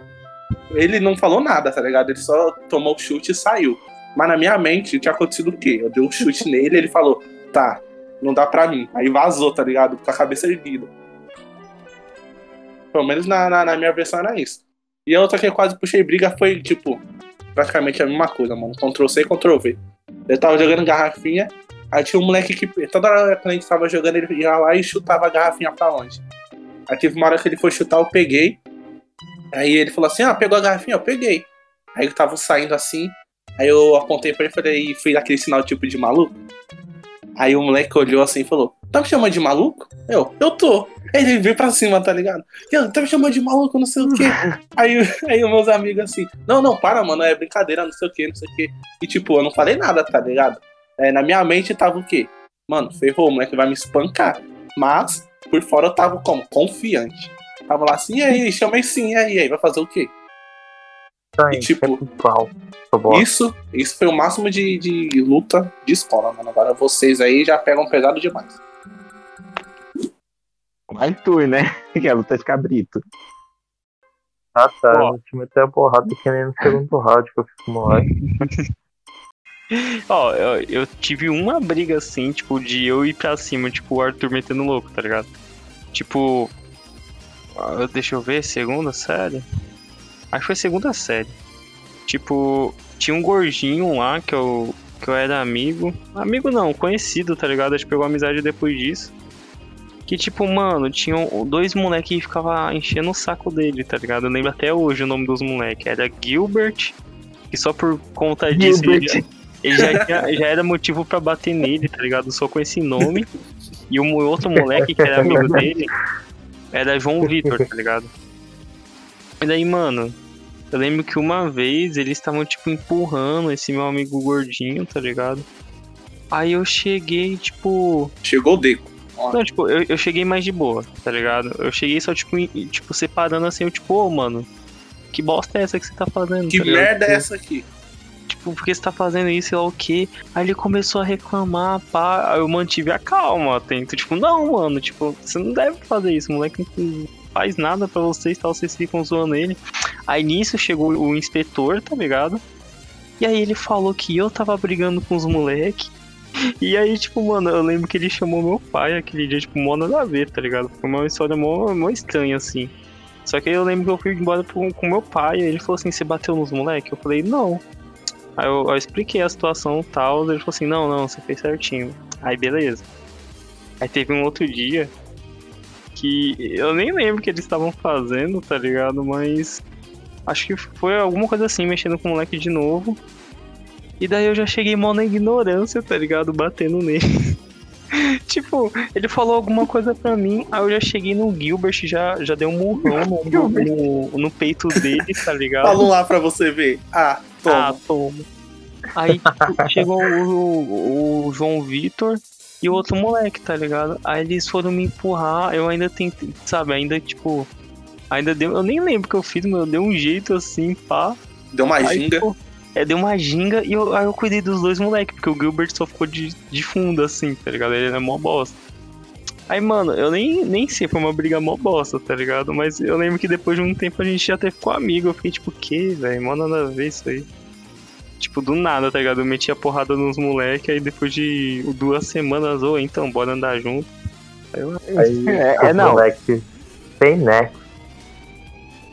Ele não falou nada, tá ligado? Ele só tomou o chute e saiu. Mas na minha mente tinha acontecido o quê? Eu dei um chute nele e ele falou, tá, não dá pra mim. Aí vazou, tá ligado? Com a cabeça erguida. Pelo menos na, na, na minha versão era isso. E a outra que eu quase puxei briga foi, tipo, praticamente a mesma coisa, mano. Ctrl C Ctrl V. Eu tava jogando garrafinha, aí tinha um moleque que toda hora que a gente tava jogando, ele ia lá e chutava a garrafinha pra longe. Aí teve uma hora que ele foi chutar, eu peguei. Aí ele falou assim: Ah, pegou a garrafinha? Eu peguei. Aí eu tava saindo assim. Aí eu apontei pra ele e falei, e fiz aquele sinal tipo de maluco. Aí o moleque olhou assim e falou: Tá me chamando de maluco? Eu, eu tô. Aí ele veio pra cima, tá ligado? Eu, tá me chamando de maluco, não sei o quê. [LAUGHS] aí, aí os meus amigos assim: Não, não, para, mano, é brincadeira, não sei o quê, não sei o quê. E tipo, eu não falei nada, tá ligado? É, na minha mente tava o quê? Mano, ferrou, o moleque vai me espancar. Mas, por fora eu tava como? Confiante. Tava lá assim, e aí, chamei sim, e aí, e aí, vai fazer o quê? Tá aí, E, tipo, é. Isso, isso foi o máximo de, de luta de escola, mano. Agora vocês aí já pegam pesado demais. O Arthur, né? [LAUGHS] Que é a luta de cabrito. Ah, tá. Ó. O time tem a porrada que nem no segundo round que eu fiz com o moleque. [LAUGHS] Ó, eu, eu tive uma briga assim, tipo, de eu ir pra cima, tipo, o Arthur metendo louco, tá ligado? Tipo. Ah, Deixa eu ver, segunda série? Acho que foi segunda série. Tipo, tinha um gordinho lá que eu, que eu era amigo. Amigo não, conhecido, tá ligado? A gente pegou amizade depois disso. Que tipo, mano, tinham dois moleques que ficavam enchendo o saco dele, tá ligado? Eu lembro até hoje o nome dos moleques. Era Gilbert, que só por conta disso ele, Gilbert. ele já, tinha- já era motivo pra bater nele, tá ligado? Só com esse nome. E o mo- outro moleque que era amigo [LAUGHS] dele era João [LAUGHS] Vitor, tá ligado? E daí, mano, eu lembro que uma vez eles estavam, tipo, empurrando esse meu amigo gordinho, tá ligado? Aí eu cheguei, tipo. Chegou o Deco. Não, tipo, eu, eu cheguei mais de boa, tá ligado? Eu cheguei só, tipo, em- tipo separando assim, eu, tipo, ô, mano, que bosta é essa que você tá fazendo? Que tá ligado? merda é Tipo, essa aqui? Tipo, por que você tá fazendo isso, sei lá o quê? Aí ele começou a reclamar, pá. Aí eu mantive a calma, atento. Tipo, não, mano, tipo, você não deve fazer isso, moleque não faz nada pra vocês, tal, vocês ficam zoando ele. Aí nisso chegou o inspetor, tá ligado? E aí ele falou que eu tava brigando com os moleque. E aí, tipo, mano, eu lembro que ele chamou meu pai aquele dia, tipo, mó nada a ver, tá ligado? Foi uma história mó, mó estranha, assim. Só que aí eu lembro que eu fui embora pro- com meu pai, e ele falou assim, você bateu nos moleque? Eu falei, não. Aí eu, eu expliquei a situação e tal, ele falou assim, não, não, você fez certinho. Aí beleza. Aí teve um outro dia que eu nem lembro o que eles estavam fazendo, tá ligado? Mas acho que foi alguma coisa assim, mexendo com o moleque de novo. E daí eu já cheguei mó na ignorância, tá ligado? Batendo nele. [LAUGHS] tipo, ele falou alguma coisa pra mim, aí eu já cheguei no Gilbert, já, já dei um murrão no, no, [LAUGHS] no peito dele, tá ligado? Fala um lá pra você ver. Ah, toma. Ah, toma. Aí tipo, chegou o, o João Vitor e o outro moleque, tá ligado? Aí eles foram me empurrar, eu ainda tentei, sabe, ainda tipo. Ainda deu. Eu nem lembro o que eu fiz, mas eu dei um jeito assim, pá. Deu uma Aí, ginga. tipo, é, deu uma ginga e eu, aí eu cuidei dos dois moleques, porque o Gilbert só ficou de, de fundo, assim, tá ligado? Ele era mó bosta. Aí, mano, eu nem, nem sei, foi uma briga mó bosta, tá ligado? Mas eu lembro que depois de um tempo a gente já até ficou amigo. Eu fiquei tipo, que, velho? Mó nada a ver isso aí. Tipo, do nada, tá ligado? Eu metia porrada nos moleques, aí depois de duas semanas, ô, então, bora andar junto. Aí eu, Aí, [LAUGHS] É, é, não. moleque sem né?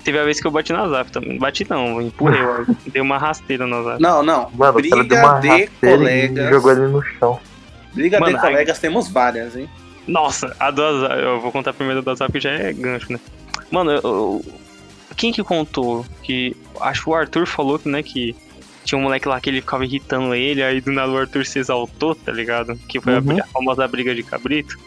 teve a vez que eu bati na Zap também. Bati não, eu empurrei, [LAUGHS] eu dei uma rasteira na Zap. Não, não. Mano, o cara briga deu uma de rasteira e colegas. jogou ele no chão. Briga Mano, de colegas temos várias, hein? Nossa, a do Azap, eu vou contar primeiro da Zap que já é gancho, né? Mano, eu- eu- quem que contou? Que acho que o Arthur falou que, né, que tinha um moleque lá que ele ficava irritando ele, aí do nada o Arthur se exaltou, tá ligado? Que foi a Uhum. briga- a, famosa briga de cabrito.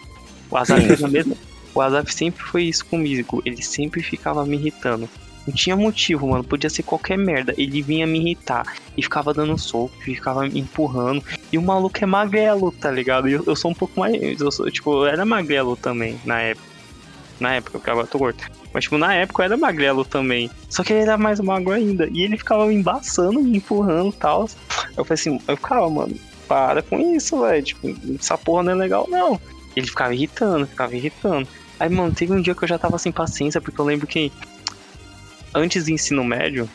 O Azap fez a mesma. O Azap sempre foi isso comigo, ele sempre ficava me irritando. Não tinha motivo, mano. Podia ser qualquer merda. Ele vinha me irritar. E ficava dando soco, e ficava me empurrando. E o maluco é magrelo, tá ligado? E eu, eu sou um pouco mais. Eu sou, tipo, eu era magrelo também, na época. Na época, porque agora eu tô gordo. Mas, tipo, na época eu era magrelo também. Só que ele era mais magro ainda. E ele ficava me embaçando, me empurrando e tal. Eu falei assim, eu ficava, mano, para com isso, velho. Tipo, essa porra não é legal, não. Ele ficava irritando, ficava irritando. Aí, mano, teve um dia que eu já tava sem paciência, porque eu lembro que antes do ensino médio,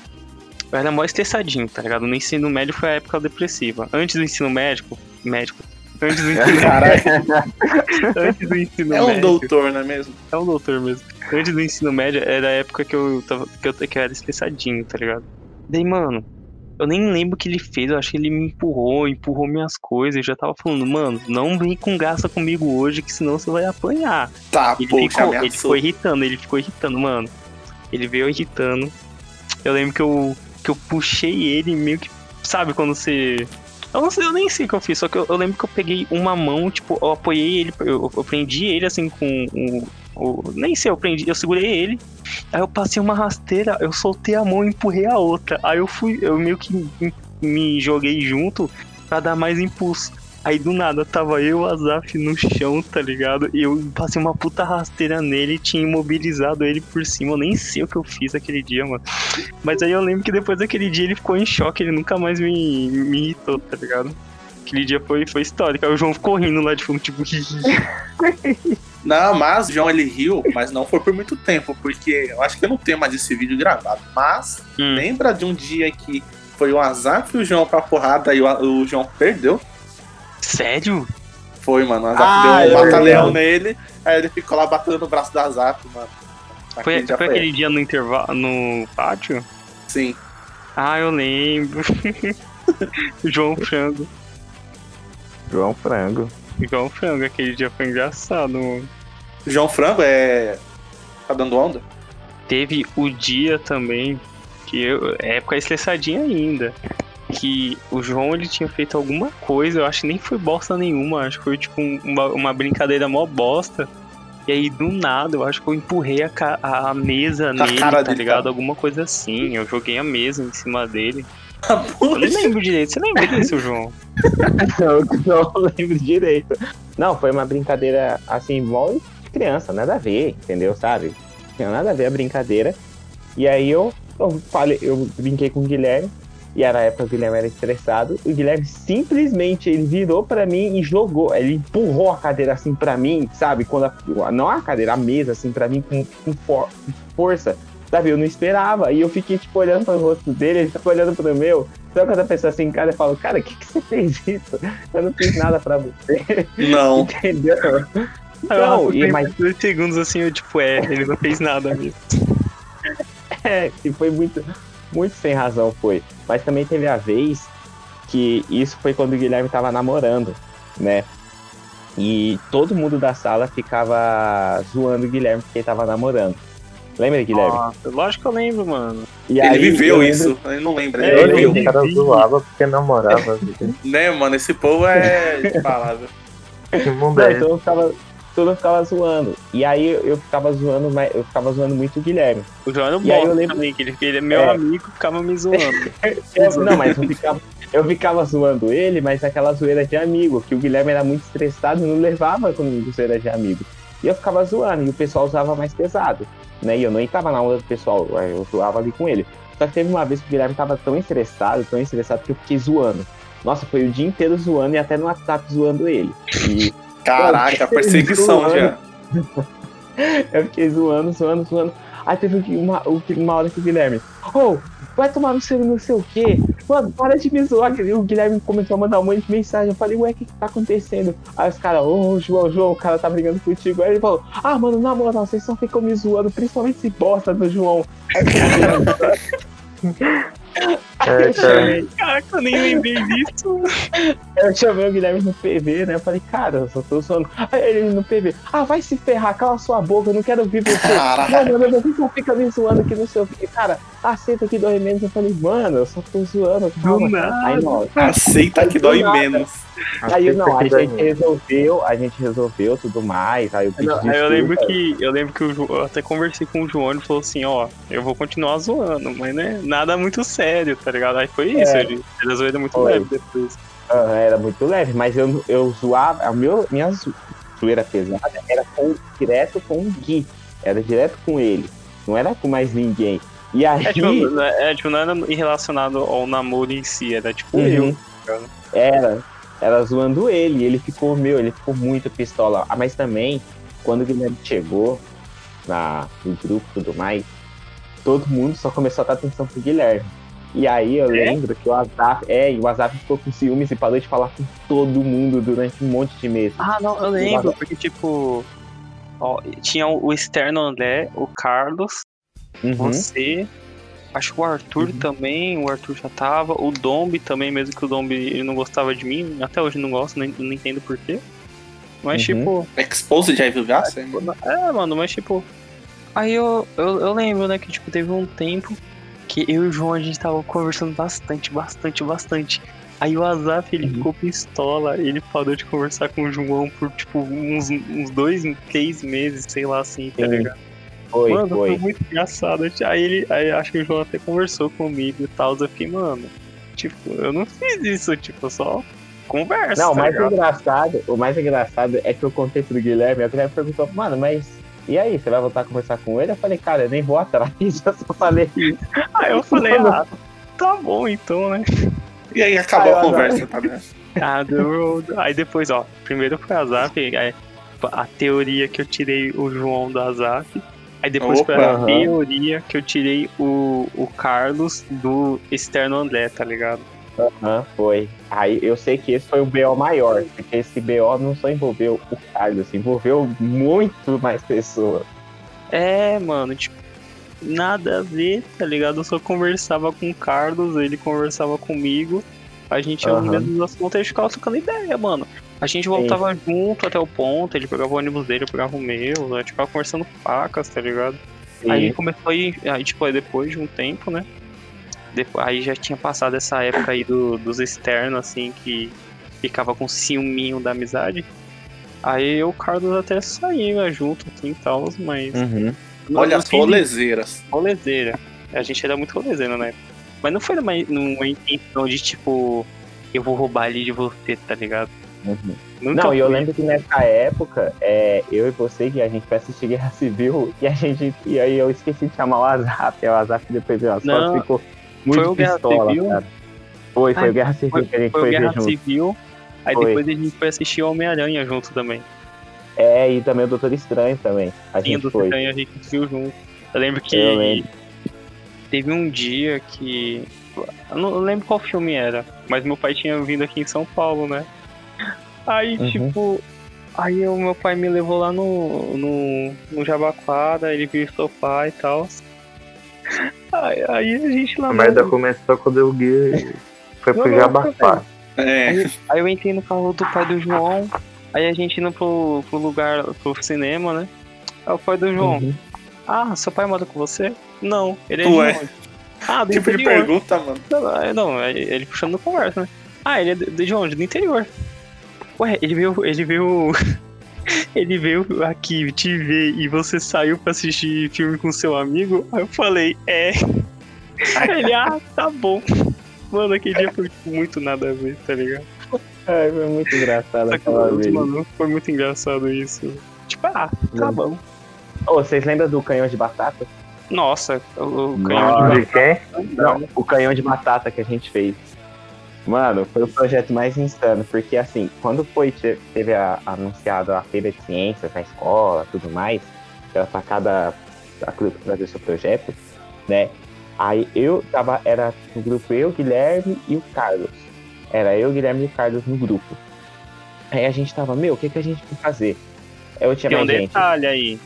eu era mó estressadinho, tá ligado? No ensino médio foi a época depressiva. Antes do ensino médico, médico. Antes do ensino, [LAUGHS] Caralho, antes do ensino é um médio. doutor, não é mesmo? É um doutor mesmo. Antes do ensino médio era a época que eu tava. que eu, que eu era estressadinho, tá ligado? Daí, mano, eu nem lembro o que ele fez, eu acho que ele me empurrou, empurrou minhas coisas, eu já tava falando, mano, não vem com graça comigo hoje, que senão você vai apanhar. Tá, Ele poxa, ficou, ele ficou irritando, ele ficou irritando, mano. Ele veio irritando. Eu lembro que eu, que eu puxei ele meio que. Sabe quando você. Eu não sei, eu nem sei o que eu fiz, só que eu, eu lembro que eu peguei uma mão, tipo, eu apoiei ele, eu, eu prendi ele assim com o. o- nem sei, eu prendi, eu segurei ele, aí eu passei uma rasteira, eu soltei a mão e empurrei a outra. Aí eu fui, eu meio que me- joguei junto pra dar mais impulso. Aí do nada tava eu, o Azaf no chão, tá ligado? E eu passei uma puta rasteira nele e tinha imobilizado ele por cima. Eu nem sei o que eu fiz aquele dia, mano. Mas aí eu lembro que depois daquele dia ele ficou em choque, ele nunca mais me, me irritou, tá ligado? Aquele dia foi, foi histórico. Aí o João ficou rindo lá de fundo, tipo, [LAUGHS] Não, mas o João ele riu, mas não foi por muito tempo, porque eu acho que eu não tenho mais esse vídeo gravado. Mas Hum. lembra de um dia que foi o Azaf e o João pra porrada e o, o João perdeu? Sério? Foi, mano. O Azaf Ah, deu um lembro. nele, aí ele ficou lá batendo no braço da Azaf, mano. Foi, Aquele dia foi aquele dia no intervalo, no pátio? Sim. Ah, eu lembro. [LAUGHS] João Frango. João Frango. João Frango, aquele dia foi engraçado, mano. João Frango é. Tá dando onda? Teve o dia também, que eu, época estressadinha ainda, que o João ele tinha feito alguma coisa, eu acho que nem foi bosta nenhuma, acho que foi tipo um- uma, uma brincadeira mó bosta. E aí do nada, eu acho que eu empurrei a, ca- a mesa a nele, cara tá dele, ligado? cara. Alguma coisa assim. Eu joguei a mesa em cima dele. Eu Puxa. nem lembro direito. Você lembra disso, João? [LAUGHS] Não, não lembro direito. Não, foi uma brincadeira assim, mó de criança, nada a ver, entendeu? Sabe? Não tinha nada a ver a brincadeira. E aí eu, eu falei, eu brinquei com o Guilherme, e era a época que o Guilherme era estressado. O Guilherme simplesmente ele virou pra mim e jogou. Ele empurrou a cadeira assim pra mim, sabe? Quando a- não a cadeira, a mesa assim pra mim com, com for- com força. Sabe, eu não esperava. E eu fiquei, tipo, olhando pro rosto dele, ele ficou olhando pro meu. Sabe quando a pessoa assim, cara, eu falo, cara, o que, que você fez isso? Eu não fiz nada pra você, Não. [LAUGHS] entendeu? Eu Não, e, mas dois segundos assim, eu tipo, é, ele não fez nada mesmo. [LAUGHS] é, que foi muito, muito sem razão, foi. Mas também teve a vez que isso foi quando o Guilherme tava namorando, né? E todo mundo da sala ficava zoando o Guilherme porque ele tava namorando. Lembra, Guilherme? Nossa, lógico que eu lembro, mano. E Ele aí, viveu eu lembro- isso. Ele não lembra. É, ele Ele, viveu. o cara zoava porque namorava. [LAUGHS] Né, mano? Esse povo é palavra. Que mundo é então eu ficava, todo mundo ficava zoando. E aí eu, ficava zoando, mas eu ficava zoando muito o Guilherme. O João era E aí eu bom lembro- também, que ele, é meu É. amigo, ficava me zoando. [LAUGHS] Eu- não, mas eu ficava, eu ficava zoando ele, mas aquela zoeira de amigo, que o Guilherme era muito estressado e não levava comigo zoeira de amigo. E eu ficava zoando, e o pessoal usava mais pesado. Né? E eu não entrava na onda do pessoal, eu zoava ali com ele. Só que teve uma vez que o Guilherme tava tão estressado, tão estressado, que eu fiquei zoando. Nossa, foi o dia inteiro zoando e até no WhatsApp zoando ele. E Caraca, perseguição Zoando. já. [LAUGHS] eu fiquei zoando, zoando, zoando. Aí teve uma, uma hora que o Guilherme, oh, vai tomar no seu não sei o quê. Mano, para de me zoar. E o Guilherme começou a mandar um monte de mensagem. Eu falei, ué, o que, que tá acontecendo? Aí os caras, ô, João, João, o cara tá brigando contigo. Aí ele falou, ah, mano, na moral, vocês só ficam me zoando, principalmente esse bosta do João. Aí [LAUGHS] [LAUGHS] É, cara. Caraca, eu nem lembrei disso. Eu chamei o Guilherme no PV, né? Eu falei, cara, eu só tô zoando. Aí ele no PV, ah, vai se ferrar, cala sua boca, eu não quero ouvir você. Caralho. Não, você só fica me zoando aqui no seu. Cara, aceita aqui dói menos. Eu falei, mano, eu só tô zoando, calma. nada. Aí não, Aceita que dói nada. menos. aí não, a que gente resolveu, a gente resolveu tudo mais. Aí eu pedi Não, aí eu lembro que eu lembro que eu até conversei com o João e falou assim, ó, eu vou continuar zoando, mas né, nada muito sério, tá ligado? Aí foi isso, É. ele a zoeira muito Foi. leve depois. Ah, era muito leve, mas eu, eu zoava, a meu, minha zo- zoeira pesada era com, direto com o Gui, era direto com ele, não era com mais ninguém. E aí, É tipo, não é, tipo, não era relacionado ao namoro em si, era tipo Uhum. eu. era, era zoando ele, ele ficou, meu, ele ficou muito pistola. Ah, mas também, quando o Guilherme chegou na, no grupo e tudo mais, todo mundo só começou a dar atenção pro Guilherme. E aí eu lembro que o WhatsApp, é, e o WhatsApp ficou com ciúmes e parou de falar com todo mundo durante um monte de meses. Ah, não, eu lembro, porque tipo. Ó, tinha o externo André, o Carlos, Uhum. você. Acho que o Arthur também, o Arthur já tava, o Dombi também, mesmo que o Dombi ele não gostava de mim, até hoje não gosta, nem, não entendo porquê. Mas Uhum. tipo, Exposed de Evil Gas? É, mano, mas tipo. Aí eu, eu, eu lembro, né, que tipo, teve um tempo que eu e o João a gente tava conversando bastante, bastante, bastante. Aí o Azaf ele Uhum. ficou pistola, ele parou de conversar com o João por tipo uns, uns dois, três meses, sei lá assim, tá ligado? Foi, mano, foi. foi. muito engraçado. Aí ele, aí acho que o João até conversou comigo e tal. Eu fiquei, mano, tipo, eu não fiz isso, tipo, só conversa. Não, o tá mais ligado? engraçado, o mais engraçado é que eu contei pro Guilherme, e o Guilherme perguntou, mano, mas e aí, você vai voltar a conversar com ele? Eu falei, cara, eu nem vou atrás, [LAUGHS] eu só falei isso. Aí eu falei, ah, tá bom então, né? E aí acabou Ah, a conversa, tá ligado? Ah, deu- Aí depois, ó, primeiro foi a Zap, aí a teoria que eu tirei o João da Zap. Aí depois foi a Opa, aham. teoria que eu tirei o, o Carlos do externo André, tá ligado? Aham, foi. Aí eu sei que esse foi o BO maior, porque esse BO não só envolveu o Carlos, envolveu muito mais pessoas. É, mano, tipo, nada a ver, tá ligado? Eu só conversava com o Carlos, ele conversava comigo. A gente ia no mesmo assunto e a gente ficava trocando ideia, mano. A gente voltava junto até o ponto, ele pegava o ônibus dele, eu pegava o meu, a gente ficava conversando facas, tá ligado? Aí E, começou a ir, aí, tipo, aí depois de um tempo, né? Depois, aí já tinha passado essa época aí do- dos externos, assim, que ficava com ciúminho da amizade. Aí eu e o Carlos até saía junto, assim, e tal, mas. Uhum. Olha as rolezeiras. rolezeira. A gente era muito rolezeira, né? Mas não foi numa, numa intenção de, tipo, eu vou roubar ele de você, tá ligado? Uhum. Nunca Não, e eu lembro que nessa época, é, eu e você, que a gente foi assistir Guerra Civil, e a gente. E aí eu esqueci de chamar o WhatsApp, e o WhatsApp depois veio as fotos ficou muito foi o pistola, cara. Foi, foi o Guerra Civil Foi, que a gente foi foi, o Guerra junto. Civil, aí Foi. depois a gente foi assistir Homem-Aranha junto também. É, e também o Doutor Estranho também. A Tinha gente do foi. Estranho a gente viu junto. Eu lembro que Eu lembro. teve um dia que. Eu não lembro qual filme era, mas meu pai tinha vindo aqui em São Paulo, né? Aí, Uhum. tipo. Aí o meu pai me levou lá no, no, no Jabaquara, ele viu o sofá e tal. Aí, aí a gente lá A merda começou quando eu Gui foi pro Jabafá. É, Aí, aí eu entrei no carro do pai do João, aí a gente indo pro, pro lugar, pro cinema, né? Aí o pai do João, Uhum. ah, seu pai mora com você? Não, ele é Tu de é. onde? Ah, do tipo de interior. pergunta, mano. Não, Não, é ele puxando conversa, né? Ah, ele é de de onde? Do interior. Ué, ele veio. Ele veio. [LAUGHS] ele veio aqui te ver e você saiu pra assistir filme com seu amigo? Aí eu falei, é. [LAUGHS] ele, ah, tá bom. Mano, aquele dia foi muito nada a ver, tá ligado? Ai, foi muito engraçado aquela vez. mano, foi muito engraçado isso. Tipo, ah, tá Hum. bom. Ô, vocês lembram do canhão de batata? Nossa, o, o Nossa. canhão de De quem? Não, o canhão de batata que a gente fez. Mano, foi o projeto mais insano, porque assim, quando foi, te- teve a, anunciado a feira de ciências na escola, tudo mais, que era pra cada a clube fazer seu projeto, né? Aí eu tava, era no grupo eu, Guilherme e o Carlos. Era eu, Guilherme e o Carlos no grupo. Aí a gente tava, meu, o que, que a gente vai fazer? Eu tinha Tem um gente. detalhe aí.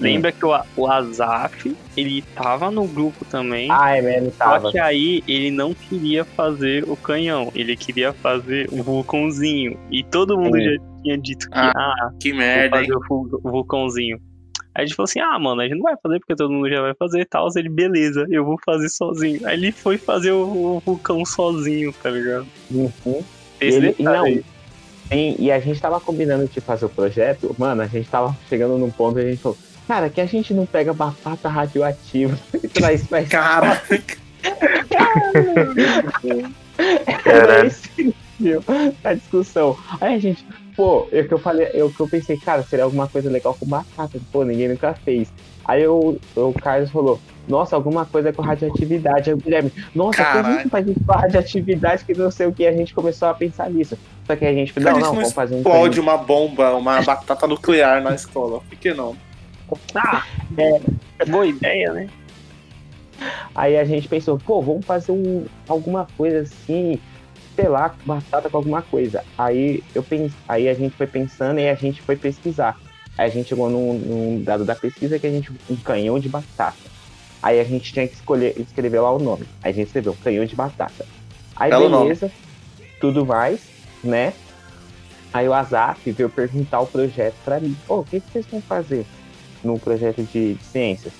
Lembra que o, o Azaf, ele tava no grupo também. Ah, é mesmo, tava. Só que aí ele não queria fazer o canhão, ele queria fazer o vulcãozinho. E todo mundo Sim. já tinha dito que, Ah, ah, Que merda, hein? fazer o, vul- o vulcãozinho. Aí a gente falou assim, ah, mano, a gente não vai fazer porque todo mundo já vai fazer e tal. Ele, beleza, eu vou fazer sozinho. Aí ele foi fazer o, o vulcão sozinho, tá ligado? Uhum. Esse Ele- não. Sim, e a gente tava combinando de fazer o projeto, mano, a gente tava chegando num ponto e a gente falou, cara, que a gente não pega batata radioativa [LAUGHS] e traz pra Caraca. [LAUGHS] Era Caralho. esse nível da discussão. Aí a gente, pô, eu que eu falei, eu que eu pensei, cara, seria alguma coisa legal com batata, pô, ninguém nunca fez. Aí eu, o Carlos falou, nossa, alguma coisa com radioatividade. Aí o Guilherme, nossa, Caralho. que a gente faz isso com radioatividade que não sei o que. A gente começou a pensar nisso. Só que a gente, não, gente não, não vamos fazer um explode uma bomba, uma batata nuclear na escola. Por que não? Ah, é, boa ideia, né? Aí a gente pensou, pô, vamos fazer um, alguma coisa assim, sei lá, batata com alguma coisa. Aí eu pense, aí a gente foi pensando e a gente foi pesquisar. Aí a gente chegou num, num dado da pesquisa que a gente um canhão de batata. Aí a gente tinha que escolher, escrever lá o nome. Aí a gente escreveu canhão de batata. Aí nome. beleza, tudo mais, né? Aí o Azaf veio perguntar o projeto pra mim. Ô, o que, que vocês vão fazer no projeto de, de ciências?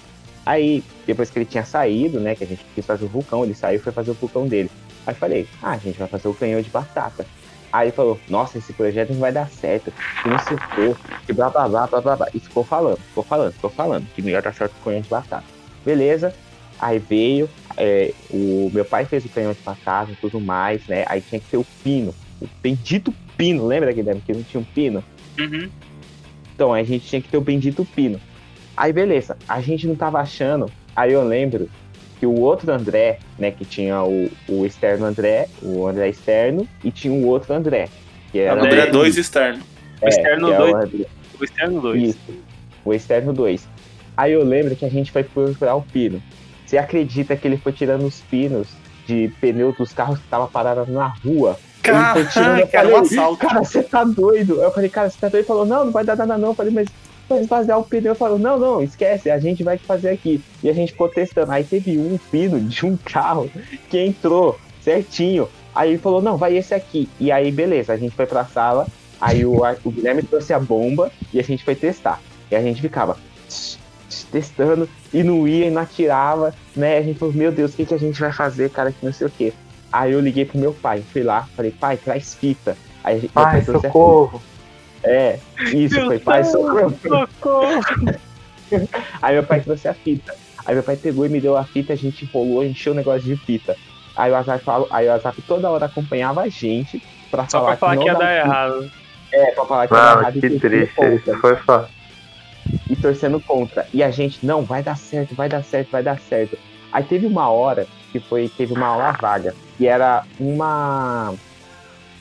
Aí, depois que ele tinha saído, né, que a gente quis fazer o vulcão, ele saiu e foi fazer o vulcão dele. Aí falei, ah, a gente vai fazer o canhão de batata. Aí ele falou, nossa, esse projeto não vai dar certo, que não o quê, que blá blá blá blá blá blá. E ficou falando, ficou falando, ficou falando, que ia dar certo com o canhão de batata. Beleza, aí veio, é, o meu pai fez o canhão de batata e tudo mais, né, aí tinha que ter o pino, o bendito pino, lembra, Guilherme, que não tinha um pino? Uhum. Então, a gente tinha que ter o bendito pino. Aí, beleza, a gente não tava achando. Aí eu lembro que o outro André, né, que tinha o, o externo André, o André externo, e tinha o outro André. Que era André o- 2 externo. O externo que é o dois. André- O externo 2. Isso, o externo 2. Aí eu lembro que a gente foi procurar o pino. Você acredita que ele foi tirando os pinos de pneu dos carros que estavam parados na rua? Ele foi tirando, eu um falei, assalto. cara, você tá doido? Eu falei, cara, você tá doido? Ele falou, não, não vai dar nada não. Eu falei, mas vai esvaziar o pneu. Eu falei, não, não, esquece, a gente vai fazer aqui. E a gente ficou testando. Aí teve um pino de um carro que entrou certinho. Aí ele falou, não, vai esse aqui. E aí, beleza, a gente foi pra sala. Aí o, o Guilherme trouxe a bomba e a gente foi testar. E a gente ficava testando e não ia e não atirava, né? A gente falou, meu Deus, o que, que a gente vai fazer, cara, que não sei o quê. Aí eu liguei pro meu pai, fui lá, falei, pai, traz fita. Aí pai socorro. É, isso, Meu foi pai, Deus. socorro. Socorro! [LAUGHS] Aí meu pai trouxe a fita. Aí meu pai pegou e me deu a fita, a gente enrolou, encheu o negócio de fita. Aí o Azap falou, aí o Azap toda hora acompanhava a gente pra Só falar pra falar que, que ia não dar dava- errado. É, pra falar que ia dar errado e que torcendo triste. Isso foi foda. E torcendo contra. E a gente, não, vai dar certo, vai dar certo, vai dar certo. Aí teve uma hora que foi, teve uma aula vaga. E era uma.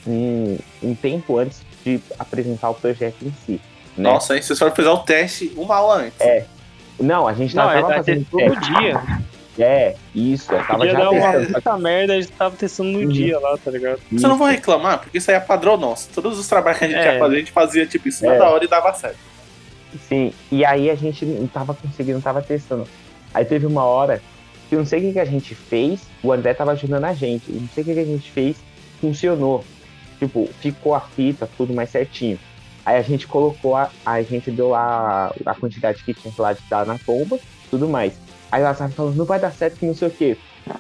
Um, um tempo antes de apresentar o projeto em si. Né? Nossa, hein? Vocês foram fazer o teste uma aula antes. É. Não, a gente Não, tava, é tava ter fazendo todo teste. dia. É, isso, eu tava Podia já dar uma testando. puta merda, a gente tava testando no Uhum. dia lá, tá ligado? Você não vai reclamar, porque isso aí é padrão nosso. Todos os trabalhos que a gente É. ia fazer, a gente fazia tipo em cima É. da hora e dava certo. Sim, e aí a gente não tava conseguindo, não tava testando. Aí teve uma hora que eu não sei o que, que a gente fez, o André tava ajudando a gente, e não sei o que, que a gente fez, funcionou. Tipo, ficou a fita, tudo mais certinho. Aí a gente colocou, a, a gente deu a, a quantidade que tinha lá de dar na bomba, tudo mais. Aí ela tava falando, não vai dar certo que não sei o quê.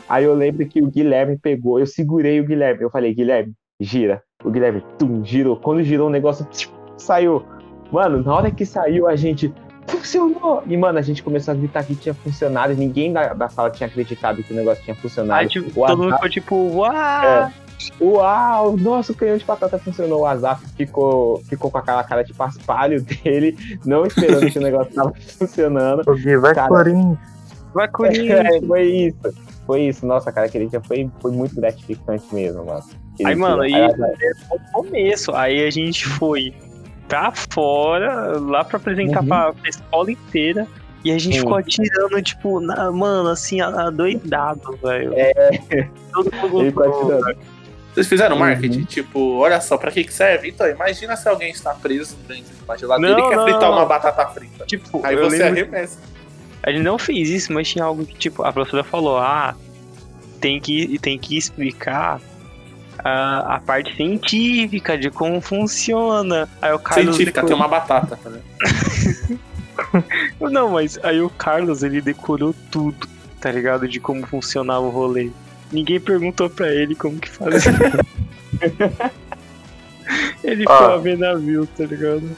Aí eu lembro que o Guilherme pegou, eu segurei o Guilherme, eu falei, Guilherme, gira. O Guilherme, tum, girou. Quando girou o negócio, saiu. Mano, na hora que saiu, a gente. Funcionou! E, mano, a gente começou a gritar que tinha funcionado e ninguém da, da sala tinha acreditado que o negócio tinha funcionado. Aí, tipo, o todo mundo Azaf, ficou tipo, uau! Uau! Nossa, o canhão de batata funcionou. O Azaf ficou, ficou com aquela cara de paspalho [LAUGHS] dele, não esperando que o negócio tava funcionando. O vai Cara, Corinthians. Vai Corinthians! [LAUGHS] É, foi isso. Foi isso. Nossa, cara, aquele dia foi, foi muito gratificante mesmo, mano. Aquele Aí, mano, dia. e Aí, no começo, aí a gente foi pra fora, lá pra apresentar Uhum. pra, pra escola inteira. E a gente Sim. ficou atirando, tipo, na, mano, assim, a- adoidado, velho. É. Todo mundo Ele gostou, velho. Vocês fizeram Uhum. marketing? Tipo, olha só, pra que que serve? Então, imagina se alguém está preso dentro de uma geladeira Não, e quer não, fritar não. uma batata frita. Tipo, Aí você arremessa. A gente não fez isso, mas tinha algo que, tipo, a professora falou, ah, tem que, tem que explicar a, a parte científica de como funciona. Aí o Carlos. Científica, tem decorou- uma batata, tá? [LAUGHS] Não, mas aí o Carlos, ele decorou tudo, tá ligado? De como funcionava o rolê. Ninguém perguntou pra ele como que fazia. [LAUGHS] ele Ah. foi a ver navio, tá ligado?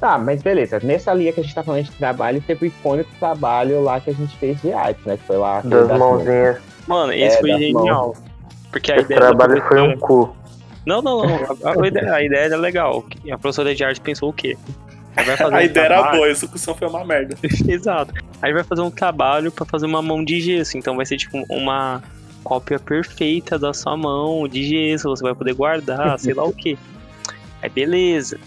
Tá, [LAUGHS] mas beleza. Nessa linha que a gente tá falando de trabalho, teve o icônico trabalho lá que a gente fez de arte, né? Que foi lá. Das mãozinhas. Mano, esse É, foi genial. Porque a O ideia da trabalho foi um cu. Não, não, não. A, a ideia, a ideia era legal. A professora de arte pensou o quê? A um ideia era trabalho- boa, a execução foi uma merda. [LAUGHS] Exato. Aí vai fazer um trabalho pra fazer uma mão de gesso. Então vai ser tipo uma cópia perfeita da sua mão de gesso. Você vai poder guardar, [LAUGHS] sei lá o quê. Aí beleza.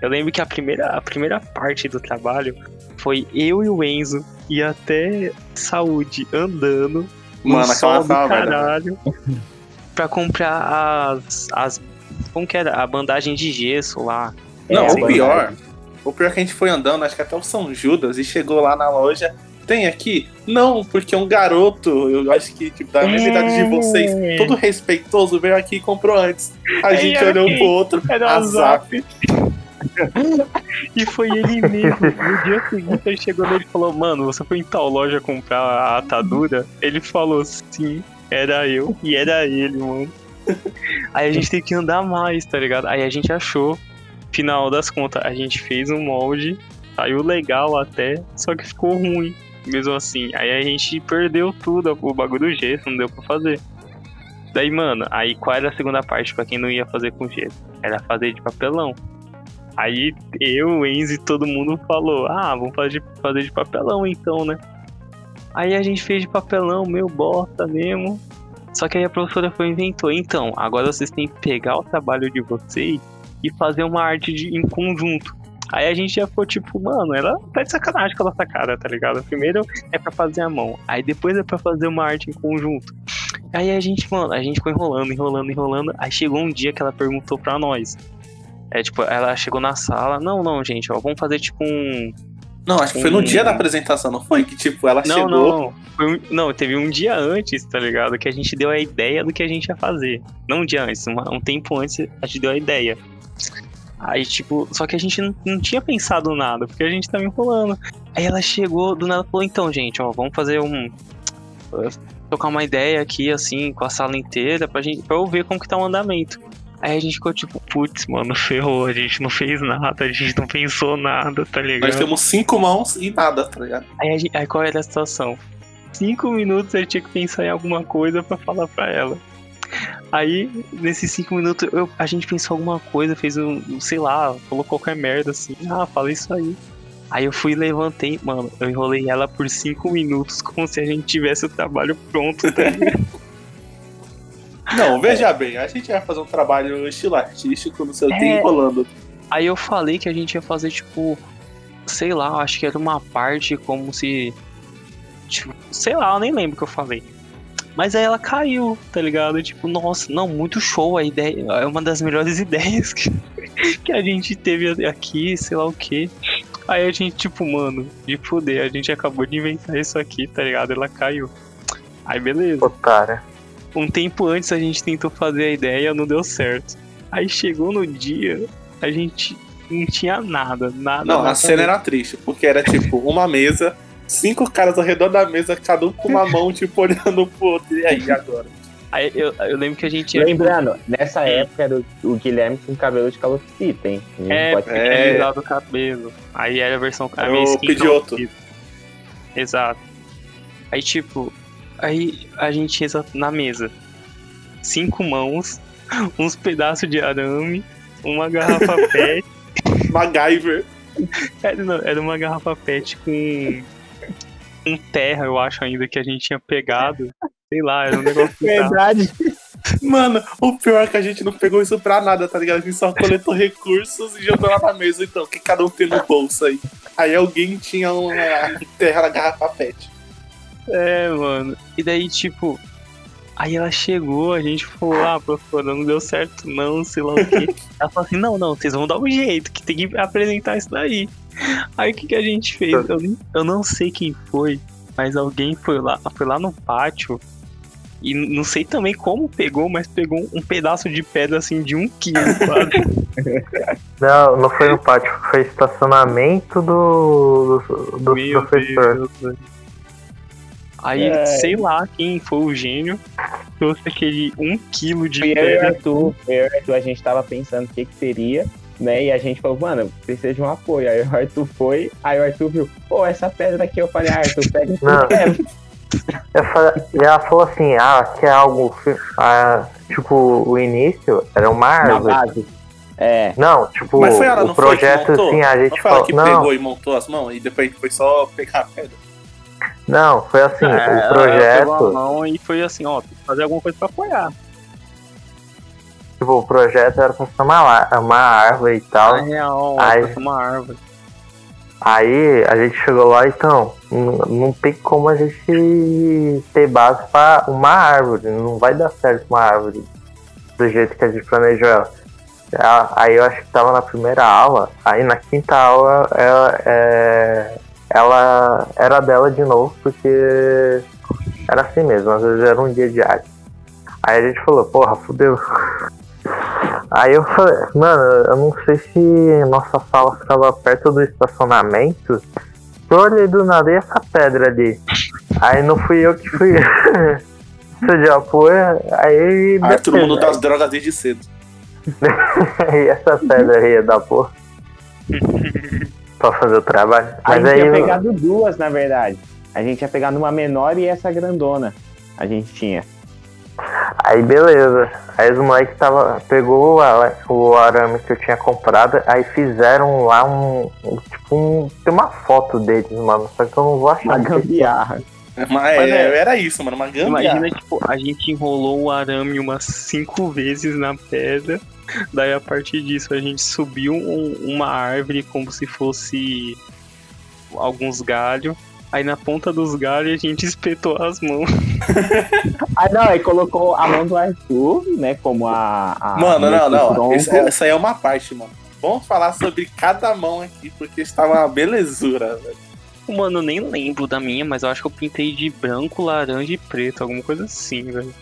Eu lembro que a primeira, a primeira parte do trabalho foi eu e o Enzo ir até saúde andando. no Mano, sol do merda. caralho. Pra comprar as, as. Como que era? A bandagem de gesso lá. Não, É, o verdade. pior. O pior é que a gente foi andando, acho que até o São Judas, e chegou lá na loja. Tem aqui? Não, porque um garoto, eu acho que tipo, da mesma É. idade de vocês, todo respeitoso, veio aqui e comprou antes. A É, gente olhou pro outro, Era. Zap. e foi ele mesmo. No dia seguinte ele chegou nele e falou: Mano, você foi em tal loja comprar a atadura? Ele falou: Sim, era eu. E era ele, mano. Aí a gente teve que andar mais, tá ligado? Aí a gente achou. Final das contas, a gente fez um molde, saiu legal até, só que ficou ruim, mesmo assim. Aí a gente perdeu tudo, o bagulho do gesso, não deu pra fazer. Daí, mano, aí qual era a segunda parte pra quem não ia fazer com gesso? Era fazer de papelão. Aí eu, Enzo e todo mundo falou: Ah, vamos fazer, fazer de papelão então, né? Aí a gente fez de papelão, meio bosta mesmo. Só que aí a professora foi inventou. Então, agora vocês têm que pegar o trabalho de vocês e fazer uma arte de, em conjunto. Aí a gente já ficou tipo, mano, ela tá de sacanagem com a nossa cara, tá ligado? Primeiro é pra fazer a mão, aí depois é pra fazer uma arte em conjunto. Aí a gente, mano, a gente foi enrolando, enrolando, enrolando. Aí chegou um dia que ela perguntou pra nós. É tipo, ela chegou na sala, não, não, gente, ó, vamos fazer tipo um. Não, acho que foi no dia da apresentação, não foi? Que tipo, ela Não, chegou. não, foi um- não, teve um dia antes, tá ligado? Que a gente deu a ideia do que a gente ia fazer. Não um dia antes, um tempo antes a gente deu a ideia. Aí, tipo, só que a gente não, não tinha pensado nada, porque a gente tava enrolando. Aí ela chegou, do nada falou, então, gente, ó, vamos fazer um. Tocar uma ideia aqui, assim, com a sala inteira, pra, gente, pra eu ver como que tá o andamento. Aí a gente ficou tipo, putz, mano, [LAUGHS] ferrou, a gente não fez nada, a gente não pensou nada, tá ligado? Nós temos cinco mãos e nada, tá ligado? Aí, a gente- aí qual era a situação? Cinco minutos eu tinha que pensar em alguma coisa pra falar pra ela. Aí, nesses cinco minutos, eu- a gente pensou alguma coisa, fez um, sei lá, falou qualquer merda assim. Ah, fala isso aí. Aí eu fui e levantei, mano, eu enrolei ela por cinco minutos, [LAUGHS] como se a gente tivesse o trabalho pronto, tá? [LAUGHS] Não, veja bem, a gente vai fazer um trabalho estilo artístico, não sei o que, É. enrolando. Aí eu falei que a gente ia fazer, tipo, sei lá, acho que era uma parte como se. Tipo, sei lá, eu nem lembro o que eu falei. Mas aí ela caiu, tá ligado? Tipo, nossa, não, muito show a ideia. É uma das melhores [LAUGHS] ideias que, que a gente teve aqui, sei lá o que. Aí a gente, tipo, mano, de poder, a gente acabou de inventar isso aqui, tá ligado? Ela caiu. Aí beleza. Otária. Um tempo antes a gente tentou fazer a ideia, não deu certo. Aí chegou no dia, a gente não tinha nada, nada. Não, nada a cena era triste, porque era tipo uma mesa, cinco caras ao redor da mesa, cada um com uma [LAUGHS] mão, tipo, olhando pro outro. E aí, agora? Aí eu, eu lembro que a gente ia. Lembrando, nessa época era o, o Guilherme com cabelo de calopsita, hein? É, pode É. o cabelo. Aí era a versão. A minha skin colorida. Exato. Aí, tipo, aí a gente ia na mesa. Cinco mãos, [LAUGHS] uns pedaços de arame, uma garrafa [LAUGHS] pet. MacGyver. Era, não, era uma garrafa pet com um terra, eu acho ainda, que a gente tinha pegado. Sei lá, era um negócio. [LAUGHS] Verdade. Mano, o pior é que a gente não pegou isso pra nada, tá ligado? A gente só coletou recursos e jogou lá na mesa, então, o que cada um tem no bolso aí. Aí alguém tinha uma terra na garrafa pet. É, mano. E daí, tipo. Aí ela chegou, a gente falou, ah, professora, não deu certo não, sei lá o quê. [LAUGHS] Ela falou assim, não, não, vocês vão dar um jeito, que tem que apresentar isso daí. [LAUGHS] Aí o que, que a gente fez? Eu, eu não sei quem foi, mas alguém foi lá, foi lá no pátio e não sei também como pegou, mas pegou um pedaço de pedra assim de um quilo? [LAUGHS] Não, não foi no pátio, foi estacionamento do, do, do Meu professor. Deus. Aí, É. sei lá quem foi o gênio, trouxe aquele um quilo de Foi eu e pedra. Arthur, eu e Arthur, a gente tava pensando o que que seria, né? E a gente falou, mano, precisa de um apoio. Aí o Arthur foi, aí o Arthur viu, pô, essa pedra aqui, eu falei, ah, Arthur, pega esse Não. pedra. Eu falei- e ela falou assim, ah, que é algo. ah, tipo, o início era uma Na árvore. base. É, Não, tipo, Mas foi ela, o não foi projeto, montou? assim, a gente Não foi ela falou. que Não, pegou e montou as mãos e depois foi só pegar a pedra. não, foi assim, É, o ela pegou a projeto. mão e foi assim, ó, tem que fazer alguma coisa pra apoiar. Tipo, o projeto era ser uma, uma árvore e tal. Na real, ó, uma árvore. Aí a gente chegou lá, então, n- não tem como a gente ter base pra uma árvore. Não vai dar certo uma árvore do jeito que a gente planejou ela. Aí eu acho que tava na primeira aula, aí na quinta aula ela, é, ela era dela de novo, porque era assim mesmo, às vezes era um dia de arte. Aí a gente falou, porra, fudeu. [LAUGHS] Aí eu falei, mano, eu não sei se nossa sala ficava perto do estacionamento. Eu olhei do nada e essa pedra ali. Aí não fui eu que fui. [LAUGHS] Você já foi, aí. Ah, todo mundo das drogas desde cedo. [LAUGHS] E essa pedra aí ia dar porra. pra fazer o trabalho. a Mas gente aí. tinha pegado duas, na verdade. A gente tinha pegado uma menor e essa grandona. A gente tinha. Aí beleza. Aí os moleques tava, pegou o, o arame que eu tinha comprado, aí fizeram lá um. Tipo um. Tem uma foto deles, mano. Só que eu não vou achar. Uma gambiarra. Mas, Mas é, é- era isso, mano, uma gambiarra. Imagina, tipo, a gente enrolou o arame umas cinco vezes na pedra. Daí, a partir disso, a gente subiu um- uma árvore como se fosse alguns galhos. Aí, na ponta dos galhos, a gente espetou as mãos. [LAUGHS] Ah, não, aí colocou a mão do Arthur, né? Como a. a Mano, não, não. essa aí é uma parte, mano. Vamos falar sobre cada mão aqui, porque estava uma belezura, velho. Mano, eu nem lembro da minha, mas eu acho que eu pintei de branco, laranja e preto, alguma coisa assim, velho.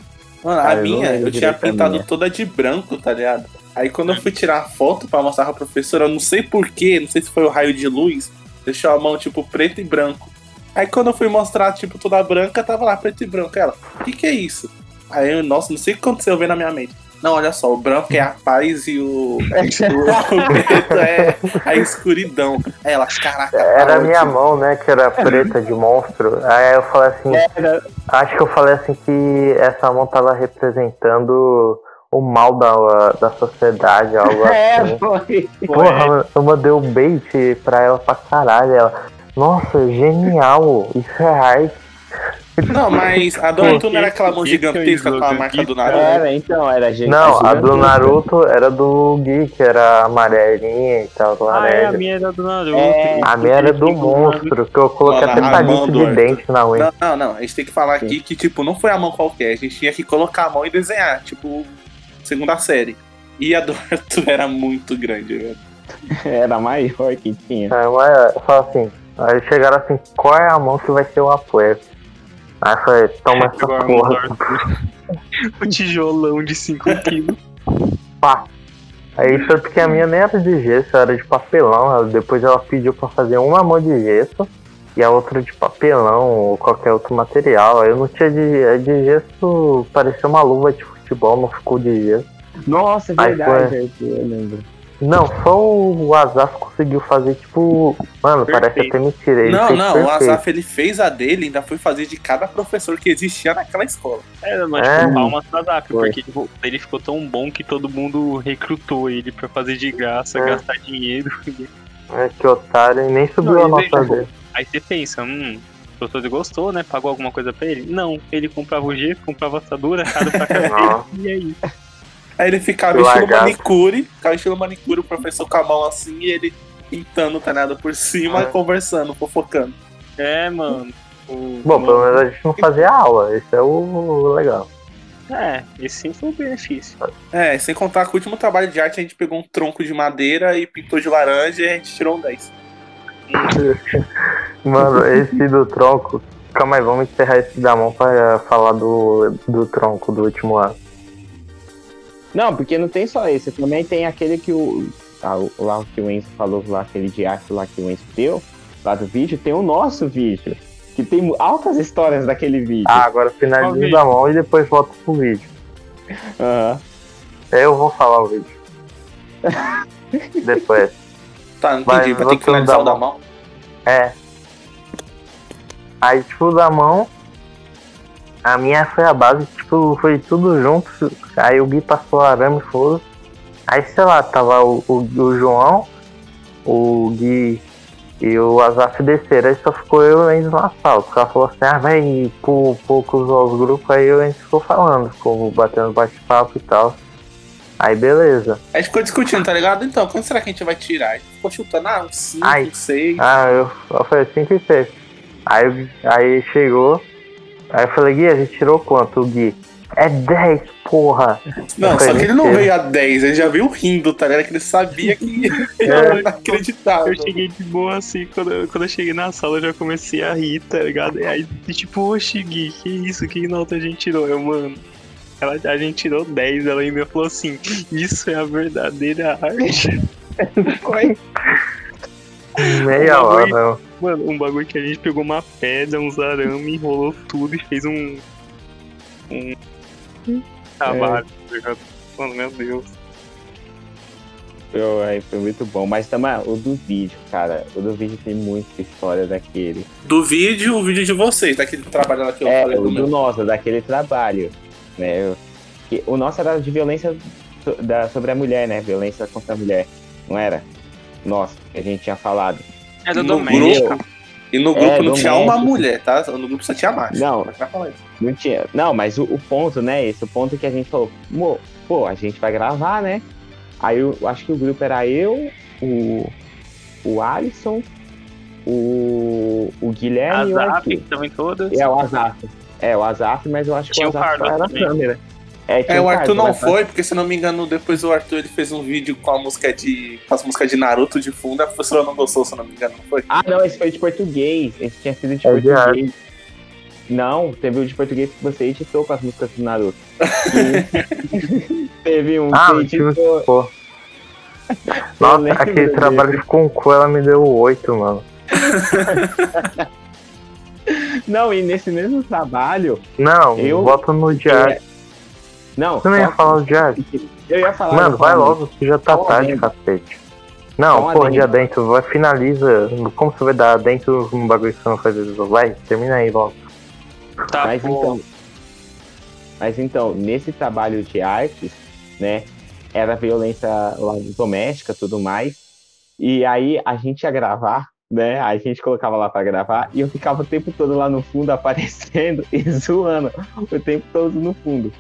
Mano, Cara, a eu não minha, lembro eu tinha pintado minha. toda de branco, tá ligado? Aí quando eu fui tirar a foto pra mostrar pra professora, eu não sei porquê, não sei se foi o raio de luz, deixou a mão, tipo, preto e branco. Aí quando eu fui mostrar, tipo, toda branca, tava lá, preto e branco. Ela, o que que é isso? Aí eu, nossa, não sei o que aconteceu, veio na minha mente. Não, olha só, o branco é a paz e o, [LAUGHS] o, o preto é a escuridão. Aí ela, caraca, Era a minha mão, né, que era preta de monstro. Aí eu falei assim, Era- acho que eu falei assim que essa mão tava representando o mal da, da sociedade, algo [LAUGHS] É, assim. foi. Porra, eu mandei um bait pra ela pra caralho. Ela, nossa, genial, isso é arte. Não, mas a do Arthur não era aquela mão é gigantesca com a marca do Naruto. Era, então, era gente. Não, a do Naruto era do Gui, que era amarelinha e tal, Ah, é, a minha era do Naruto. É, A minha era do monstro, que eu coloquei até a palito de dente na unha. Não, não, não. A gente tem que falar aqui que, tipo, não foi a mão qualquer. A gente tinha que colocar a mão e desenhar, tipo, segunda série. E a do [LAUGHS] Arthur era muito grande, velho. Era a maior que tinha. Aí eu falo assim, aí chegaram assim, qual é a mão que vai ser o apoio? Aí eu falei, toma essa porra. [LAUGHS] O tijolão de 5 quilos. Pá. Aí tanto que a minha nem era de gesso, era de papelão. Depois ela pediu pra fazer uma mão de gesso e a outra de papelão ou qualquer outro material. Aí eu não tinha de, a de gesso, parecia uma luva de futebol, não ficou de gesso. Nossa, é Aí verdade, Arthur, eu lembro. Não, só o Azaf conseguiu fazer tipo. Mano, parece Perfeito. até mentira. Ele não, não, o perfeito. Azaf ele fez a dele, ainda foi fazer de cada professor que existia naquela escola. Era, mas É. tipo, palmas pra Foi. porque tipo, ele ficou tão bom que todo mundo recrutou ele pra fazer de graça, É. gastar dinheiro. É, que otário, nem subiu Não, a ele nota veio- dele. Aí você pensa, hum, o professor gostou, né? Pagou alguma coisa pra ele? Não, ele comprava o gesso, comprava assadura, caro pra [LAUGHS] e aí? Aí ele ficava Que estilo manicure, ficava estilo manicure, o professor com a mão assim, e ele. pintando, nada por cima, Ah. conversando, fofocando. É, mano. O- Bom, pelo menos a gente não fazia aula, esse é o legal. É, esse sim foi o benefício. É, sem contar que o último trabalho de arte a gente pegou um tronco de madeira e pintou de laranja e a gente tirou um 10. [LAUGHS] Mano, esse do tronco. Calma aí, vamos encerrar esse da mão pra falar do, do tronco do último ano. Não, porque não tem só esse, também tem aquele que o. ah, o- lá que o Enzo falou, lá, aquele de arte lá que o Enzo deu, lá do vídeo, tem o nosso vídeo. Que tem altas histórias daquele vídeo. Ah, agora finaliza da mão e depois volta pro vídeo. Aham. Eu vou falar o vídeo. [LAUGHS] depois. Tá, não entendi, vai ter que finalizar da o da mão. mão. É. Aí, tipo, da mão. A minha foi a base, tipo, foi tudo junto. Aí o Gui passou arame e foda. Aí, sei lá, tava o, o, o João, o Gui e o Azaf desceram. Aí só ficou eu e o Enzo na sala. O cara falou assim: ah, vai por poucos os grupos. Aí o Enzo ficou falando, ficou batendo bate-papo e tal. Aí, beleza. A gente ficou discutindo, tá ligado? Então, quando será que a gente vai tirar? A gente ficou chutando, ah, um 5, Ai. um 6. Ah, eu, eu falei 5 e 6. Aí, aí chegou. Aí eu falei, Gui, a gente tirou quanto? O Gui. É 10, porra. Não, só que ele não veio a 10, ele já veio rindo, tá ligado? Que ele sabia que [LAUGHS] É. [LAUGHS] era inacreditável. Eu cheguei de boa assim, quando eu, quando eu cheguei na sala eu já comecei a rir, tá ligado? E aí, tipo, oxe, Gui, que isso? Que nota a gente tirou? Eu, mano, ela, a gente tirou 10, ela ainda falou assim, isso é a verdadeira arte. [LAUGHS] Foi, Meia hora. Eu- mano, um bagulho que a gente pegou uma pedra, uns arame, enrolou tudo e fez um. um. trabalho, tá ligado? Mano, meu Deus. Foi, aí foi muito bom. Mas também o do vídeo, cara. O do vídeo tem muita história daquele. Do vídeo, o vídeo de vocês, daquele trabalho lá que eu é, falei o do do nosso, daquele trabalho. Né? Eu- que o nosso era de violência so- da, sobre a mulher, né? Violência contra a mulher. Não era? Nossa, que a gente tinha falado. É do No grupo, e no É, grupo não do tinha uma mulher, tá? No grupo só tinha macho. Não. Não tinha. Não, mas o, o ponto, né? Esse o ponto que a gente falou, "Mo, pô, a gente vai gravar, né? Aí eu acho que o grupo era eu, o, o Alisson, o, o Guilherme e o Azaf, Arthur. que também todas. É o Azaf. É, o Azaf, mas eu acho que Tinha o o Azaf só era a câmera. É, É, o Arthur não mas- foi, porque se não me engano, depois o Arthur ele fez um vídeo com a música de. com as músicas de Naruto de fundo, a professora não gostou, se eu não me engano, não foi? Ah, não, esse foi de português. Esse tinha sido de É de português. Não, teve o de português que você editou com as músicas do Naruto. [LAUGHS] Teve um Ah, que editou. Pô. [LAUGHS] Nossa, aquele dele. trabalho ficou um cu, ela me deu 8, mano. [LAUGHS] Não, e nesse mesmo trabalho. Não, Eu- bota no diário. Não, Você não ia falar o diário? Eu ia falar. Mano, vai logo, que já tá tarde, adendo. cacete. Não, porra, de adentro, vai, finaliza. Como você vai dar dentro um bagulho que você não faz Vai, termina aí logo. Tá, Mas pô. então, mas então, nesse trabalho de artes, né, era violência doméstica, tudo mais. E aí a gente ia gravar, né? A gente colocava lá pra gravar e eu ficava o tempo todo lá no fundo [LAUGHS] aparecendo e zoando o tempo todo no fundo.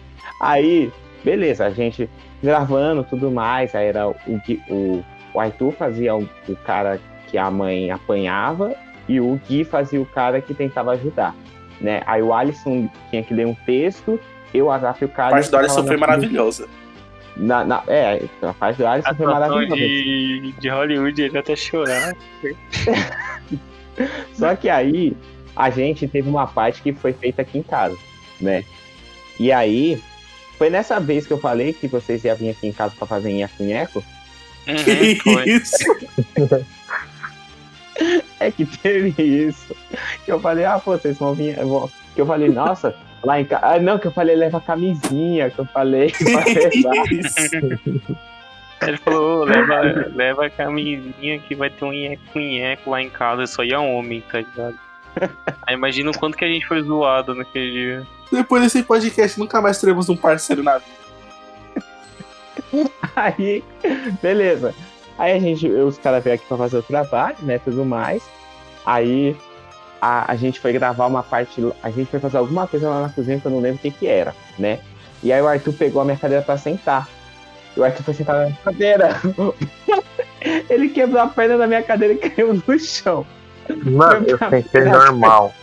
Aí, beleza, a gente gravando tudo mais, aí era o Gui- o, o Arthur fazia o, o cara que a mãe apanhava e o Gui fazia o cara que tentava ajudar né? Aí o Alisson tinha que ler um texto, eu, a Zaf e o A cara. parte do Alisson foi maravilhosa. Na, na- é, a parte do A Alisson foi atuação maravilhosa. de, de Hollywood, ele até chorar. [LAUGHS] Só que aí a gente teve uma parte que foi feita aqui em casa, né? E aí, foi nessa vez que eu falei que vocês iam vir aqui em casa pra fazer nheco-nheco, Uhum, Que foi. isso? [LAUGHS] é que teve isso. Que eu falei, ah, pô, vocês vão vir. vou- Que eu falei, nossa, [LAUGHS] lá em casa. Ah, não, que eu falei, leva a camisinha, que eu falei. [LAUGHS] Ele falou, "Ô, leva, leva a camisinha que vai ter um nheco-nheco lá em casa, só ia homem, tá ligado? Aí imagina o quanto que a gente foi zoado naquele dia. Depois desse podcast, nunca mais teremos um parceiro na vida. [LAUGHS] Aí, beleza. Aí a gente, os caras veio aqui pra fazer o trabalho, né, tudo mais. Aí a, a gente foi gravar uma parte, a gente foi fazer alguma coisa lá na cozinha que eu não lembro o que que era, né? E aí o Arthur pegou a minha cadeira pra sentar. E o Arthur foi sentar na minha cadeira. [LAUGHS] Ele quebrou a perna da minha cadeira e [LAUGHS] caiu no chão. Mano, eu sentei normal.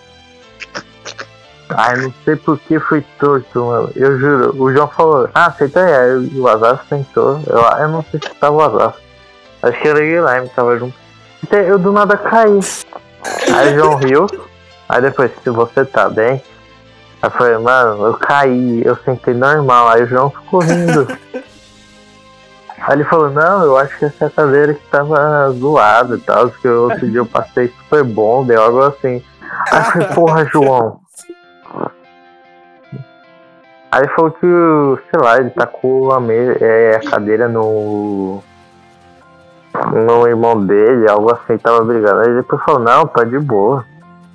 Ai, não sei por que fui torto, mano. Eu juro. O João falou, ah, senta aí. Aí o Azar sentou. Eu, eu não sei se tava o Azar. Acho que era o Guilherme que tava junto. Então, Eu do nada caí. Aí o João riu. Aí depois, se você tá bem. Aí falei, mano, eu caí, eu sentei normal. Aí o João ficou rindo. [LAUGHS] Aí ele falou, não, eu acho que essa cadeira que tava zoada e tal, porque outro dia eu passei super bom, deu algo assim. Aí eu falei, porra, João. Aí falou que, sei lá, ele tacou a, me é, a cadeira no. no irmão dele, algo assim, tava brigando. Aí depois falou, não, tá de boa.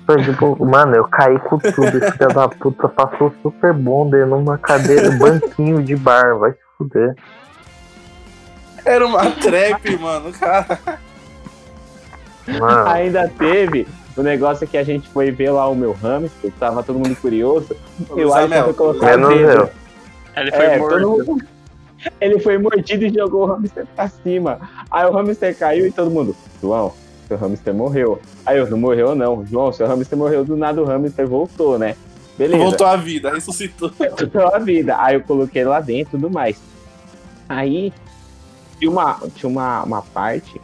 Tá de boa. Mano, eu caí com tudo, esse filho da puta passou super bom dele numa cadeira, banquinho de bar, vai se fuder. Era uma trap, mano, cara. Mano, Ainda teve o negócio que a gente foi ver lá o meu hamster, tava todo mundo curioso. E o Alisson foi colocar o dedo. eu. Ele foi É, morto. Ele foi mordido e jogou o hamster pra cima. Aí o hamster caiu e todo mundo, João, seu hamster morreu. Aí eu, não morreu não. João, seu hamster morreu. Do nada o hamster voltou, né? Beleza. Voltou à vida, ressuscitou. Voltou a vida. Aí eu coloquei lá dentro e tudo mais. Aí tinha uma, tinha uma, uma parte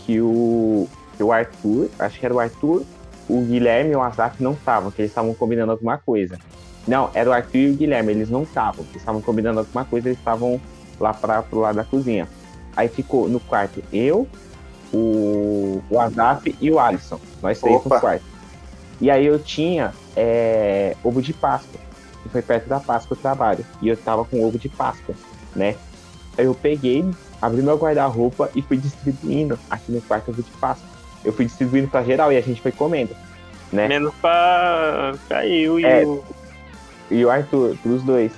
que o, que o Arthur, acho que era o Arthur, o Guilherme e o Azaf não estavam, que eles estavam combinando alguma coisa. Não, era o Arthur e o Guilherme, eles não estavam, eles estavam combinando alguma coisa, eles estavam lá para pro lado da cozinha. Aí ficou no quarto eu, o, o Azaf e o Alisson, nós três Opa. no quarto. E aí eu tinha é, ovo de Páscoa, que foi perto da Páscoa o trabalho, e eu tava com ovo de Páscoa, né? Aí eu peguei, abri meu guarda-roupa e fui distribuindo aqui no quarto ovo de Páscoa. Eu fui distribuindo pra geral e a gente foi comendo, né? Menos pra, pra eu e É. o. e o Arthur, pros dois.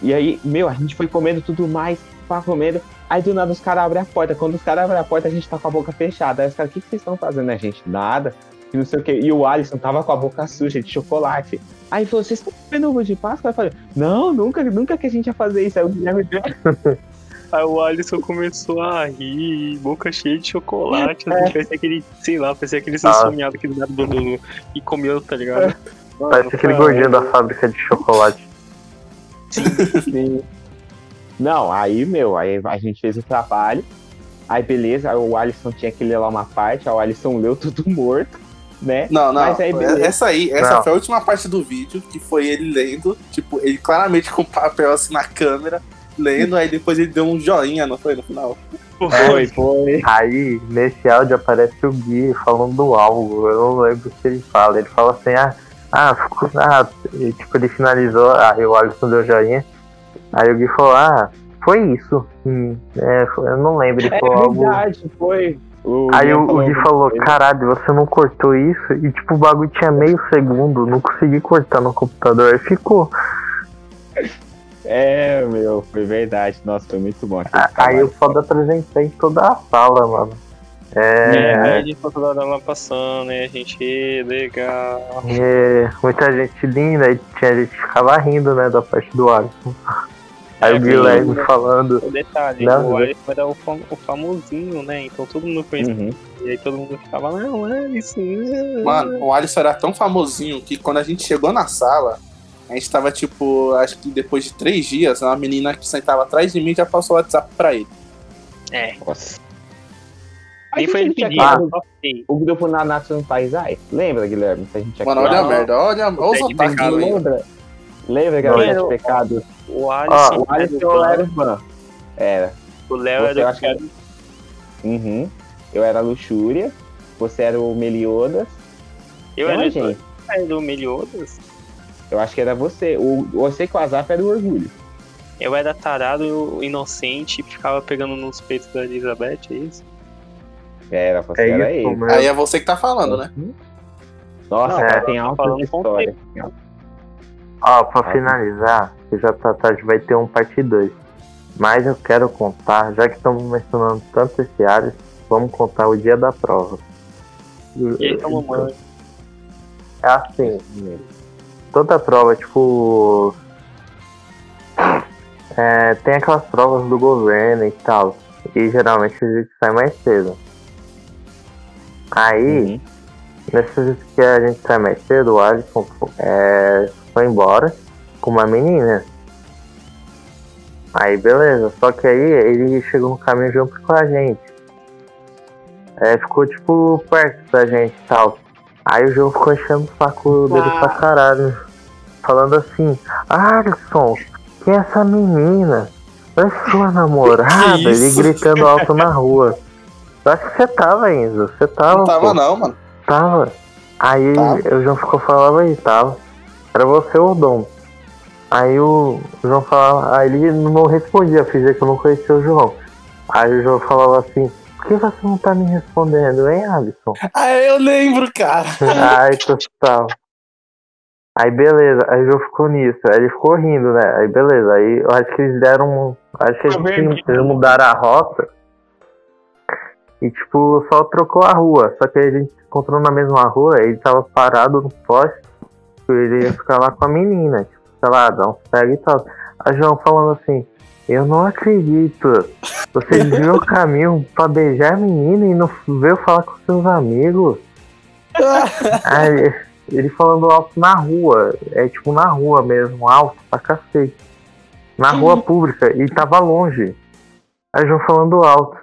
E aí, meu, a gente foi comendo tudo mais, pá, comendo. Aí do nada os caras abrem a porta. Quando os caras abrem a porta, a gente tá com a boca fechada. Aí os caras, o que, que vocês estão fazendo, né, gente? Nada. E não sei o quê. E o Alisson tava com a boca suja de chocolate. Aí falou, vocês estão comendo ovo de Páscoa? Eu falei, não, nunca, nunca que a gente ia fazer isso. Aí o Guilherme [LAUGHS] Aí o Alisson começou a rir, boca cheia de chocolate. É. Assim, parecia aquele, sei lá, parecia aquele Ah. sonhado que do nada do- e comeu, tá ligado? Mano, parece aquele gordinho da fábrica de chocolate. Sim. Não, aí, meu, aí a gente fez o trabalho. Aí, beleza, aí o Alisson tinha que ler lá uma parte, aí o Alisson leu tudo morto, né? Não, não. Mas aí, beleza. essa aí, essa Não. foi a última parte do vídeo, que foi ele lendo, tipo, ele claramente com papel assim na câmera, lendo, aí depois ele deu um joinha, não foi no final? Foi, foi. Aí, nesse áudio aparece o Gui falando algo, eu não lembro o que ele fala. Ele fala assim, ah, ah, ficou, ah, e, tipo, ele finalizou, aí o Alisson deu joinha. Aí o Gui falou, ah, foi isso. Hum, é, foi- eu não lembro, ele É falou algo. verdade, foi. O Aí o, o Gui falou, caralho, você não cortou isso? E tipo, o bagulho tinha meio segundo, não consegui cortar no computador. Aí ficou. É, meu, foi verdade. Nossa, foi muito bom. aquele A- Aí eu foda apresentei em toda a sala, mano. É, É, aí a gente toda lá passando, e a gente, legal. é, muita gente linda, aí tinha gente que ficava rindo, né, da parte do Alisson. Aí É, o Guilherme falando, O detalhe, Não, o né? Alisson era o, fam- o famosinho, né? Então todo mundo conhecia. Uhum. E aí todo mundo ficava, não, Alisson. é." Mano, o Alisson era tão famosinho que quando a gente chegou na sala, a gente tava, tipo, acho que depois de três dias, uma menina que sentava atrás de mim já passou o WhatsApp pra ele. É, Nossa. nem foi ele pedir. O grupo Nanatsu no Paisai. Lembra, Guilherme? Que a gente Mano, olha a merda, olha, olha os aí. Lembra? Lembra, galera, de pecado? O Alisson, O Alisson era o era o. Era. o Léo Você era o acha que- Uhum. Eu era a Luxúria. Você era o Meliodas. Eu era gente. o do Meliodas. Eu acho que era você. O, você que o Azaf era o orgulho. Eu era tarado, inocente, e ficava pegando nos peitos da Elizabeth, é isso? Era, você é era isso ele. Aí é você que tá falando, né? Nossa, Não, é, tem com histórias. Ó, pra finalizar, que já tá tarde, vai ter um parte 2. Mas eu quero contar, já que estamos mencionando tanto esse Ares, vamos contar o dia da prova. E aí, como mãe? É assim, toda prova, tipo. é, tem aquelas provas do governo e tal. E geralmente a gente sai mais cedo. Aí, nessas vezes que a gente sai mais cedo, o Alisson é, foi embora com uma menina. Aí beleza, só que aí ele chegou no caminho junto com a gente. É, ficou tipo perto da gente e tal. Aí o João ficou enchendo o saco dele pra caralho. Falando assim, Alisson, quem é essa menina? É sua namorada? [LAUGHS] Ele gritando alto na rua. Eu acho que você tava, Enzo. Você tava, Não pô. tava não, mano. Tava. Aí Tava. o João ficou falando aí, tava. Era você ou o Dom. Aí o João falava, aí ele não respondia, fingia que eu não conhecia o João. Aí o João falava assim, por que você não tá me respondendo, hein, Alisson? Ah, eu lembro, cara. Aí tu tava. Aí beleza, aí João ficou nisso, aí ele ficou rindo, né? Aí beleza, aí eu acho que eles deram um. Acho que Tá eles, vendo? eles mudaram a rota. E tipo, só trocou a rua. Só que a gente se encontrou na mesma rua, ele tava parado no poste, ele ia ficar lá com a menina, tipo, sei lá, dar uns pega e tal. A João falando assim, eu não acredito. Você [LAUGHS] desviou o caminho pra beijar a menina e não veio falar com seus amigos. Aí, ele falando alto na rua, é tipo na rua mesmo, alto pra cacete. Na rua pública, e tava longe. Aí o João falando alto.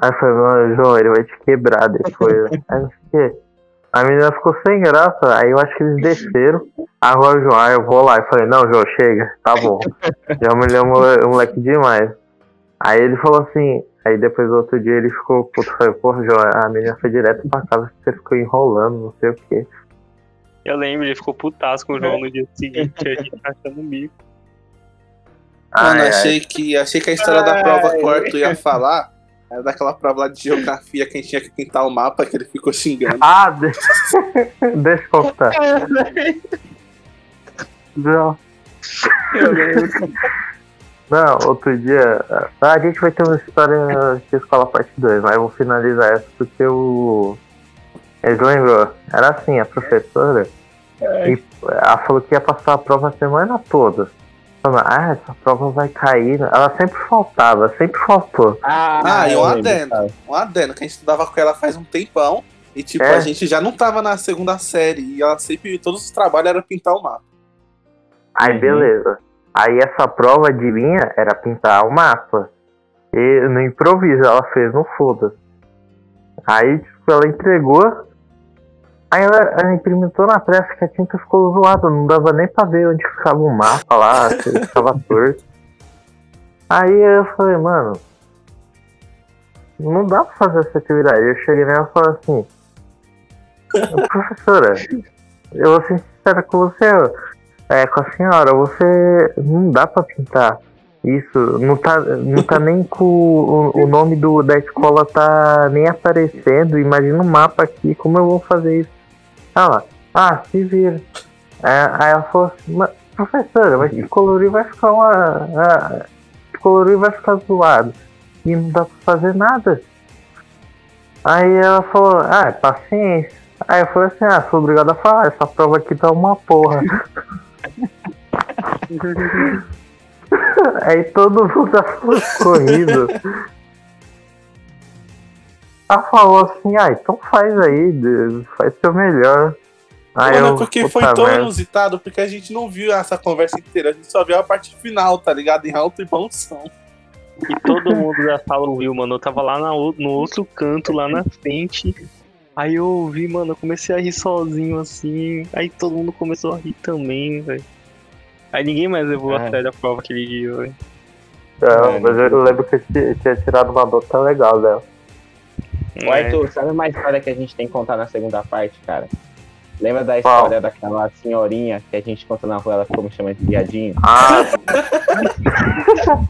Aí eu falei, João, ele vai te quebrar depois. [LAUGHS] Aí não sei o quê. A menina ficou sem graça, aí eu acho que eles desceram. Agora o João, aí eu vou lá. Eu falei, não, João, chega, tá bom. Já humilhou o mole- o moleque demais. Aí ele falou assim, aí depois do outro dia ele ficou puto, falei, porra, João, a menina foi direto pra casa, você ficou enrolando, não sei o quê. Eu lembro, ele ficou putaço com o João no dia seguinte, a gente achando o bico. Mano, Ai, ai. achei que, achei que a história da prova que o Arthur ia falar era daquela prova lá de geografia que a gente tinha que pintar o mapa que ele ficou xingando. Ah, de... [LAUGHS] deixa eu contar. Não. Não, outro dia. ah, A gente vai ter uma história de escola parte 2, mas eu vou finalizar essa porque o. Eles lembrou? Era assim, a professora. E ela falou que ia passar a prova a semana toda. Falando, ah, essa prova vai cair. Ela sempre faltava, sempre faltou. Ah, e eu um adendo. Um adendo, que a gente estudava com ela faz um tempão. E tipo, É. a gente já não tava na segunda série. E ela sempre, todos os trabalhos eram pintar o mapa. Aí Uhum. beleza. Aí essa prova de linha era pintar o mapa. E no improviso ela fez no foda. Aí tipo, ela entregou. Aí ela, ela implementou na pressa que a tinta ficou zoada, não dava nem pra ver onde ficava o mapa lá, se ele ficava [LAUGHS] torto. Aí eu falei, mano, não dá pra fazer essa atividade. Eu cheguei nela e falei assim, professora, eu vou ser sincera com você, é, com a senhora, você não dá pra pintar isso, não tá, não tá nem com o, o nome do, da escola tá nem aparecendo, imagina um mapa aqui, como eu vou fazer isso? Ela, ah, se vira. É, aí ela falou assim, "Mas, professora, mas colorir vai ficar uma. ah, colorir vai ficar zoado. E não dá pra fazer nada. Aí ela falou, ah, é paciência. Aí eu falei assim, ah, sou obrigado a falar, essa prova aqui tá uma porra. [LAUGHS] Aí todo mundo ficou corrido. Ela falou assim, ah, então faz aí, faz seu melhor. Aí Mano, eu, é porque foi tão merda. inusitado, porque a gente não viu essa conversa inteira, a gente só viu a parte final, tá ligado? Em alto e bom som. E todo mundo da sala ouviu, mano. Eu tava lá na no outro canto, lá na frente. Aí eu ouvi, mano, eu comecei a rir sozinho assim. Aí todo mundo começou a rir também, velho. Aí ninguém mais levou a Ah. sério a prova aquele dia, velho. Não, mas eu lembro que eu ti- tinha tirado uma nota legal dela. Ô, Arthur, sabe uma história que a gente tem que contar na segunda parte, cara? Lembra da Qual? história daquela senhorinha que a gente contou na rua, ela ficou me chamando de viadinho? Ah, [LAUGHS]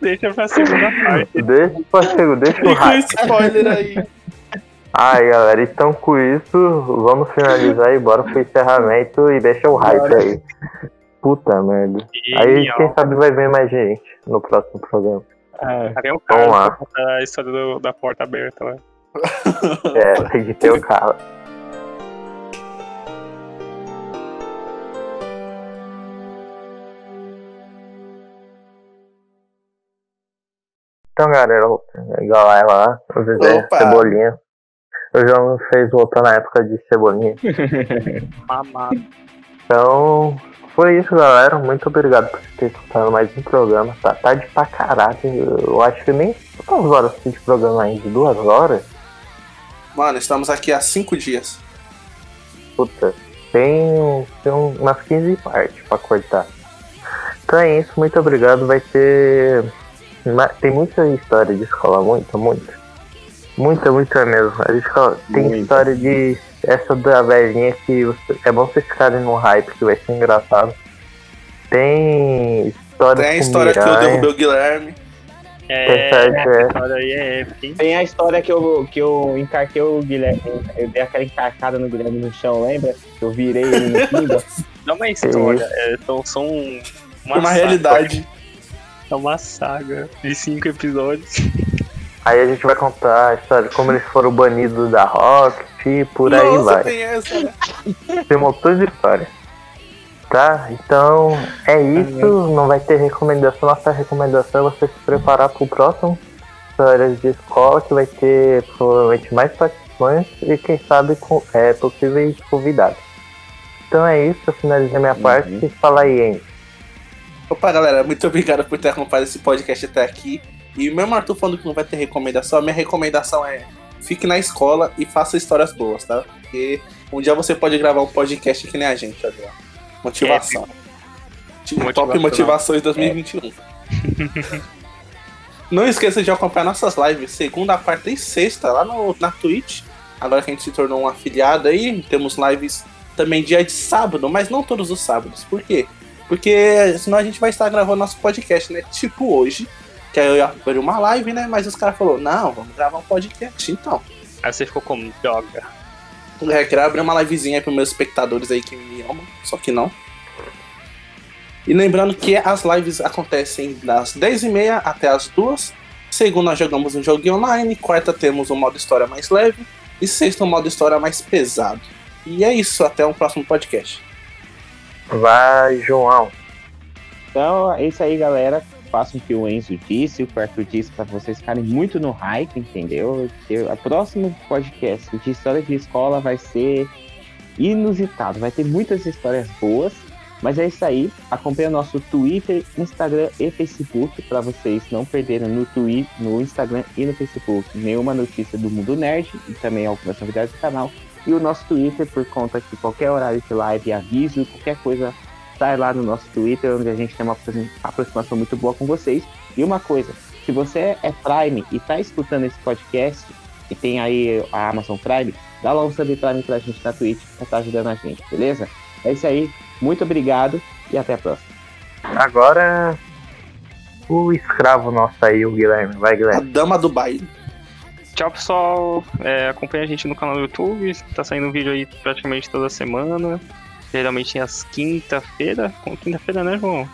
Deixa pra segunda parte. deixa, parceiro, deixa o spoiler aí. Ai, galera, então com isso, vamos finalizar e bora pro encerramento e deixa o hype aí. Puta merda. Aí, quem sabe vai ver mais gente no próximo programa. Cadê o Vamos cara lá. a história do- da porta aberta lá? [LAUGHS] É, tem que ter o cara. Então, galera, igual ela lá, o Zezé. Cebolinha. Eu já me fez voltar na época de Cebolinha. Mamado. [LAUGHS] Então, foi isso, galera. Muito obrigado por ter escutado mais um programa. Tá tarde pra caralho. Eu acho que nem quantas horas tem de programa ainda? Duas horas? Mano, estamos aqui há cinco dias. Puta, tem, tem um- umas 15 partes pra cortar. Então é isso, muito obrigado. Vai ter. Tem muita história de escola, muita, muita. Muita, muita mesmo. A escola tem Muita. história de. Essa da velhinha que você- é bom vocês ficarem no hype que vai ser engraçado. Tem história Tem a com história que eu derrubei o Guilherme. É, é. essa história aí é épica, hein? Tem a história que eu, que eu encarquei o Guilherme, eu dei aquela encarcada no Guilherme no chão, lembra? Eu virei ele no pinga. [LAUGHS] Não é uma história, é, são, são uma, Uma saga. realidade. É uma saga de cinco episódios. [LAUGHS] Aí a gente vai contar a história de como eles foram banidos da Rocket e por aí Nossa, vai. tem essa, né? Tem um montão de história. Tá? Então é isso. Não vai ter recomendação. Nossa recomendação é você se preparar pro próximo Histórias de Escola, que vai ter provavelmente mais participantes e quem sabe com, é, possíveis convidados. Então é isso, eu finalizei minha parte. Fala aí, hein? Opa, galera, muito obrigado por ter acompanhado esse podcast até aqui. E mesmo Arthur falando que não vai ter recomendação, a minha recomendação é fique na escola e faça histórias boas, tá? Porque um dia você pode gravar um podcast que nem a gente, olha. Motivação. Tipo, Top. Motivações 2021. [LAUGHS] Não esqueça de acompanhar nossas lives segunda, quarta e sexta lá no, na Twitch. Agora que a gente se tornou um afiliado aí, temos lives também dia de sábado, mas não todos os sábados. Por quê? Porque senão a gente vai estar gravando nosso podcast, né? Tipo hoje, que aí eu ia abrir uma live, né? Mas os caras falaram, não, vamos gravar um podcast, então. Aí você ficou como droga. É, queria abrir uma livezinha aí pros meus espectadores aí que me amam, só que não. E lembrando que as lives acontecem das 10h30 até as 2 Segunda nós jogamos um jogo online, quarta temos um modo história mais leve e sexta um modo história mais pesado. E é isso, até o próximo podcast. Vai, João. Então, é isso aí, galera. Façam o que o Enzo disse, o que Arthur disse, pra vocês ficarem muito no hype, entendeu? O próximo podcast de história de escola vai ser inusitado. Vai ter muitas histórias boas. Mas é isso aí. Acompanhe o nosso Twitter, Instagram e Facebook para vocês não perderem no Twitter, no Instagram e no Facebook nenhuma notícia do Mundo Nerd e também algumas novidades do canal. E o nosso Twitter, por conta que qualquer horário de live, aviso, qualquer coisa, sai lá no nosso Twitter, onde a gente tem uma aproxima- aproximação muito boa com vocês. E uma coisa, se você é Prime e tá escutando esse podcast e tem aí a Amazon Prime, dá lá um sub Prime pra gente na Twitch pra estar ajudando a gente, beleza? É isso aí. Muito obrigado e até a próxima. Agora o escravo nosso aí, o Guilherme. Vai, A Guilherme. dama do baile. Tchau, pessoal. É, acompanha a gente no canal do YouTube. Tá saindo vídeo aí praticamente toda semana. Geralmente às quinta-feira. Com Quinta-feira, né, João?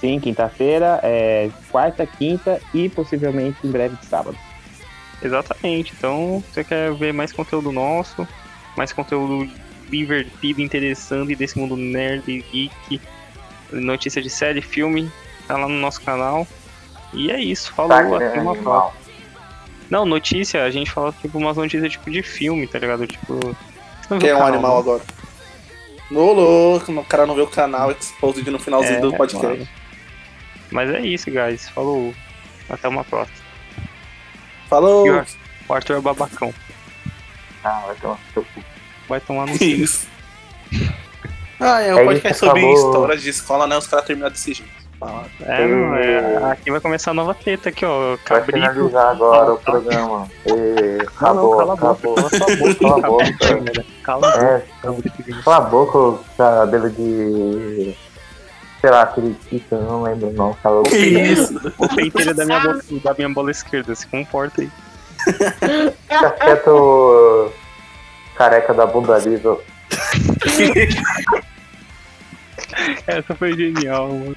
Sim, quinta-feira, é, quarta, quinta e possivelmente em breve de sábado. Exatamente. Então, se você quer ver mais conteúdo nosso, mais conteúdo divertido, interessante desse mundo nerd, geek, notícia de série, filme, tá lá no nosso canal. E é isso. Falou. Tá até uma próxima. Não, notícia, a gente fala tipo umas notícias tipo de filme, tá ligado? Tipo. você não Que viu é um canal, animal né? agora. No louco, o cara não vê o canal exposed no finalzinho É, do podcast. mano. Mas é isso, guys. Falou. Até uma próxima. Falou! O Ar- o Arthur é babacão. Ah, vai tomar seu cu. Vai tomar no [LAUGHS] cu. isso. Ah, é um É podcast sobre acabou. histórias de escola, né? Os caras terminam desse jeito. É, não, é, aqui vai começar a nova treta aqui, ó. Vai Cabrito. finalizar agora o Tá. programa. E... Não, Acabou, não, cala a boca. acabou. Cala sua boca. [LAUGHS] Cala a boca. Cala a boca. É, cala a boca, cabelo de. Sei lá, aquele tipo, eu não lembro não. Cala a boca. Que isso? O pentelho da minha, bola, da minha bola esquerda, se comporta aí. Fica quieto, careca da bunda lisa. [LAUGHS] Essa foi genial, mano.